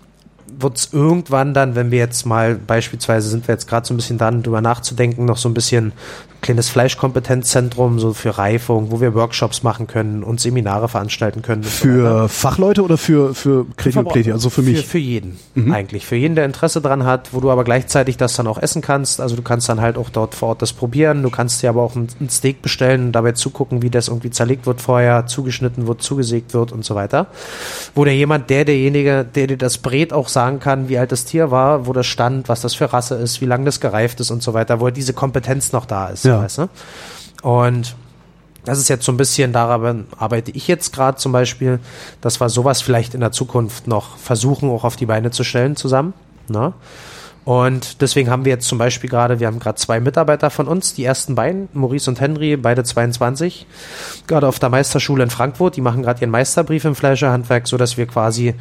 wird es irgendwann dann, wenn wir jetzt mal beispielsweise sind wir jetzt gerade so ein bisschen dran, drüber nachzudenken, noch so ein bisschen kleines Fleischkompetenzzentrum so für Reifung, wo wir Workshops machen können und Seminare veranstalten können. Für so Fachleute oder für für Pleti, also für mich? Für, für jeden mhm. eigentlich, für jeden, der Interesse dran hat, wo du aber gleichzeitig das dann auch essen kannst. Also du kannst dann halt auch dort vor Ort das probieren. Du kannst dir aber auch ein, ein Steak bestellen und dabei zugucken, wie das irgendwie zerlegt wird vorher, zugeschnitten wird, zugesägt wird und so weiter. Wo der jemand, der derjenige, der dir das brät, auch sagen kann, wie alt das Tier war, wo das stand, was das für Rasse ist, wie lange das gereift ist und so weiter, wo diese Kompetenz noch da ist. Ja. Weißt du? Und das ist jetzt so ein bisschen, daran arbeite ich jetzt gerade zum Beispiel, dass wir sowas vielleicht in der Zukunft noch versuchen, auch auf die Beine zu stellen zusammen. Ne? Und deswegen haben wir jetzt zum Beispiel gerade, wir haben gerade zwei Mitarbeiter von uns, die ersten beiden, Maurice und Henry, beide 22, gerade auf der Meisterschule in Frankfurt, die machen gerade ihren Meisterbrief im Fleischerhandwerk, so dass wir quasi,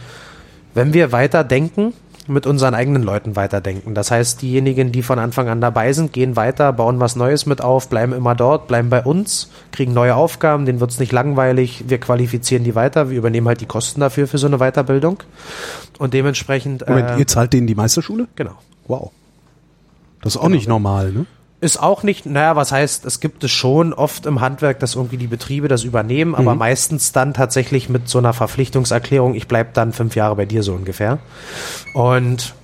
wenn wir weiter denken, mit unseren eigenen Leuten weiterdenken. Das heißt, diejenigen, die von Anfang an dabei sind, gehen weiter, bauen was Neues mit auf, bleiben immer dort, bleiben bei uns, kriegen neue Aufgaben, denen wird es nicht langweilig, wir qualifizieren die weiter, wir übernehmen halt die Kosten dafür für so eine Weiterbildung. Und dementsprechend. Moment, äh, ihr zahlt denen die Meisterschule? Genau. Wow. Das ist auch genau. nicht normal, ne? Ist auch nicht, naja, was heißt, es gibt es schon oft im Handwerk, dass irgendwie die Betriebe das übernehmen, aber mhm. meistens dann tatsächlich mit so einer Verpflichtungserklärung, ich bleib dann fünf Jahre bei dir so ungefähr. Und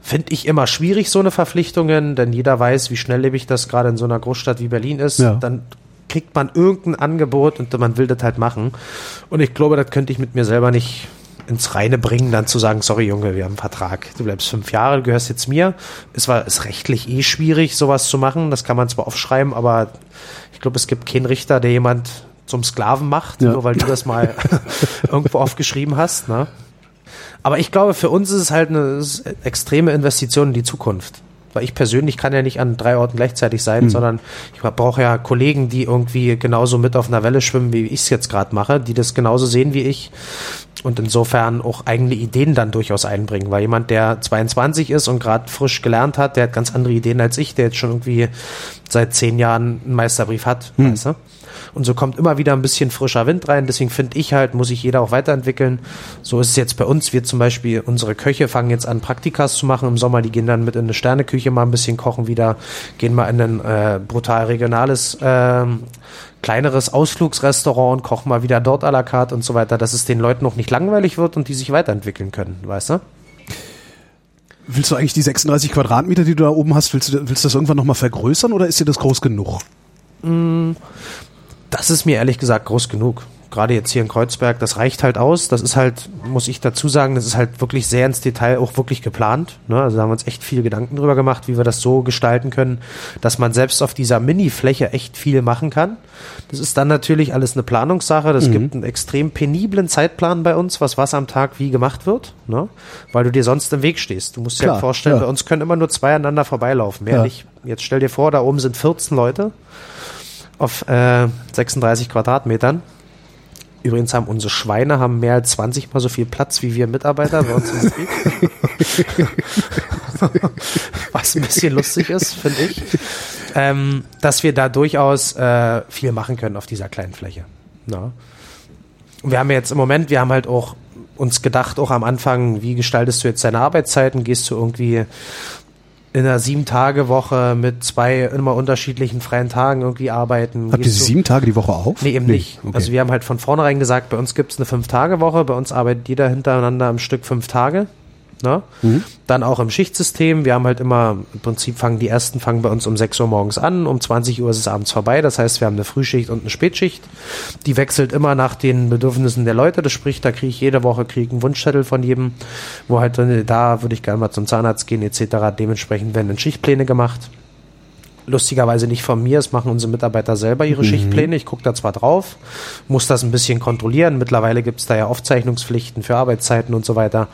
finde ich immer schwierig, so eine Verpflichtungen, denn jeder weiß, wie schnelllebig das gerade in so einer Großstadt wie Berlin ist. Ja. Dann kriegt man irgendein Angebot und man will das halt machen. Und ich glaube, das könnte ich mit mir selber nicht ins Reine bringen, dann zu sagen, sorry Junge, wir haben einen Vertrag, du bleibst fünf Jahre, du gehörst jetzt mir. Es war ist rechtlich eh schwierig, sowas zu machen. Das kann man zwar aufschreiben, aber ich glaube, es gibt keinen Richter, der jemand zum Sklaven macht, ja. nur weil du das mal irgendwo aufgeschrieben hast. Ne? Aber ich glaube, für uns ist es halt eine extreme Investition in die Zukunft weil ich persönlich kann ja nicht an drei Orten gleichzeitig sein, mhm. sondern ich brauche ja Kollegen, die irgendwie genauso mit auf einer Welle schwimmen, wie ich es jetzt gerade mache, die das genauso sehen wie ich und insofern auch eigene Ideen dann durchaus einbringen, weil jemand, der 22 ist und gerade frisch gelernt hat, der hat ganz andere Ideen als ich, der jetzt schon irgendwie seit zehn Jahren einen Meisterbrief hat, mhm. weißt du? Und so kommt immer wieder ein bisschen frischer Wind rein. Deswegen finde ich halt, muss sich jeder auch weiterentwickeln. So ist es jetzt bei uns. Wir zum Beispiel, unsere Köche fangen jetzt an, Praktikas zu machen im Sommer. Die gehen dann mit in eine Sterneküche mal ein bisschen kochen wieder, gehen mal in ein äh, brutal regionales, äh, kleineres Ausflugsrestaurant und kochen mal wieder dort à la carte und so weiter, dass es den Leuten noch nicht langweilig wird und die sich weiterentwickeln können, weißt du? Willst du eigentlich die 36 Quadratmeter, die du da oben hast, willst du, willst du das irgendwann nochmal vergrößern oder ist dir das groß genug? Mm, das ist mir ehrlich gesagt groß genug. Gerade jetzt hier in Kreuzberg, das reicht halt aus. Das ist halt, muss ich dazu sagen, das ist halt wirklich sehr ins Detail auch wirklich geplant. Ne? Also da haben wir uns echt viel Gedanken drüber gemacht, wie wir das so gestalten können, dass man selbst auf dieser Mini-Fläche echt viel machen kann. Das ist dann natürlich alles eine Planungssache. Das mhm. gibt einen extrem peniblen Zeitplan bei uns, was was am Tag wie gemacht wird, ne? weil du dir sonst im Weg stehst. Du musst dir vorstellen, ja. bei uns können immer nur zwei aneinander vorbeilaufen. Mehr ja. nicht. Jetzt stell dir vor, da oben sind 14 Leute auf äh, 36 Quadratmetern. Übrigens haben unsere Schweine haben mehr als 20 mal so viel Platz wie wir Mitarbeiter bei uns im Betrieb. Was ein bisschen lustig ist, finde ich. Ähm, dass wir da durchaus äh, viel machen können auf dieser kleinen Fläche. Ja. Und wir haben jetzt im Moment, wir haben halt auch uns gedacht, auch am Anfang, wie gestaltest du jetzt deine Arbeitszeiten? Gehst du irgendwie in einer Sieben-Tage-Woche mit zwei immer unterschiedlichen freien Tagen irgendwie arbeiten. Habt ihr sieben Tage die Woche auf? Nee, eben nee. nicht. Okay. Also wir haben halt von vornherein gesagt, bei uns gibt es eine Fünf-Tage-Woche, bei uns arbeitet jeder hintereinander am Stück fünf Tage. Ne? Dann auch im Schichtsystem. Wir haben halt immer, im Prinzip fangen die ersten fangen bei uns um 6 Uhr morgens an, um 20 Uhr ist es abends vorbei. Das heißt, wir haben eine Frühschicht und eine Spätschicht. Die wechselt immer nach den Bedürfnissen der Leute. Das spricht, da kriege ich jede Woche krieg einen Wunschzettel von jedem, wo halt drin, da würde ich gerne mal zum Zahnarzt gehen, etc. Dementsprechend werden dann Schichtpläne gemacht lustigerweise nicht von mir, es machen unsere Mitarbeiter selber ihre mhm. Schichtpläne. Ich gucke da zwar drauf, muss das ein bisschen kontrollieren. Mittlerweile gibt es da ja Aufzeichnungspflichten für Arbeitszeiten und so weiter,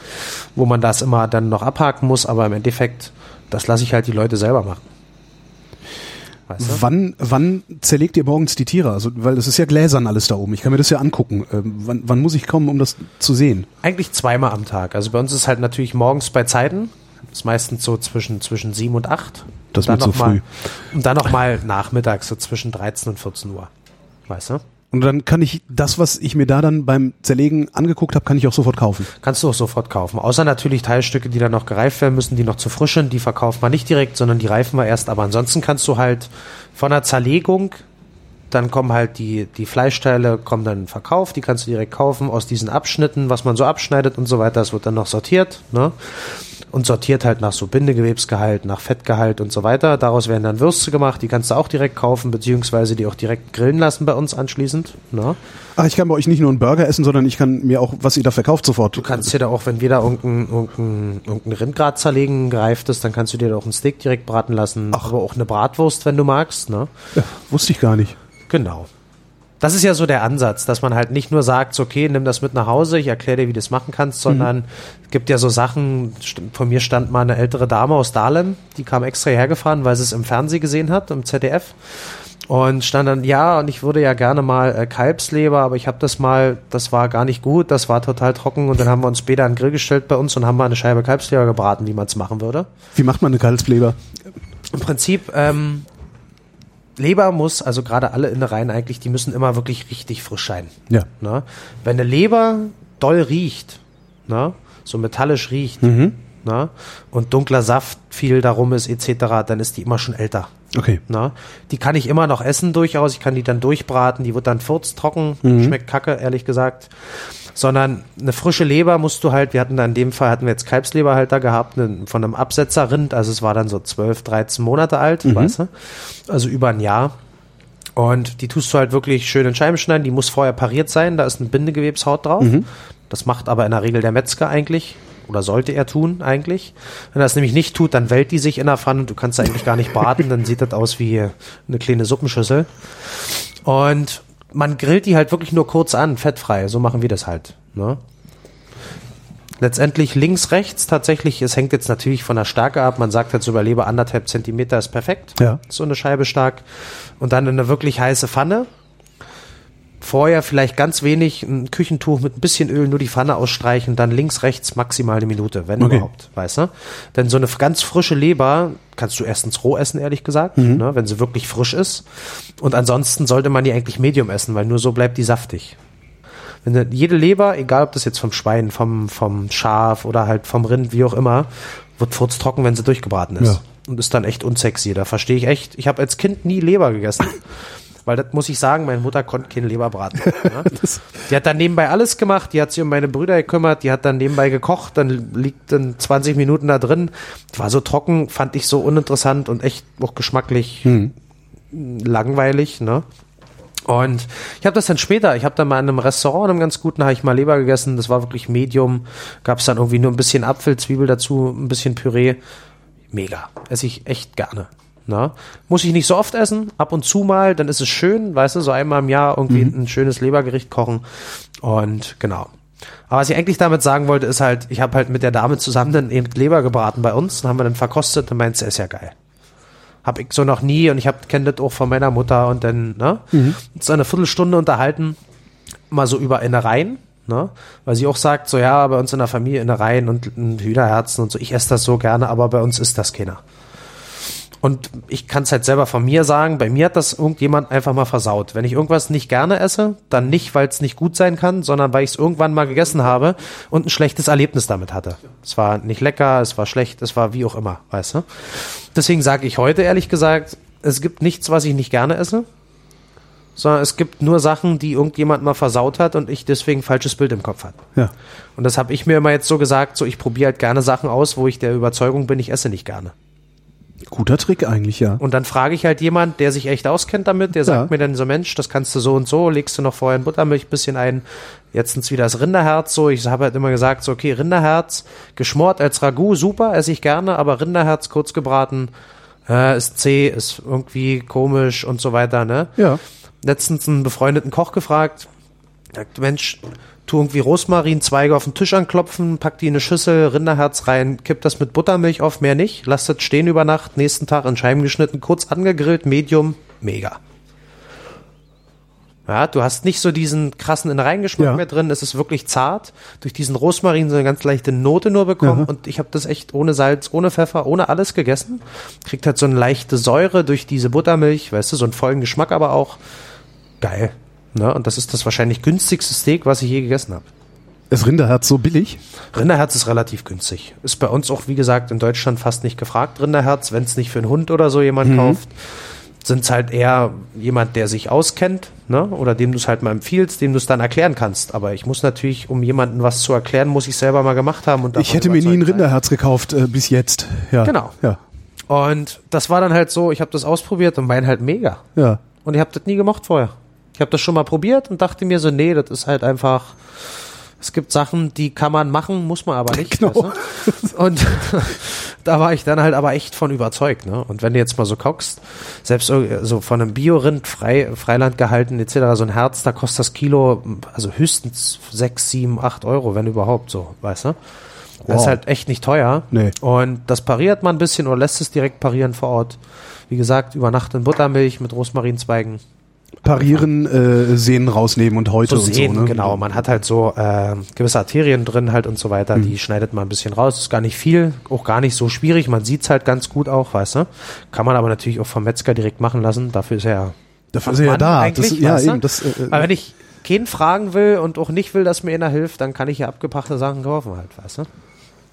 wo man das immer dann noch abhaken muss, aber im Endeffekt, das lasse ich halt die Leute selber machen. Weißt du? Wann, wann zerlegt ihr morgens die Tiere? Also, weil es ist ja gläsern alles da oben. Ich kann mir das ja angucken. Ähm, wann, wann muss ich kommen, um das zu sehen? Eigentlich zweimal am Tag. Also bei uns ist halt natürlich morgens bei Zeiten. Das ist meistens so zwischen, zwischen sieben und acht. Das wird so früh. Und dann nochmal nachmittags, so zwischen 13 und 14 Uhr. Weißt du? Und dann kann ich das, was ich mir da dann beim Zerlegen angeguckt habe, kann ich auch sofort kaufen. Kannst du auch sofort kaufen. Außer natürlich Teilstücke, die dann noch gereift werden müssen, die noch zu frisch sind, die verkauft man nicht direkt, sondern die reifen wir erst. Aber ansonsten kannst du halt von der Zerlegung, dann kommen halt die, die Fleischteile, kommen dann verkauft, die kannst du direkt kaufen aus diesen Abschnitten, was man so abschneidet und so weiter. Das wird dann noch sortiert. Ne? Und sortiert halt nach so Bindegewebsgehalt, nach Fettgehalt und so weiter. Daraus werden dann Würste gemacht, die kannst du auch direkt kaufen, beziehungsweise die auch direkt grillen lassen bei uns anschließend. Ne? Ach, ich kann bei euch nicht nur einen Burger essen, sondern ich kann mir auch, was ihr da verkauft, sofort. Du kannst dir da auch, wenn wir da irgendein, irgendein, irgendein Rindgrad zerlegen, gereiftes, dann kannst du dir da auch ein Steak direkt braten lassen, Ach. aber auch eine Bratwurst, wenn du magst. Ne? Ja, wusste ich gar nicht. Genau. Das ist ja so der Ansatz, dass man halt nicht nur sagt, okay, nimm das mit nach Hause, ich erkläre dir, wie du das machen kannst, sondern mhm. es gibt ja so Sachen, von mir stand mal eine ältere Dame aus Dahlem, die kam extra hergefahren, weil sie es im Fernsehen gesehen hat, im ZDF. Und stand dann, ja, und ich würde ja gerne mal äh, Kalbsleber, aber ich habe das mal, das war gar nicht gut, das war total trocken. Und dann haben wir uns später an den Grill gestellt bei uns und haben mal eine Scheibe Kalbsleber gebraten, wie man es machen würde. Wie macht man eine Kalbsleber? Im Prinzip ähm, Leber muss, also gerade alle Innereien eigentlich, die müssen immer wirklich richtig frisch sein. Ja. Ne? Wenn eine Leber doll riecht, ne? so metallisch riecht, mhm. ne? und dunkler Saft viel darum ist, etc., dann ist die immer schon älter. Okay. Ne? Die kann ich immer noch essen durchaus, ich kann die dann durchbraten, die wird dann furztrocken, mhm. schmeckt kacke, ehrlich gesagt sondern eine frische Leber musst du halt, wir hatten da in dem Fall, hatten wir jetzt Kalbsleberhalter gehabt, ne, von einem Absetzerrind, also es war dann so 12, 13 Monate alt, mhm. weißt du, also über ein Jahr. Und die tust du halt wirklich schön in Scheiben schneiden, die muss vorher pariert sein, da ist eine Bindegewebshaut drauf. Mhm. Das macht aber in der Regel der Metzger eigentlich oder sollte er tun eigentlich. Wenn er das nämlich nicht tut, dann wellt die sich in der Pfanne und du kannst eigentlich gar nicht braten, dann sieht das aus wie eine kleine Suppenschüssel. Und man grillt die halt wirklich nur kurz an, fettfrei. So machen wir das halt. Ne? Letztendlich links, rechts tatsächlich, es hängt jetzt natürlich von der Stärke ab. Man sagt halt so über Leber anderthalb Zentimeter ist perfekt. Ja. So eine Scheibe stark. Und dann in eine wirklich heiße Pfanne vorher vielleicht ganz wenig ein Küchentuch mit ein bisschen Öl, nur die Pfanne ausstreichen, dann links, rechts maximal eine Minute, wenn okay. überhaupt, weißt du? Denn so eine ganz frische Leber kannst du erstens roh essen, ehrlich gesagt, mhm. ne, wenn sie wirklich frisch ist. Und ansonsten sollte man die eigentlich medium essen, weil nur so bleibt die saftig. Wenn du, jede Leber, egal ob das jetzt vom Schwein, vom, vom Schaf oder halt vom Rind, wie auch immer, wird furztrocken, wenn sie durchgebraten ist. Ja. Und ist dann echt unsexy. Da verstehe ich echt. Ich habe als Kind nie Leber gegessen. Weil das muss ich sagen, meine Mutter konnte keinen Leberbraten. Ne? die hat dann nebenbei alles gemacht, die hat sich um meine Brüder gekümmert, die hat dann nebenbei gekocht, dann liegt dann 20 Minuten da drin. Die war so trocken, fand ich so uninteressant und echt auch geschmacklich hm. langweilig. Ne? Und ich habe das dann später, ich habe dann mal in einem Restaurant, in einem ganz guten, habe ich mal Leber gegessen, das war wirklich Medium, gab es dann irgendwie nur ein bisschen Apfel, Zwiebel dazu, ein bisschen Püree. Mega, esse ich echt gerne. Na? Muss ich nicht so oft essen, ab und zu mal, dann ist es schön, weißt du, so einmal im Jahr irgendwie mhm. ein schönes Lebergericht kochen. Und genau. Aber was ich eigentlich damit sagen wollte, ist halt, ich habe halt mit der Dame zusammen dann eben Leber gebraten bei uns, dann haben wir dann verkostet und meint, es ist ja geil. Hab ich so noch nie und ich habe kenne das auch von meiner Mutter und dann, ne? Mhm. Uns eine Viertelstunde unterhalten, mal so über Innereien, ne? Weil sie auch sagt, so ja, bei uns in der Familie Innereien und Hühnerherzen und so, ich esse das so gerne, aber bei uns ist das keiner. Und ich kann es halt selber von mir sagen, bei mir hat das irgendjemand einfach mal versaut. Wenn ich irgendwas nicht gerne esse, dann nicht, weil es nicht gut sein kann, sondern weil ich es irgendwann mal gegessen habe und ein schlechtes Erlebnis damit hatte. Es war nicht lecker, es war schlecht, es war wie auch immer, weißt du? Deswegen sage ich heute ehrlich gesagt, es gibt nichts, was ich nicht gerne esse, sondern es gibt nur Sachen, die irgendjemand mal versaut hat und ich deswegen ein falsches Bild im Kopf habe. Ja. Und das habe ich mir immer jetzt so gesagt, so ich probiere halt gerne Sachen aus, wo ich der Überzeugung bin, ich esse nicht gerne. Guter Trick eigentlich, ja. Und dann frage ich halt jemand, der sich echt auskennt damit, der sagt Ja. mir dann so, Mensch, das kannst du so und so, legst du noch vorher in Buttermilch ein bisschen ein, jetzt wieder das Rinderherz so. Ich habe halt immer gesagt, so okay, Rinderherz, geschmort als Ragout, super, esse ich gerne, aber Rinderherz kurz gebraten, äh, ist zäh, ist irgendwie komisch und so weiter, ne? Ja. letztens einen befreundeten Koch gefragt, sagt, Mensch, tu irgendwie Rosmarinzweige auf den Tisch anklopfen, pack die in eine Schüssel, Rinderherz rein, kipp das mit Buttermilch auf, mehr nicht, lass das stehen über Nacht, nächsten Tag in Scheiben geschnitten, kurz angegrillt, Medium, mega. Ja, du hast nicht so diesen krassen Innereigengeschmack Ja. mehr drin, es ist wirklich zart, durch diesen Rosmarin so eine ganz leichte Note nur bekommen Aha. und ich habe das echt ohne Salz, ohne Pfeffer, ohne alles gegessen. Kriegt halt so eine leichte Säure durch diese Buttermilch, weißt du, so einen vollen Geschmack aber auch. Geil. Ne? Und das ist das wahrscheinlich günstigste Steak, was ich je gegessen habe. Ist Rinderherz so billig? Rinderherz ist relativ günstig. Ist bei uns auch, wie gesagt, in Deutschland fast nicht gefragt, Rinderherz. Wenn es nicht für einen Hund oder so jemand kauft, sind es halt eher jemand, der sich auskennt, ne? Oder dem du es halt mal empfiehlst, dem du es dann erklären kannst. Aber ich muss natürlich, um jemandem was zu erklären, muss ich selber mal gemacht haben. Und Ich hätte mir nie ein überzeugt sein. Rinderherz gekauft äh, bis jetzt. Ja. Genau. Ja. Und das war dann halt so, ich habe das ausprobiert und mein halt mega. Ja. Und ich habe das nie gemocht vorher. Ich habe das schon mal probiert und dachte mir so, nee, das ist halt einfach. Es gibt Sachen, die kann man machen, muss man aber nicht. Genau. weißt du? Und da war ich dann halt aber echt von überzeugt. Ne? Und wenn du jetzt mal so guckst, selbst so so von einem Biorind frei, Freiland gehalten etc., so ein Herz, da kostet das Kilo also höchstens sechs, sieben, acht Euro, wenn überhaupt so, weißt du? Das Wow. ist halt echt nicht teuer. Nee. Und das pariert man ein bisschen oder lässt es direkt parieren vor Ort. Wie gesagt, über Nacht in Buttermilch mit Rosmarinzweigen. Parieren, äh, Sehnen rausnehmen und heute So und sehen, so. Ne? genau. Man hat halt so äh, gewisse Arterien drin halt und so weiter. Mhm. Die schneidet man ein bisschen raus. Ist gar nicht viel, auch gar nicht so schwierig. Man sieht's halt ganz gut auch, weißt du. Kann man aber natürlich auch vom Metzger direkt machen lassen. Dafür ist er ja Dafür ist er ja da. eigentlich, Das, ja, weißt du? eben. Das, äh, Aber wenn ich keinen fragen will und auch nicht will, dass mir einer hilft, dann kann ich ja abgepackte Sachen kaufen halt, weißt du?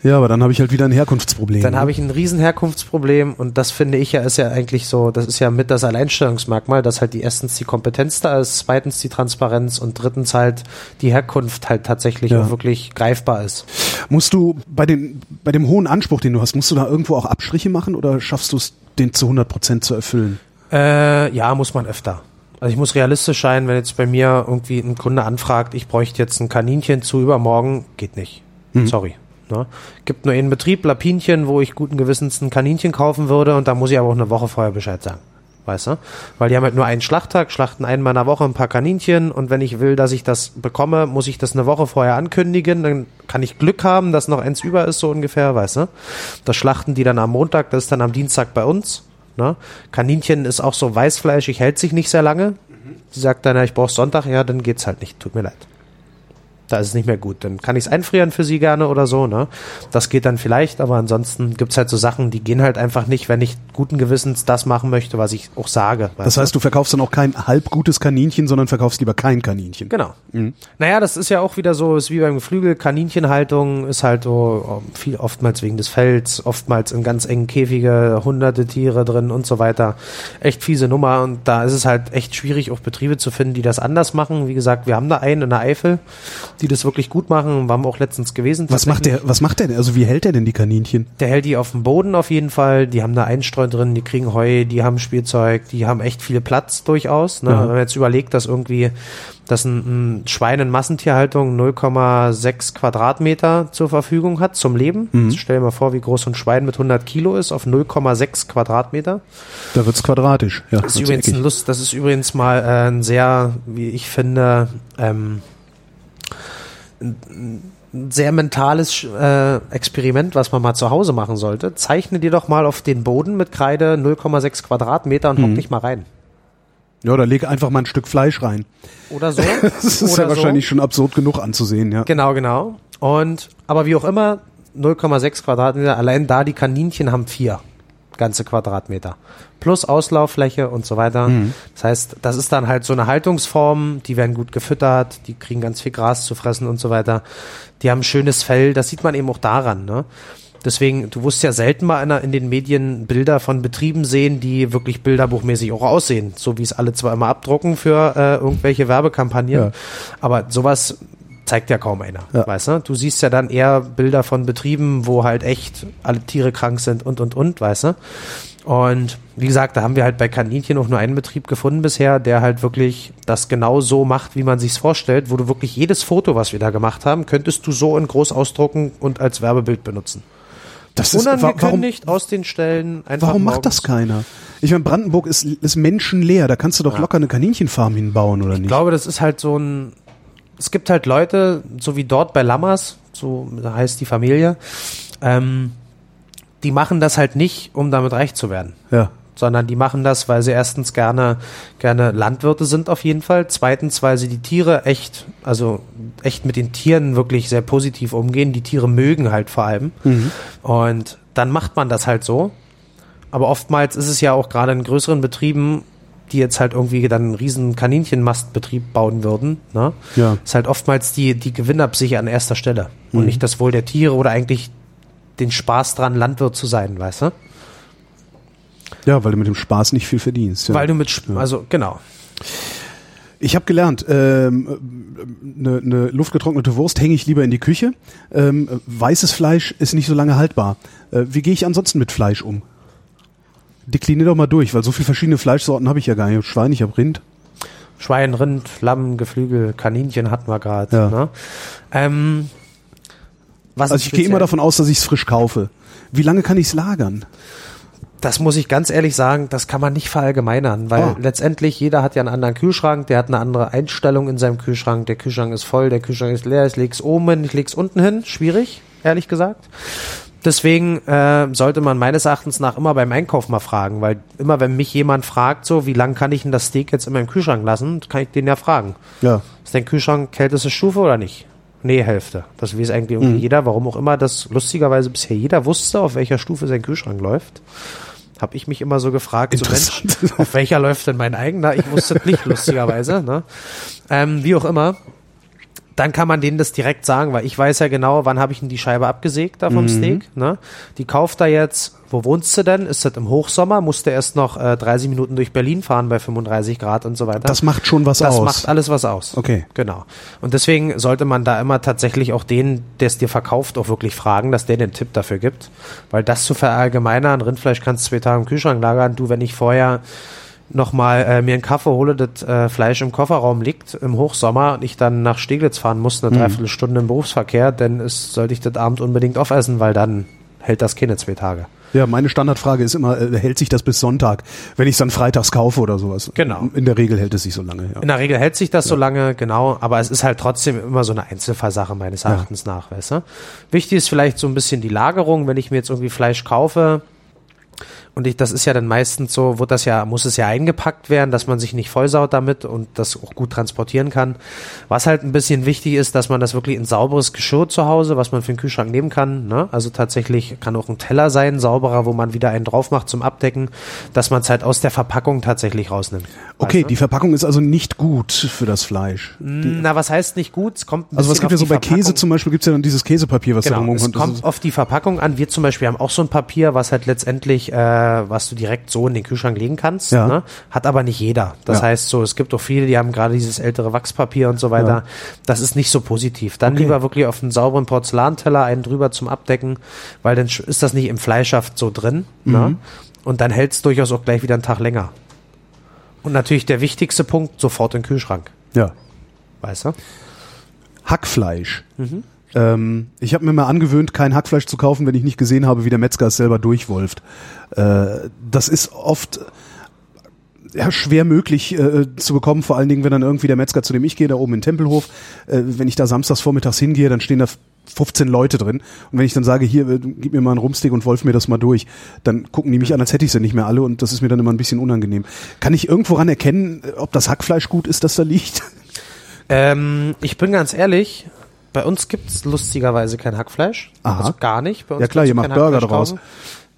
Ja, aber dann habe ich halt wieder ein Herkunftsproblem. Dann habe ich ein riesen Herkunftsproblem und das finde ich ja ist ja eigentlich so, das ist ja mit das Alleinstellungsmerkmal, dass halt die erstens die Kompetenz da ist, zweitens die Transparenz und drittens halt die Herkunft halt tatsächlich Ja. auch wirklich greifbar ist. Musst du bei dem, bei dem hohen Anspruch, den du hast, musst du da irgendwo auch Abstriche machen oder schaffst du es, den zu 100 Prozent zu erfüllen? Äh, ja, muss man öfter. Also ich muss realistisch sein, wenn jetzt bei mir irgendwie ein Kunde anfragt, ich bräuchte jetzt ein Kaninchen zu übermorgen, geht nicht. Sorry. Ne? Gibt nur einen Betrieb, Lapinchen, wo ich guten Gewissens ein Kaninchen kaufen würde und da muss ich aber auch eine Woche vorher Bescheid sagen. Weißt du? Weil die haben halt nur einen Schlachttag, schlachten einmal in der Woche ein paar Kaninchen und wenn ich will, dass ich das bekomme, muss ich das eine Woche vorher ankündigen. Dann kann ich Glück haben, dass noch eins über ist, so ungefähr, weißt du? Das schlachten die dann am Montag, das ist dann am Dienstag bei uns. Ne? Kaninchen ist auch so weißfleischig, hält sich nicht sehr lange. Sie sagt dann, ja, ich brauche Sonntag, ja, dann geht's halt nicht, tut mir leid. Da ist es nicht mehr gut. Dann kann ich es einfrieren für sie gerne oder so, ne? Das geht dann vielleicht, aber ansonsten gibt's halt so Sachen, die gehen halt einfach nicht, wenn ich guten Gewissens das machen möchte, was ich auch sage. Das heißt, du verkaufst dann auch kein halb gutes Kaninchen, sondern verkaufst lieber kein Kaninchen. Genau. Naja, das ist ja auch wieder so, ist wie beim Geflügel, Kaninchenhaltung ist halt so ähm, viel oftmals wegen des Fells, oftmals in ganz engen Käfige, hunderte Tiere drin und so weiter. Echt fiese Nummer und da ist es halt echt schwierig, auch Betriebe zu finden, die das anders machen. Wie gesagt, wir haben da einen in der Eifel, die das wirklich gut machen, waren wir auch letztens gewesen. Was macht der, was macht der denn? Also wie hält der denn die Kaninchen? Der hält die auf dem Boden auf jeden Fall. Die haben da Einstreu drin, die kriegen Heu, die haben Spielzeug, die haben echt viel Platz durchaus. Ne? Ja. Wenn man jetzt überlegt, dass irgendwie, dass ein, ein Schwein in Massentierhaltung 0,6 Quadratmeter zur Verfügung hat zum Leben. Mhm. Stell dir mal vor, wie groß so ein Schwein mit 100 Kilo ist auf 0,6 Quadratmeter. Da wird's quadratisch. Ja, Das ist übrigens ein. Lust, das ist übrigens mal äh, ein sehr, wie ich finde, ähm, ein sehr mentales äh, Experiment, was man mal zu Hause machen sollte. Zeichne dir doch mal auf den Boden mit Kreide 0,6 Quadratmeter und hock dich mal rein. Ja, oder leg einfach mal ein Stück Fleisch rein. Oder so. Das ist Oder ja wahrscheinlich schon absurd genug anzusehen, ja. Genau, genau. Und, aber wie auch immer, 0,6 Quadratmeter, allein da die Kaninchen haben vier ganze Quadratmeter. Plus Auslauffläche und so weiter. Das heißt, das ist dann halt so eine Haltungsform, die werden gut gefüttert, die kriegen ganz viel Gras zu fressen und so weiter. Die haben schönes Fell, das sieht man eben auch daran, ne? Deswegen, du wirst ja selten mal in, in den Medien Bilder von Betrieben sehen, die wirklich bilderbuchmäßig auch aussehen. So wie es alle zwar immer abdrucken für äh, irgendwelche Werbekampagnen. Ja. Aber sowas zeigt ja kaum einer, Ja. weißt du? Du siehst ja dann eher Bilder von Betrieben, wo halt echt alle Tiere krank sind und, und, und, weißt du? Und wie gesagt, da haben wir halt bei Kaninchen auch nur einen Betrieb gefunden bisher, der halt wirklich das genau so macht, wie man sich's vorstellt, wo du wirklich jedes Foto, was wir da gemacht haben, könntest du so in groß ausdrucken und als Werbebild benutzen. Das ist, wa- warum, Unangekündigt aus den Stellen einfach warum macht das keiner? Ich meine, Brandenburg ist, ist menschenleer. Da kannst du doch Ja. locker eine Kaninchenfarm hinbauen, oder Ich nicht? glaube, das ist halt so ein. Es gibt halt Leute, so wie dort bei Lammers, so heißt die Familie, ähm, die machen das halt nicht, um damit reich zu werden. Ja. Sondern die machen das, weil sie erstens gerne, gerne Landwirte sind auf jeden Fall. Zweitens, weil sie die Tiere echt, also echt mit den Tieren wirklich sehr positiv umgehen. Die Tiere mögen halt vor allem. Und dann macht man das halt so. Aber oftmals ist es ja auch gerade in größeren Betrieben, die jetzt halt irgendwie dann einen riesen Kaninchenmastbetrieb bauen würden, ne? Ja. Ist halt oftmals die, die Gewinnabsicht an erster Stelle. Und nicht das Wohl der Tiere oder eigentlich den Spaß dran, Landwirt zu sein, weißt du? Ja, weil du mit dem Spaß nicht viel verdienst. Ja. Weil du mit, Sp- also genau. Ich habe gelernt, ähm, eine ne luftgetrocknete Wurst hänge ich lieber in die Küche. Ähm, weißes Fleisch ist nicht so lange haltbar. Äh, wie gehe ich ansonsten mit Fleisch um? Deklinier doch mal durch, weil so viele verschiedene Fleischsorten habe ich ja gar nicht. Schwein, ich habe Rind. Schwein, Rind, Lamm, Geflügel, Kaninchen hatten wir gerade. Ja. Ne? Ähm, was Also ich gehe immer davon aus, dass ich es frisch kaufe. Wie lange kann ich es lagern? Das muss ich ganz ehrlich sagen, das kann man nicht verallgemeinern, weil Ah. letztendlich jeder hat ja einen anderen Kühlschrank, der hat eine andere Einstellung in seinem Kühlschrank. Der Kühlschrank ist voll, der Kühlschrank ist leer, ich leg's oben hin, ich leg's unten hin. Schwierig, ehrlich gesagt. Deswegen äh, sollte man meines Erachtens nach immer beim Einkauf mal fragen, weil immer wenn mich jemand fragt, so wie lang kann ich denn das Steak jetzt in meinem Kühlschrank lassen, kann ich den ja fragen. Ja. Ist dein Kühlschrank kälteste Stufe oder nicht? Nee, Hälfte. Das weiß eigentlich irgendwie jeder, warum auch immer das lustigerweise bisher jeder wusste, auf welcher Stufe sein Kühlschrank läuft. Hab ich mich immer so gefragt, so Mensch, auf welcher läuft denn mein eigener? Ich wusste nicht, lustigerweise. Ne? Ähm, wie auch immer. Dann kann man denen das direkt sagen, weil ich weiß ja genau, wann habe ich denn die Scheibe abgesägt da vom Mhm. Steak. Ne? Die kauft er jetzt, wo wohnst du denn? Ist das im Hochsommer? Musste erst noch äh, 30 Minuten durch Berlin fahren bei 35 Grad und so weiter. Das macht schon was Das aus. macht alles was aus. Okay. Genau. Und deswegen sollte man da immer tatsächlich auch den, der es dir verkauft, auch wirklich fragen, dass der den Tipp dafür gibt. Weil das zu verallgemeinern, Rindfleisch kannst du zwei Tage im Kühlschrank lagern. Du, wenn ich vorher nochmal äh, mir einen Kaffee hole, das äh, Fleisch im Kofferraum liegt im Hochsommer und ich dann nach Steglitz fahren muss, eine Dreiviertelstunde im Berufsverkehr, dann ist, sollte ich das Abend unbedingt aufessen, weil dann hält das keine zwei Tage. Ja, meine Standardfrage ist immer, äh, hält sich das bis Sonntag, wenn ich es dann freitags kaufe oder sowas? Genau. In der Regel hält es sich so lange, ja. In der Regel hält sich das so lange, genau, aber es ist halt trotzdem immer so eine Einzelfallsache meines Erachtens nach, weißt du? Wichtig ist vielleicht so ein bisschen die Lagerung, wenn ich mir jetzt irgendwie Fleisch kaufe und ich, das ist ja dann meistens so, wird das ja, muss es ja eingepackt werden, dass man sich nicht vollsaut damit und das auch gut transportieren kann. Was halt ein bisschen wichtig ist, dass man das wirklich in sauberes Geschirr zu Hause, was man für den Kühlschrank nehmen kann, ne? Also tatsächlich kann auch ein Teller sein, sauberer, wo man wieder einen drauf macht zum Abdecken, dass man es halt aus der Verpackung tatsächlich rausnimmt. Okay, weißt die Verpackung ist also nicht gut für das Fleisch. Na, was heißt nicht gut? Es kommt ein Also was gibt ja auf so bei Käse Verpackung- zum Beispiel, gibt's ja dann dieses Käsepapier, was da Genau, es rumkommt. Das kommt auf die Verpackung an. Wir zum Beispiel haben auch so ein Papier, was halt letztendlich, äh, was du direkt so in den Kühlschrank legen kannst. Ja. Ne? Hat aber nicht jeder. Das Ja. heißt so, es gibt auch viele, die haben gerade dieses ältere Wachspapier und so weiter. Ja. Das ist nicht so positiv. Dann Okay. lieber wirklich auf einen sauberen Porzellanteller einen drüber zum Abdecken, weil dann ist das nicht im Fleischhaft so drin. Ne? Mhm. Und dann hält es durchaus auch gleich wieder einen Tag länger. Und natürlich der wichtigste Punkt, sofort in den Kühlschrank. ja. Weißt du? Hackfleisch. Ähm, ich habe mir mal angewöhnt, kein Hackfleisch zu kaufen, wenn ich nicht gesehen habe, wie der Metzger es selber durchwolft. Äh, das ist oft ja, schwer möglich äh, zu bekommen, vor allen Dingen, wenn dann irgendwie der Metzger, zu dem ich gehe, da oben in Tempelhof, äh, wenn ich da samstags vormittags hingehe, dann stehen da 15 Leute drin. Und wenn ich dann sage, hier, äh, gib mir mal einen Rumstick und wolf mir das mal durch, dann gucken die mich an, als hätte ich sie nicht mehr alle und das ist mir dann immer ein bisschen unangenehm. Kann ich irgendwo ran erkennen, äh, ob das Hackfleisch gut ist, das da liegt? Ähm, ich bin ganz ehrlich, bei uns gibt's lustigerweise kein Hackfleisch. Aha. Also gar nicht. Bei uns Ja klar, ihr macht Burger draus.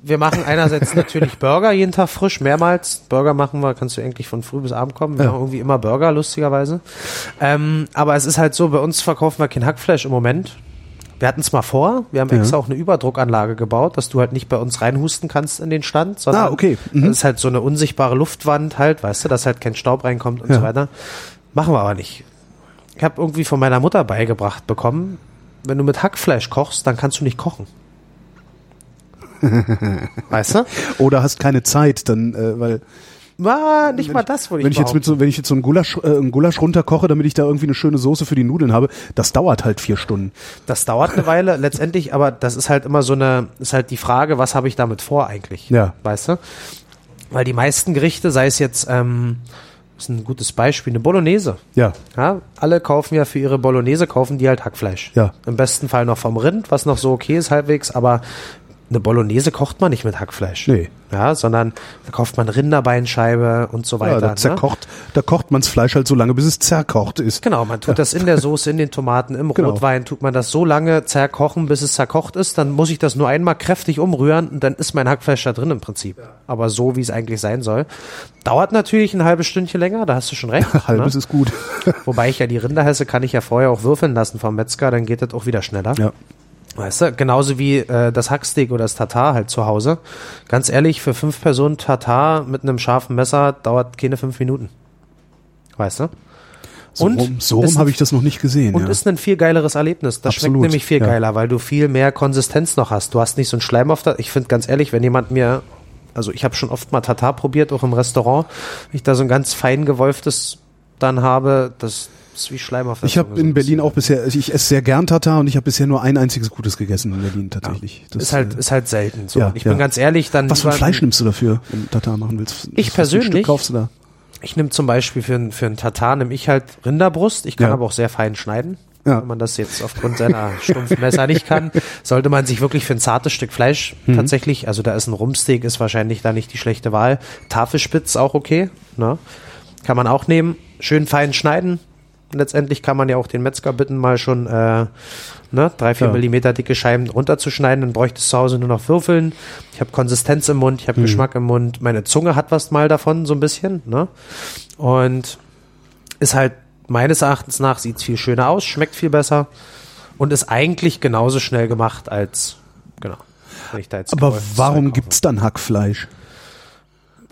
Wir machen einerseits natürlich Burger jeden Tag frisch, mehrmals. Burger machen wir, kannst du eigentlich von früh bis abend kommen. Wir Ja. machen irgendwie immer Burger, lustigerweise. Ähm, aber es ist halt so, bei uns verkaufen wir kein Hackfleisch im Moment, Wir hatten es mal vor, wir haben Ja. extra auch eine Überdruckanlage gebaut, dass du halt nicht bei uns reinhusten kannst in den Stand, sondern Ah, okay. Mhm. das ist halt so eine unsichtbare Luftwand halt, weißt du, dass halt kein Staub reinkommt und Ja. so weiter. Machen wir aber nicht. Ich habe irgendwie von meiner Mutter beigebracht bekommen, wenn du mit Hackfleisch kochst, dann kannst du nicht kochen. weißt du? Oder hast keine Zeit, dann, äh, weil War nicht mal das, würde ich wenn ich jetzt mit so, wenn ich jetzt so einen Gulasch, äh, einen Gulasch runterkoche, damit ich da irgendwie eine schöne Soße für die Nudeln habe, das dauert halt vier Stunden. Das dauert eine Weile, letztendlich, aber das ist halt immer so eine, ist halt die Frage, was habe ich damit vor eigentlich? Ja. Weißt du? Weil die meisten Gerichte, sei es jetzt, ähm, ist ein gutes Beispiel, eine Bolognese. Ja. Ja, alle kaufen ja für ihre Bolognese, kaufen die halt Hackfleisch. Ja. Im besten Fall noch vom Rind, was noch so okay ist halbwegs, aber eine Bolognese kocht man nicht mit Hackfleisch. Nee. Ja, sondern da kauft man Rinderbeinscheibe und so weiter. ja da ne? zerkocht, da kocht man's Fleisch halt so lange, bis es zerkocht ist. Genau, man tut das in der Soße, in den Tomaten, im Genau. Rotwein, tut man das so lange zerkochen, bis es zerkocht ist, dann muss ich das nur einmal kräftig umrühren und dann ist mein Hackfleisch da drin im Prinzip. Aber so, wie es eigentlich sein soll. Dauert natürlich ein halbes Stündchen länger, da hast du schon recht. Halbes ne? ist gut. Wobei ich ja die Rinderhässe kann ich ja vorher auch würfeln lassen vom Metzger, dann geht das auch wieder schneller. ja. Weißt du, genauso wie äh, das Hacksteak oder das Tatar halt zu Hause. Ganz ehrlich, für fünf Personen Tatar mit einem scharfen Messer dauert keine fünf Minuten. Weißt du? So Und rum, so rum habe ich das noch nicht gesehen. Und ja. ist ein viel geileres Erlebnis. Das schmeckt Absolut, nämlich viel ja. geiler, weil du viel mehr Konsistenz noch hast. Du hast nicht so einen Schleim auf der. Ich finde ganz ehrlich, wenn jemand mir, also ich habe schon oft mal Tatar probiert, auch im Restaurant, wenn ich da so ein ganz fein gewolftes dann habe, das ist wie Schleim auf der ich habe in Berlin auch bisher, also ich esse sehr gern Tatar und ich habe bisher nur ein einziges gutes gegessen in Berlin tatsächlich. Das, ist halt, äh, ist halt selten. So. ja, ich ja. bin ganz ehrlich, dann was für ein Fleisch nimmst du dafür, wenn du Tatar machen willst? Ich Was persönlich- Stück kaufst du da? Ich nehme zum Beispiel für, ein- für einen Tatar nehme ich halt Rinderbrust. Ich kann Ja. aber auch sehr fein schneiden. Ja. Wenn man das jetzt aufgrund seiner stumpfen Messer nicht kann, sollte man sich wirklich für ein zartes Stück Fleisch Mhm. tatsächlich, also da ist ein Rumpsteak, ist wahrscheinlich da nicht die schlechte Wahl. Tafelspitz auch okay, ne? Kann man auch nehmen. Schön fein schneiden. Letztendlich kann man ja auch den Metzger bitten, mal schon äh, ne, drei, vier Ja. Millimeter dicke Scheiben runterzuschneiden. Dann bräuchte es zu Hause nur noch Würfeln. Ich habe Konsistenz im Mund, ich habe Geschmack im Mund. Meine Zunge hat was mal davon, so ein bisschen. Ne? Und ist halt meines Erachtens nach, sieht viel schöner aus, schmeckt viel besser und ist eigentlich genauso schnell gemacht als, genau. Ich Aber warum kaufe. gibt's dann Hackfleisch?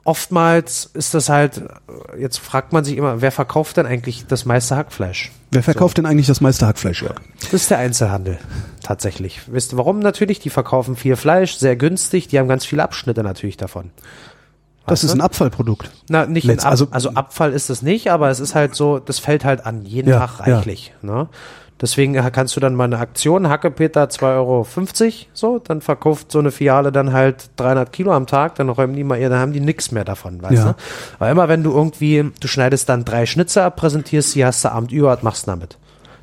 Oftmals ist das halt, jetzt fragt man sich immer, wer verkauft denn eigentlich das meiste Hackfleisch? Wer verkauft denn eigentlich das meiste Hackfleisch? Jörg? Das ist der Einzelhandel, tatsächlich. Wisst ihr warum natürlich? Die verkaufen viel Fleisch, sehr günstig, die haben ganz viele Abschnitte natürlich davon. Das ist ein Abfallprodukt. Na, nicht ein Ab also- also, Abfall ist es nicht, aber es ist halt so, das fällt halt an, jeden Ja, Tag ja. reichlich. Ne? Deswegen kannst du dann mal eine Aktion, Hackepeter 2,50 Euro, so, dann verkauft so eine Filiale dann halt 300 Kilo am Tag, dann räumen die mal ihr, dann haben die nix mehr davon, weißt Ja. du? Aber immer wenn du irgendwie, du schneidest dann drei Schnitze ab, präsentierst sie, hast du Abend über, was machst damit?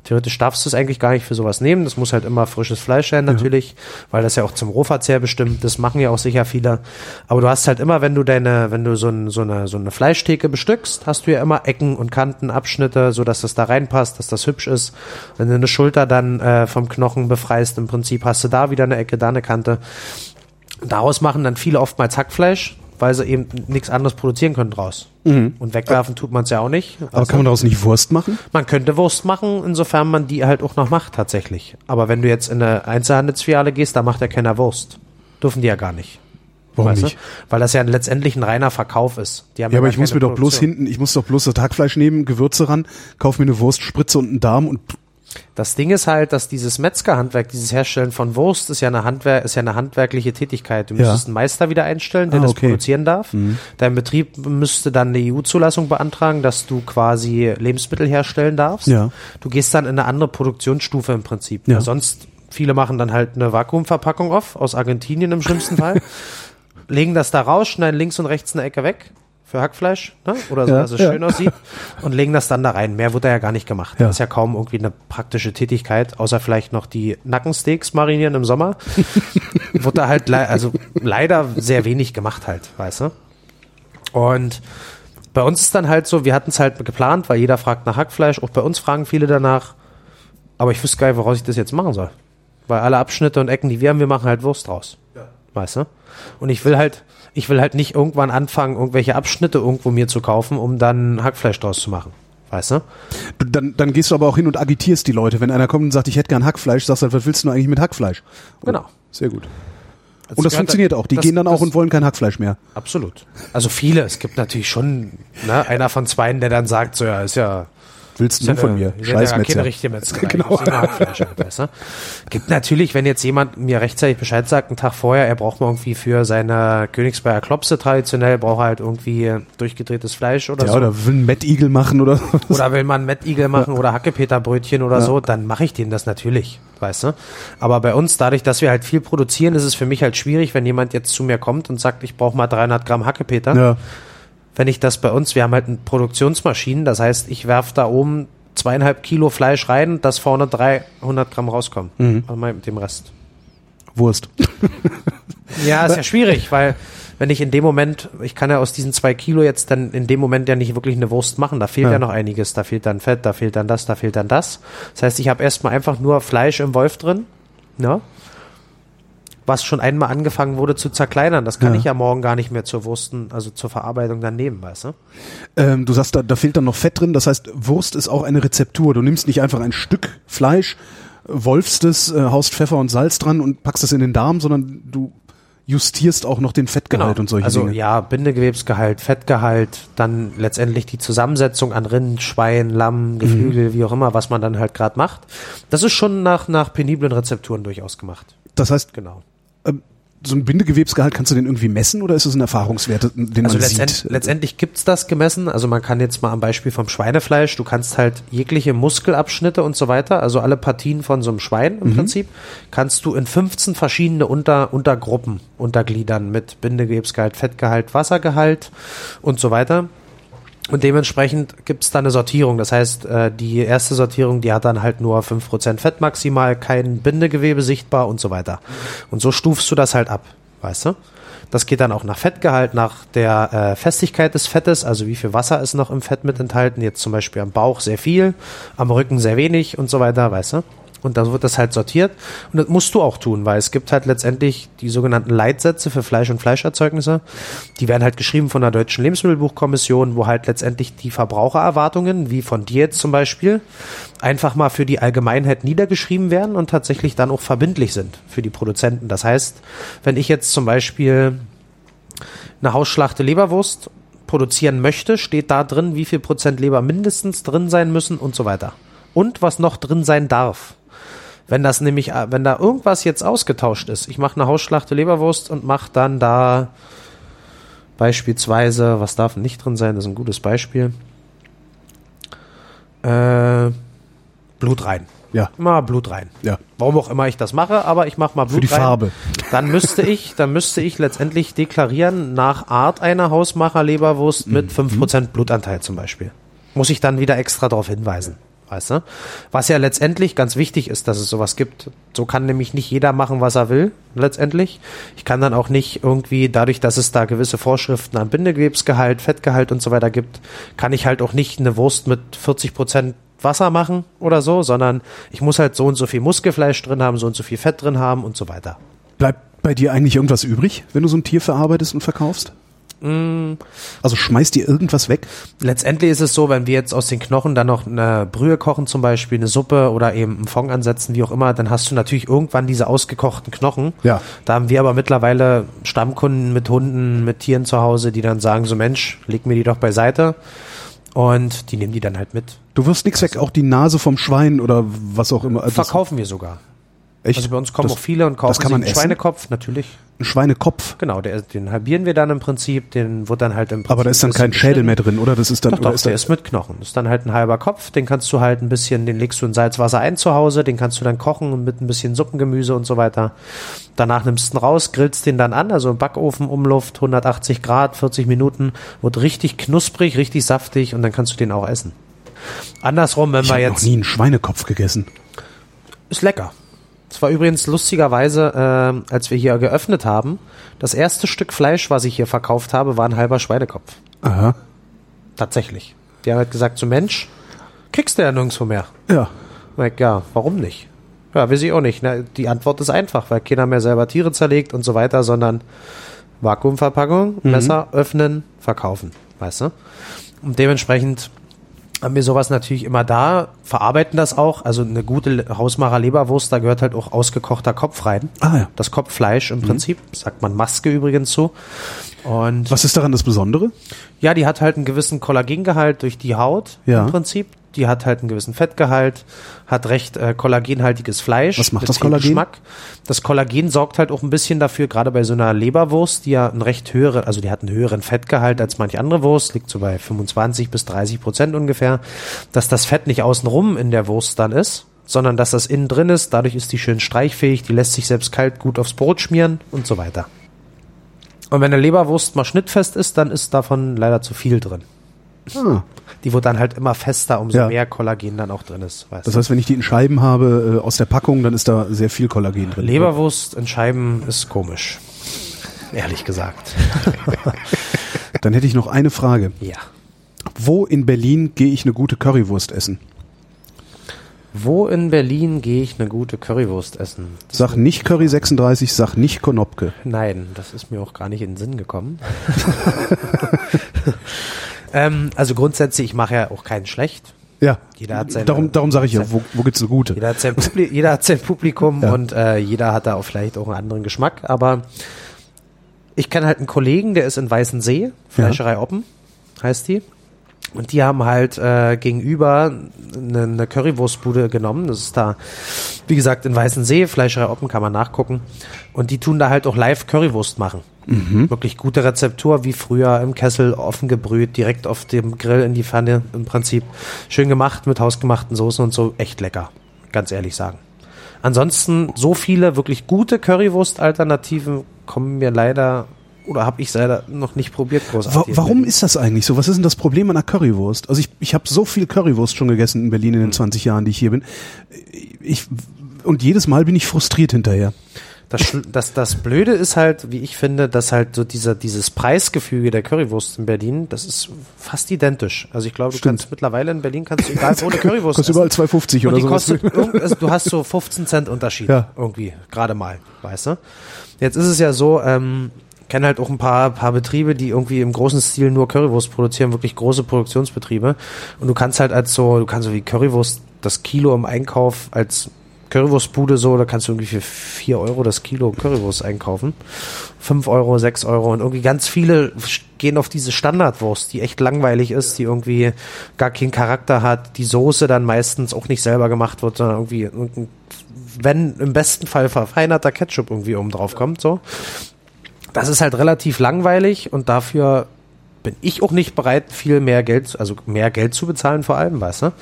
Theoretisch darfst du es eigentlich gar nicht für sowas nehmen. Das muss halt immer frisches Fleisch sein, natürlich, weil das ja auch zum Rohverzehr bestimmt. Das machen ja auch sicher viele. Aber du hast halt immer, wenn du deine, wenn du so, ein, so, eine, so eine Fleischtheke bestückst, hast du ja immer Ecken und Kanten, Abschnitte, so dass das da reinpasst, dass das hübsch ist. Wenn du eine Schulter dann äh, vom Knochen befreist, im Prinzip hast du da wieder eine Ecke, da eine Kante. Daraus machen dann viele oftmals Hackfleisch, weil sie eben nichts anderes produzieren können draus. Und wegwerfen tut man es ja auch nicht. Mhm. Aber kann man daraus nicht Wurst machen? Man könnte Wurst machen, insofern man die halt auch noch macht tatsächlich. Aber wenn du jetzt in eine Einzelhandelsfiliale gehst, da macht ja keiner Wurst. Dürfen die ja gar nicht. Warum Weißt du? nicht? Weil das ja letztendlich ein reiner Verkauf ist. Ja, aber ich muss mir keine doch bloß Produktion. hinten, ich muss doch bloß das Hackfleisch nehmen, Gewürze ran, kauf mir eine Wurst, Spritze und einen Darm und Das Ding ist halt, dass dieses Metzgerhandwerk, dieses Herstellen von Wurst, ist ja eine Handwerk, ist ja eine handwerkliche Tätigkeit. Du Ja. müsstest einen Meister wieder einstellen, der Ah, das okay. produzieren darf. Dein Betrieb müsste dann eine EU-Zulassung beantragen, dass du quasi Lebensmittel herstellen darfst. Ja. Du gehst dann in eine andere Produktionsstufe im Prinzip. Ja. Sonst, viele machen dann halt eine Vakuumverpackung auf, aus Argentinien im schlimmsten Fall, legen das da raus, schneiden links und rechts eine Ecke weg für Hackfleisch, ne? oder so, Ja, dass es ja. schön aussieht und legen das dann da rein. Mehr wird da ja gar nicht gemacht. Ja. Das ist ja kaum irgendwie eine praktische Tätigkeit, außer vielleicht noch die Nackensteaks marinieren im Sommer. wird da halt, lei- also leider sehr wenig gemacht halt, weißt du? Und bei uns ist dann halt so, wir hatten es halt geplant, weil jeder fragt nach Hackfleisch, auch bei uns fragen viele danach, aber ich wüsste gar nicht, woraus ich das jetzt machen soll. Weil alle Abschnitte und Ecken, die wir haben, wir machen halt Wurst draus. Weißt du? Und ich will halt, ich will halt nicht irgendwann anfangen, irgendwelche Abschnitte irgendwo mir zu kaufen, um dann Hackfleisch draus zu machen. Weißt du? Du, Dann, dann gehst du aber auch hin und agitierst die Leute. Wenn einer kommt und sagt, ich hätte gern Hackfleisch, sagst du, was willst du eigentlich mit Hackfleisch? Genau. Sehr gut. Das Und das funktioniert auch. Die das- gehen dann auch und wollen kein Hackfleisch mehr. Absolut. Also viele. Es gibt natürlich schon ne, einer von zweien, der dann sagt, so ja, ist ja Willst du ja von mir? ist ja keine richtige Metzgerei. Genau. Du? Gibt natürlich, wenn jetzt jemand mir rechtzeitig Bescheid sagt, einen Tag vorher, er braucht mal irgendwie für seine Königsberger Klopse traditionell, braucht er halt irgendwie durchgedrehtes Fleisch oder Ja, so. oder will einen Mettigel machen oder Oder will man Mettigel machen oder Hackepeterbrötchen oder so, dann mache ich denen das natürlich, weißt du? Aber bei uns, dadurch, dass wir halt viel produzieren, ist es für mich halt schwierig, wenn jemand jetzt zu mir kommt und sagt, ich brauche mal 300 Gramm Hackepeter. Ja. Wenn ich das bei uns, wir haben halt eine Produktionsmaschinen, das heißt, ich werf da oben zweieinhalb Kilo Fleisch rein, dass vorne 300 Gramm rauskommen. Also mal mit dem Rest. Wurst. Ja, ist ja schwierig, weil wenn ich in dem Moment, ich kann ja aus diesen zwei Kilo jetzt dann in dem Moment ja nicht wirklich eine Wurst machen. Da fehlt ja, Ja. noch einiges. Da fehlt dann Fett, da fehlt dann das, da fehlt dann das. Das heißt, ich habe erstmal einfach nur Fleisch im Wolf drin, ne? Was schon einmal angefangen wurde zu zerkleinern. Das kann Ja. ich ja morgen gar nicht mehr zur Wursten, also zur Verarbeitung dann nehmen, weißt du? Ähm, du sagst, da, da fehlt dann noch Fett drin. Das heißt, Wurst ist auch eine Rezeptur. Du nimmst nicht einfach ein Stück Fleisch, wolfst es, äh, haust Pfeffer und Salz dran und packst es in den Darm, sondern du justierst auch noch den Fettgehalt und solche also Dinge. ja, Bindegewebsgehalt, Fettgehalt, dann letztendlich die Zusammensetzung an Rind, Schwein, Mhm. Lamm, Geflügel, wie auch immer, was man dann halt gerade macht. Das ist schon nach, nach peniblen Rezepturen durchaus gemacht. Das heißt, Genau. Ähm, so ein Bindegewebsgehalt kannst du den irgendwie messen oder ist es ein Erfahrungswert, den Also man letztend, sieht? letztendlich gibt's das gemessen. Also man kann jetzt mal am Beispiel vom Schweinefleisch, du kannst halt jegliche Muskelabschnitte und so weiter, also alle Partien von so einem Schwein im Prinzip, kannst du in 15 verschiedene Unter, Untergruppen untergliedern mit Bindegewebsgehalt, Fettgehalt, Wassergehalt und so weiter. Und dementsprechend gibt's da eine Sortierung. Das heißt, äh, die erste Sortierung, die hat dann halt nur 5% Fett maximal, kein Bindegewebe sichtbar und so weiter. Und so stufst du das halt ab, weißt du? Das geht dann auch nach Fettgehalt, nach der äh, Festigkeit des Fettes, also wie viel Wasser ist noch im Fett mit enthalten. Jetzt zum Beispiel am Bauch sehr viel, am Rücken sehr wenig und so weiter, weißt du? Und dann wird das halt sortiert. Und das musst du auch tun, weil es gibt halt letztendlich die sogenannten Leitsätze für Fleisch und Fleischerzeugnisse. Die werden halt geschrieben von der Deutschen Lebensmittelbuchkommission, wo halt letztendlich die Verbrauchererwartungen, wie von dir jetzt zum Beispiel, einfach mal für die Allgemeinheit niedergeschrieben werden und tatsächlich dann auch verbindlich sind für die Produzenten. Das heißt, wenn ich jetzt zum Beispiel eine Hausschlachte Leberwurst produzieren möchte, steht da drin, wie viel Prozent Leber mindestens drin sein müssen und so weiter. Und was noch drin sein darf. Wenn das nämlich, äh, wenn da irgendwas jetzt ausgetauscht ist, ich mache eine Hausschlachte Leberwurst und mache dann da beispielsweise, was darf nicht drin sein, das ist ein gutes Beispiel, äh, Blut rein. Ja, Mal Blut rein. ja. Warum auch immer ich das mache, aber ich mache mal Blut die rein. Farbe. Dann müsste ich, dann müsste ich letztendlich deklarieren nach Art einer Hausmacher-Leberwurst mit 5% Blutanteil zum Beispiel. Muss ich dann wieder extra darauf hinweisen. Weißt du? Was ja letztendlich ganz wichtig ist, dass es sowas gibt. So kann nämlich nicht jeder machen, was er will, letztendlich. Ich kann dann auch nicht irgendwie, dadurch, dass es da gewisse Vorschriften an Bindegewebsgehalt, Fettgehalt und so weiter gibt, kann ich halt auch nicht eine Wurst mit 40 Prozent Wasser machen oder so, sondern ich muss halt so und so viel Muskelfleisch drin haben, so und so viel Fett drin haben und so weiter. Bleibt bei dir eigentlich irgendwas übrig, wenn du so ein Tier verarbeitest und verkaufst? Mm. Also schmeißt dir irgendwas weg? Letztendlich ist es so, wenn wir jetzt aus den Knochen dann noch eine Brühe kochen, zum Beispiel eine Suppe oder eben einen Fond ansetzen, wie auch immer, dann hast du natürlich irgendwann diese ausgekochten Knochen. Ja. Da haben wir aber mittlerweile Stammkunden mit Hunden, mit Tieren zu Hause, die dann sagen, so Mensch, leg mir die doch beiseite. Und die nehmen die dann halt mit. Du wirst nichts weg, auch die Nase vom Schwein oder was auch immer. Also Verkaufen wir sogar. Echt? Also bei uns kommen das, auch viele und kaufen einen essen? Schweinekopf, natürlich. Ein Schweinekopf. Genau, der, den halbieren wir dann im Prinzip, den wird dann halt im Prinzip Aber da ist dann kein Schädel mehr drin, oder? Das ist dann, Doch, doch, ist der ist mit Knochen. Das ist dann halt ein halber Kopf, den kannst du halt ein bisschen, den legst du in Salzwasser ein zu Hause, den kannst du dann kochen mit ein bisschen Suppengemüse und so weiter. Danach nimmst du ihn raus, grillst den dann an, also im Backofen, Umluft, 180 Grad, 40 Minuten, wird richtig knusprig, richtig saftig und dann kannst du den auch essen. Andersrum, wenn ich wir habe noch jetzt, nie einen Schweinekopf gegessen. ist lecker. Es war übrigens lustigerweise, äh, als wir hier geöffnet haben, das erste Stück Fleisch, was ich hier verkauft habe, war ein halber Schweinekopf. Aha. Tatsächlich. Die haben halt gesagt, so Mensch, kriegst du ja nirgendwo mehr. Ja. Like, ja, warum nicht? Ja, weiß ich auch nicht. Ne? Die Antwort ist einfach, weil keiner mehr selber Tiere zerlegt und so weiter, sondern Vakuumverpackung, Messer öffnen, verkaufen. Weißt du? Und dementsprechend haben wir sowas natürlich immer da, verarbeiten das auch. Also eine gute Hausmacher Leberwurst, da gehört halt auch ausgekochter Kopf rein. Ah, ja. Das Kopffleisch im Prinzip, sagt man Maske übrigens so. Und Was ist daran das Besondere? ja, die hat halt einen gewissen Kollagengehalt durch die Haut Ja. im Prinzip. Die hat halt einen gewissen Fettgehalt, hat recht äh, kollagenhaltiges Fleisch. Was macht das Kollagen? Geschmack. Das Kollagen sorgt halt auch ein bisschen dafür, gerade bei so einer Leberwurst, die ja einen recht höheren, also die hat einen höheren Fettgehalt als manche andere Wurst, liegt so bei 25 bis 30 Prozent ungefähr, dass das Fett nicht außenrum in der Wurst dann ist, sondern dass das innen drin ist. Dadurch ist die schön streichfähig, die lässt sich selbst kalt gut aufs Brot schmieren und so weiter. Und wenn eine Leberwurst mal schnittfest ist, dann ist davon leider zu viel drin. Ah, Die wird dann halt immer fester, umso Ja. mehr Kollagen dann auch drin ist. Weißt das du? heißt, wenn ich die in Scheiben habe äh, aus der Packung, dann ist da sehr viel Kollagen drin. Leberwurst in Scheiben ist komisch. Ehrlich gesagt. Dann hätte ich noch eine Frage. Ja. Wo in Berlin gehe ich eine gute Currywurst essen? Wo in Berlin gehe ich eine gute Currywurst essen? Das Sag nicht Curry 36, sag nicht Konopke. Nein, das ist mir auch gar nicht in den Sinn gekommen. ähm, also grundsätzlich, ich mache ja auch keinen schlecht. Ja, Jeder hat seine- darum, darum sage ich ja, wo, wo gibt's eine gute? Jeder hat sein, Publi jeder hat sein Publikum Ja. und äh, jeder hat da auch vielleicht auch einen anderen Geschmack. Aber ich kenne halt einen Kollegen, der ist in Weißensee, Fleischerei Oppen heißt die. Und die haben halt äh, gegenüber eine, eine Currywurstbude genommen. Das ist da, wie gesagt, in Weißensee, Fleischerei Oppen kann man nachgucken. Und die tun da halt auch live Currywurst machen. Wirklich gute Rezeptur, wie früher im Kessel offen gebrüht, direkt auf dem Grill in die Pfanne im Prinzip. Schön gemacht mit hausgemachten Soßen und so. Echt lecker, ganz ehrlich sagen. Ansonsten so viele wirklich gute Currywurst-Alternativen kommen mir leider oder habe ich leider noch nicht probiert Wa großartig. warum ist das eigentlich so? Was ist denn das Problem an der Currywurst? Also ich, ich habe so viel Currywurst schon gegessen in Berlin in den 20 Jahren, die ich hier bin. Ich, und jedes Mal bin ich frustriert hinterher. Das, das, das Blöde ist halt, wie ich finde, dass halt so dieser, dieses Preisgefüge der Currywurst in Berlin, das ist fast identisch. Also ich glaube, du Stimmt. kannst mittlerweile in Berlin kannst du egal wo eine Currywurst Kostet überall 2,50 Und oder so. kostet, also du hast so 15 Cent Unterschied Ja. irgendwie, gerade mal, weißt du? Jetzt ist es ja so, ähm, kenne halt auch ein paar, paar Betriebe, die irgendwie im großen Stil nur Currywurst produzieren, wirklich große Produktionsbetriebe. Und du kannst halt als so, du kannst so wie Currywurst das Kilo im Einkauf als Currywurstbude so, da kannst du irgendwie für 4 Euro das Kilo Currywurst einkaufen. 5 Euro, 6 Euro und irgendwie ganz viele gehen auf diese Standardwurst, die echt langweilig ist, die irgendwie gar keinen Charakter hat, die Soße dann meistens auch nicht selber gemacht wird, sondern irgendwie wenn im besten Fall verfeinerter Ketchup irgendwie oben drauf kommt, so. Das ist halt relativ langweilig und dafür bin ich auch nicht bereit, viel mehr Geld, also mehr Geld zu bezahlen vor allem, weißt du?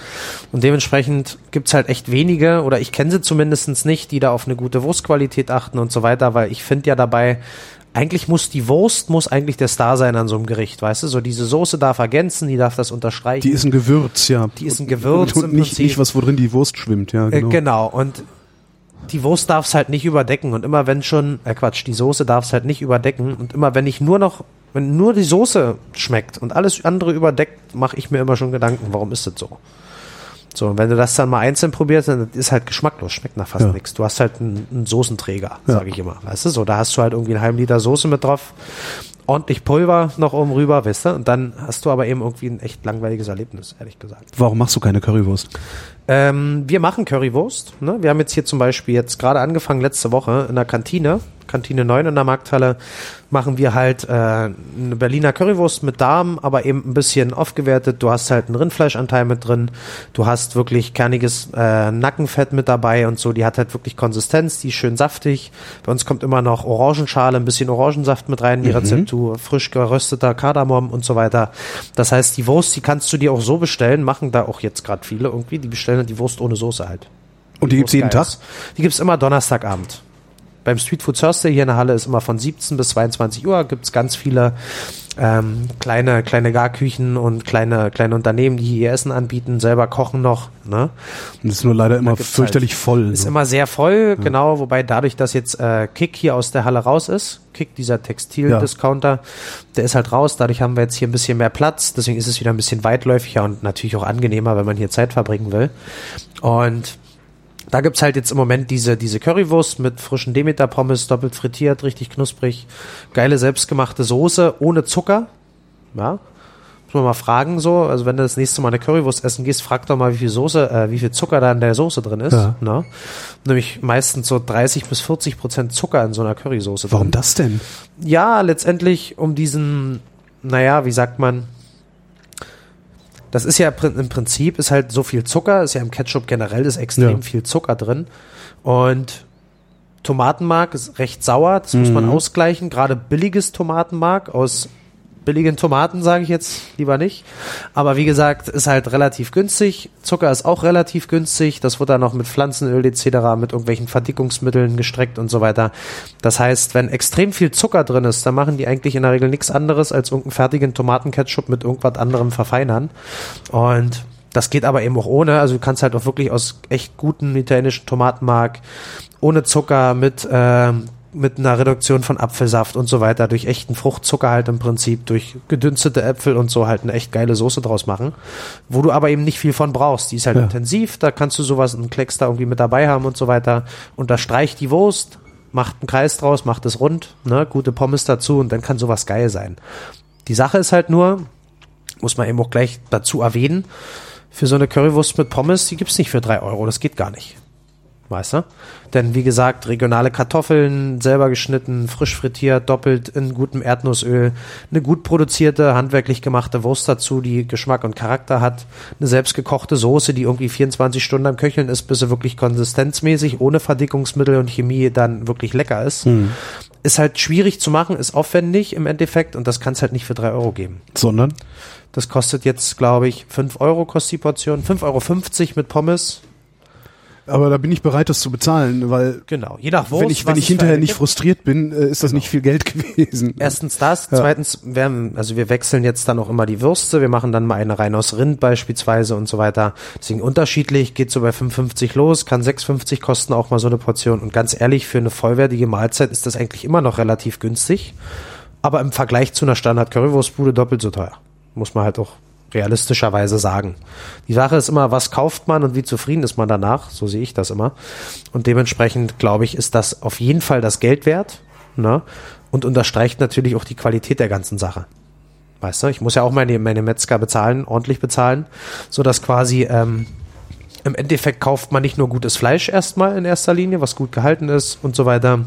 Und dementsprechend gibt's halt echt wenige, oder ich kenne sie zumindestens nicht, die da auf eine gute Wurstqualität achten und so weiter, weil ich finde ja dabei, eigentlich muss die Wurst, muss eigentlich der Star sein an so einem Gericht, weißt du? So diese Soße darf ergänzen, die darf das unterstreichen. Die ist ein Gewürz, ja. Die ist ein Gewürz Und, und nicht, nicht was, worin die Wurst schwimmt, ja, Äh, genau. genau. Und die Wurst darf es halt nicht überdecken. Und immer wenn schon, äh Quatsch, die Soße darf es halt nicht überdecken. Und immer wenn ich nur noch, wenn nur die Soße schmeckt und alles andere überdeckt, mache ich mir immer schon Gedanken, warum ist das so? So, und wenn du das dann mal einzeln probierst, dann ist halt geschmacklos, schmeckt nach fast Ja. nichts. Du hast halt einen, einen Soßenträger, Ja. sage ich immer. Weißt du, so, da hast du halt irgendwie einen halben Liter Soße mit drauf, ordentlich Pulver noch oben rüber, weißt du, und dann hast du aber eben irgendwie ein echt langweiliges Erlebnis, ehrlich gesagt. Warum machst du keine Currywurst? Ähm, wir machen Currywurst. Ne? Wir haben jetzt hier zum Beispiel jetzt gerade angefangen letzte Woche in der Kantine, Kantine 9 in der Markthalle, machen wir halt äh, eine Berliner Currywurst mit Darm, aber eben ein bisschen aufgewertet. Du hast halt einen Rindfleischanteil mit drin. Du hast wirklich kerniges äh, Nackenfett mit dabei und so. Die hat halt wirklich Konsistenz, die ist schön saftig. Bei uns kommt immer noch Orangenschale, ein bisschen Orangensaft mit rein in die Rezeptur, frisch gerösteter Kardamom und so weiter. Das heißt, die Wurst, die kannst du dir auch so bestellen, machen da auch jetzt gerade viele irgendwie, die bestellen die Wurst ohne Soße halt. Und die gibt's jeden Tag? Die gibt's immer Donnerstagabend. Beim Street Food Thursday hier in der Halle ist immer von 17 bis 22 Uhr. Gibt's ganz viele ähm, kleine, kleine Garküchen und kleine, kleine Unternehmen, die hier ihr Essen anbieten, selber kochen noch. Ne? Und das ist nur leider immer fürchterlich halt- voll. Ist so. immer sehr voll, genau, wobei dadurch, dass jetzt äh, Kick hier aus der Halle raus ist, Kick, dieser Textil-Discounter, der ist halt raus, dadurch haben wir jetzt hier ein bisschen mehr Platz, deswegen ist es wieder ein bisschen weitläufiger und natürlich auch angenehmer, wenn man hier Zeit verbringen will. Und da gibt's halt jetzt im Moment diese, diese Currywurst mit frischen Demeter-Pommes, doppelt frittiert, richtig knusprig, geile selbstgemachte Soße, ohne Zucker, ja, muss man mal fragen so, also wenn du das nächste Mal eine Currywurst essen gehst, frag doch mal, wie viel Soße, äh, wie viel Zucker da in der Soße drin ist. Ja. Ne? Nämlich meistens so 30 bis 40 Prozent Zucker in so einer Currysoße Warum drin. das denn? Ja, letztendlich um diesen, naja, wie sagt man, das ist ja im Prinzip ist halt so viel Zucker, ist ja im Ketchup generell ist extrem Ja. viel Zucker drin. Und Tomatenmark ist recht sauer, das muss man ausgleichen, gerade billiges Tomatenmark aus billigen Tomaten sage ich jetzt lieber nicht, aber wie gesagt, ist halt relativ günstig, Zucker ist auch relativ günstig, das wird dann noch mit Pflanzenöl etc., mit irgendwelchen Verdickungsmitteln gestreckt und so weiter. Das heißt, wenn extrem viel Zucker drin ist, dann machen die eigentlich in der Regel nichts anderes als irgendeinen fertigen Tomatenketchup mit irgendwas anderem verfeinern und das geht aber eben auch ohne. Also du kannst halt auch wirklich aus echt guten italienischen Tomatenmark ohne Zucker mit ähm, mit einer Reduktion von Apfelsaft und so weiter durch echten Fruchtzucker halt im Prinzip durch gedünstete Äpfel und so halt eine echt geile Soße draus machen, wo du aber eben nicht viel von brauchst. Die ist halt Ja. intensiv, da kannst du sowas einen Klecks da irgendwie mit dabei haben und so weiter. Unterstreicht die Wurst, macht einen Kreis draus, macht es rund, ne, gute Pommes dazu und dann kann sowas geil sein. Die Sache ist halt nur, muss man eben auch gleich dazu erwähnen, für so eine Currywurst mit Pommes, die gibt's nicht für drei Euro, das geht gar nicht. Weißt du? Denn wie gesagt, regionale Kartoffeln, selber geschnitten, frisch frittiert, doppelt in gutem Erdnussöl, eine gut produzierte, handwerklich gemachte Wurst dazu, die Geschmack und Charakter hat, eine selbstgekochte Soße, die irgendwie 24 Stunden am Köcheln ist, bis sie wirklich konsistenzmäßig, ohne Verdickungsmittel und Chemie dann wirklich lecker ist. Ist halt schwierig zu machen, ist aufwendig im Endeffekt und das kann's halt nicht für drei Euro geben. Sondern? Das kostet jetzt, glaube ich, 5 Euro kostet die Portion. 5,50 Euro mit Pommes. Aber da bin ich bereit, das zu bezahlen, weil Genau. Je nach Wurst. wenn ich, wenn ich hinterher nicht frustriert bin, äh, ist das nicht viel Geld gewesen. Erstens das, zweitens, wir, haben- also wir wechseln jetzt dann auch immer die Würste, wir machen dann mal eine rein aus Rind beispielsweise und so weiter. Deswegen unterschiedlich, geht so bei 5,50 los, kann 6,50 kosten auch mal so eine Portion. Und ganz ehrlich, für eine vollwertige Mahlzeit ist das eigentlich immer noch relativ günstig, aber im Vergleich zu einer Standard-Currywurstbude doppelt so teuer. Muss man halt auch realistischerweise sagen. Die Sache ist immer, was kauft man und wie zufrieden ist man danach, so sehe ich das immer. Und dementsprechend, glaube ich, ist das auf jeden Fall das Geld wert, ne? Und unterstreicht natürlich auch die Qualität der ganzen Sache. Weißt du, ich muss ja auch meine, meine Metzger bezahlen, ordentlich bezahlen, so dass quasi ähm, im Endeffekt kauft man nicht nur gutes Fleisch erstmal in erster Linie, was gut gehalten ist und so weiter,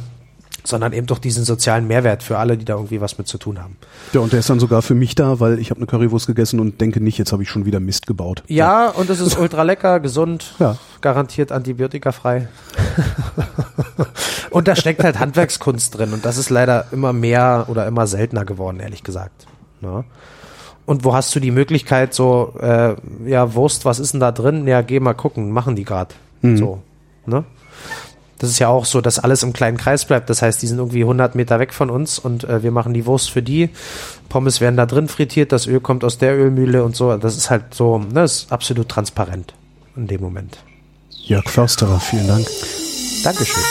sondern eben doch diesen sozialen Mehrwert für alle, die da irgendwie was mit zu tun haben. Ja, und der ist dann sogar für mich da, weil ich habe eine Currywurst gegessen und denke nicht, jetzt habe ich schon wieder Mist gebaut. Ja, und es ist ultra lecker, gesund, Ja. garantiert antibiotikafrei. und da steckt halt Handwerkskunst drin und das ist leider immer mehr oder immer seltener geworden, ehrlich gesagt. Ja. Und wo hast du die Möglichkeit, so, äh, ja, Wurst, was ist denn da drin? Ja, geh mal gucken, machen die grad. So, ne? Das ist ja auch so, dass alles im kleinen Kreis bleibt. Das heißt, die sind irgendwie 100 Meter weg von uns und äh, wir machen die Wurst für die. Pommes werden da drin frittiert, das Öl kommt aus der Ölmühle und so. Das ist halt so, ne, das ist absolut transparent in dem Moment. Jörg Försterer, vielen Dank. Dankeschön.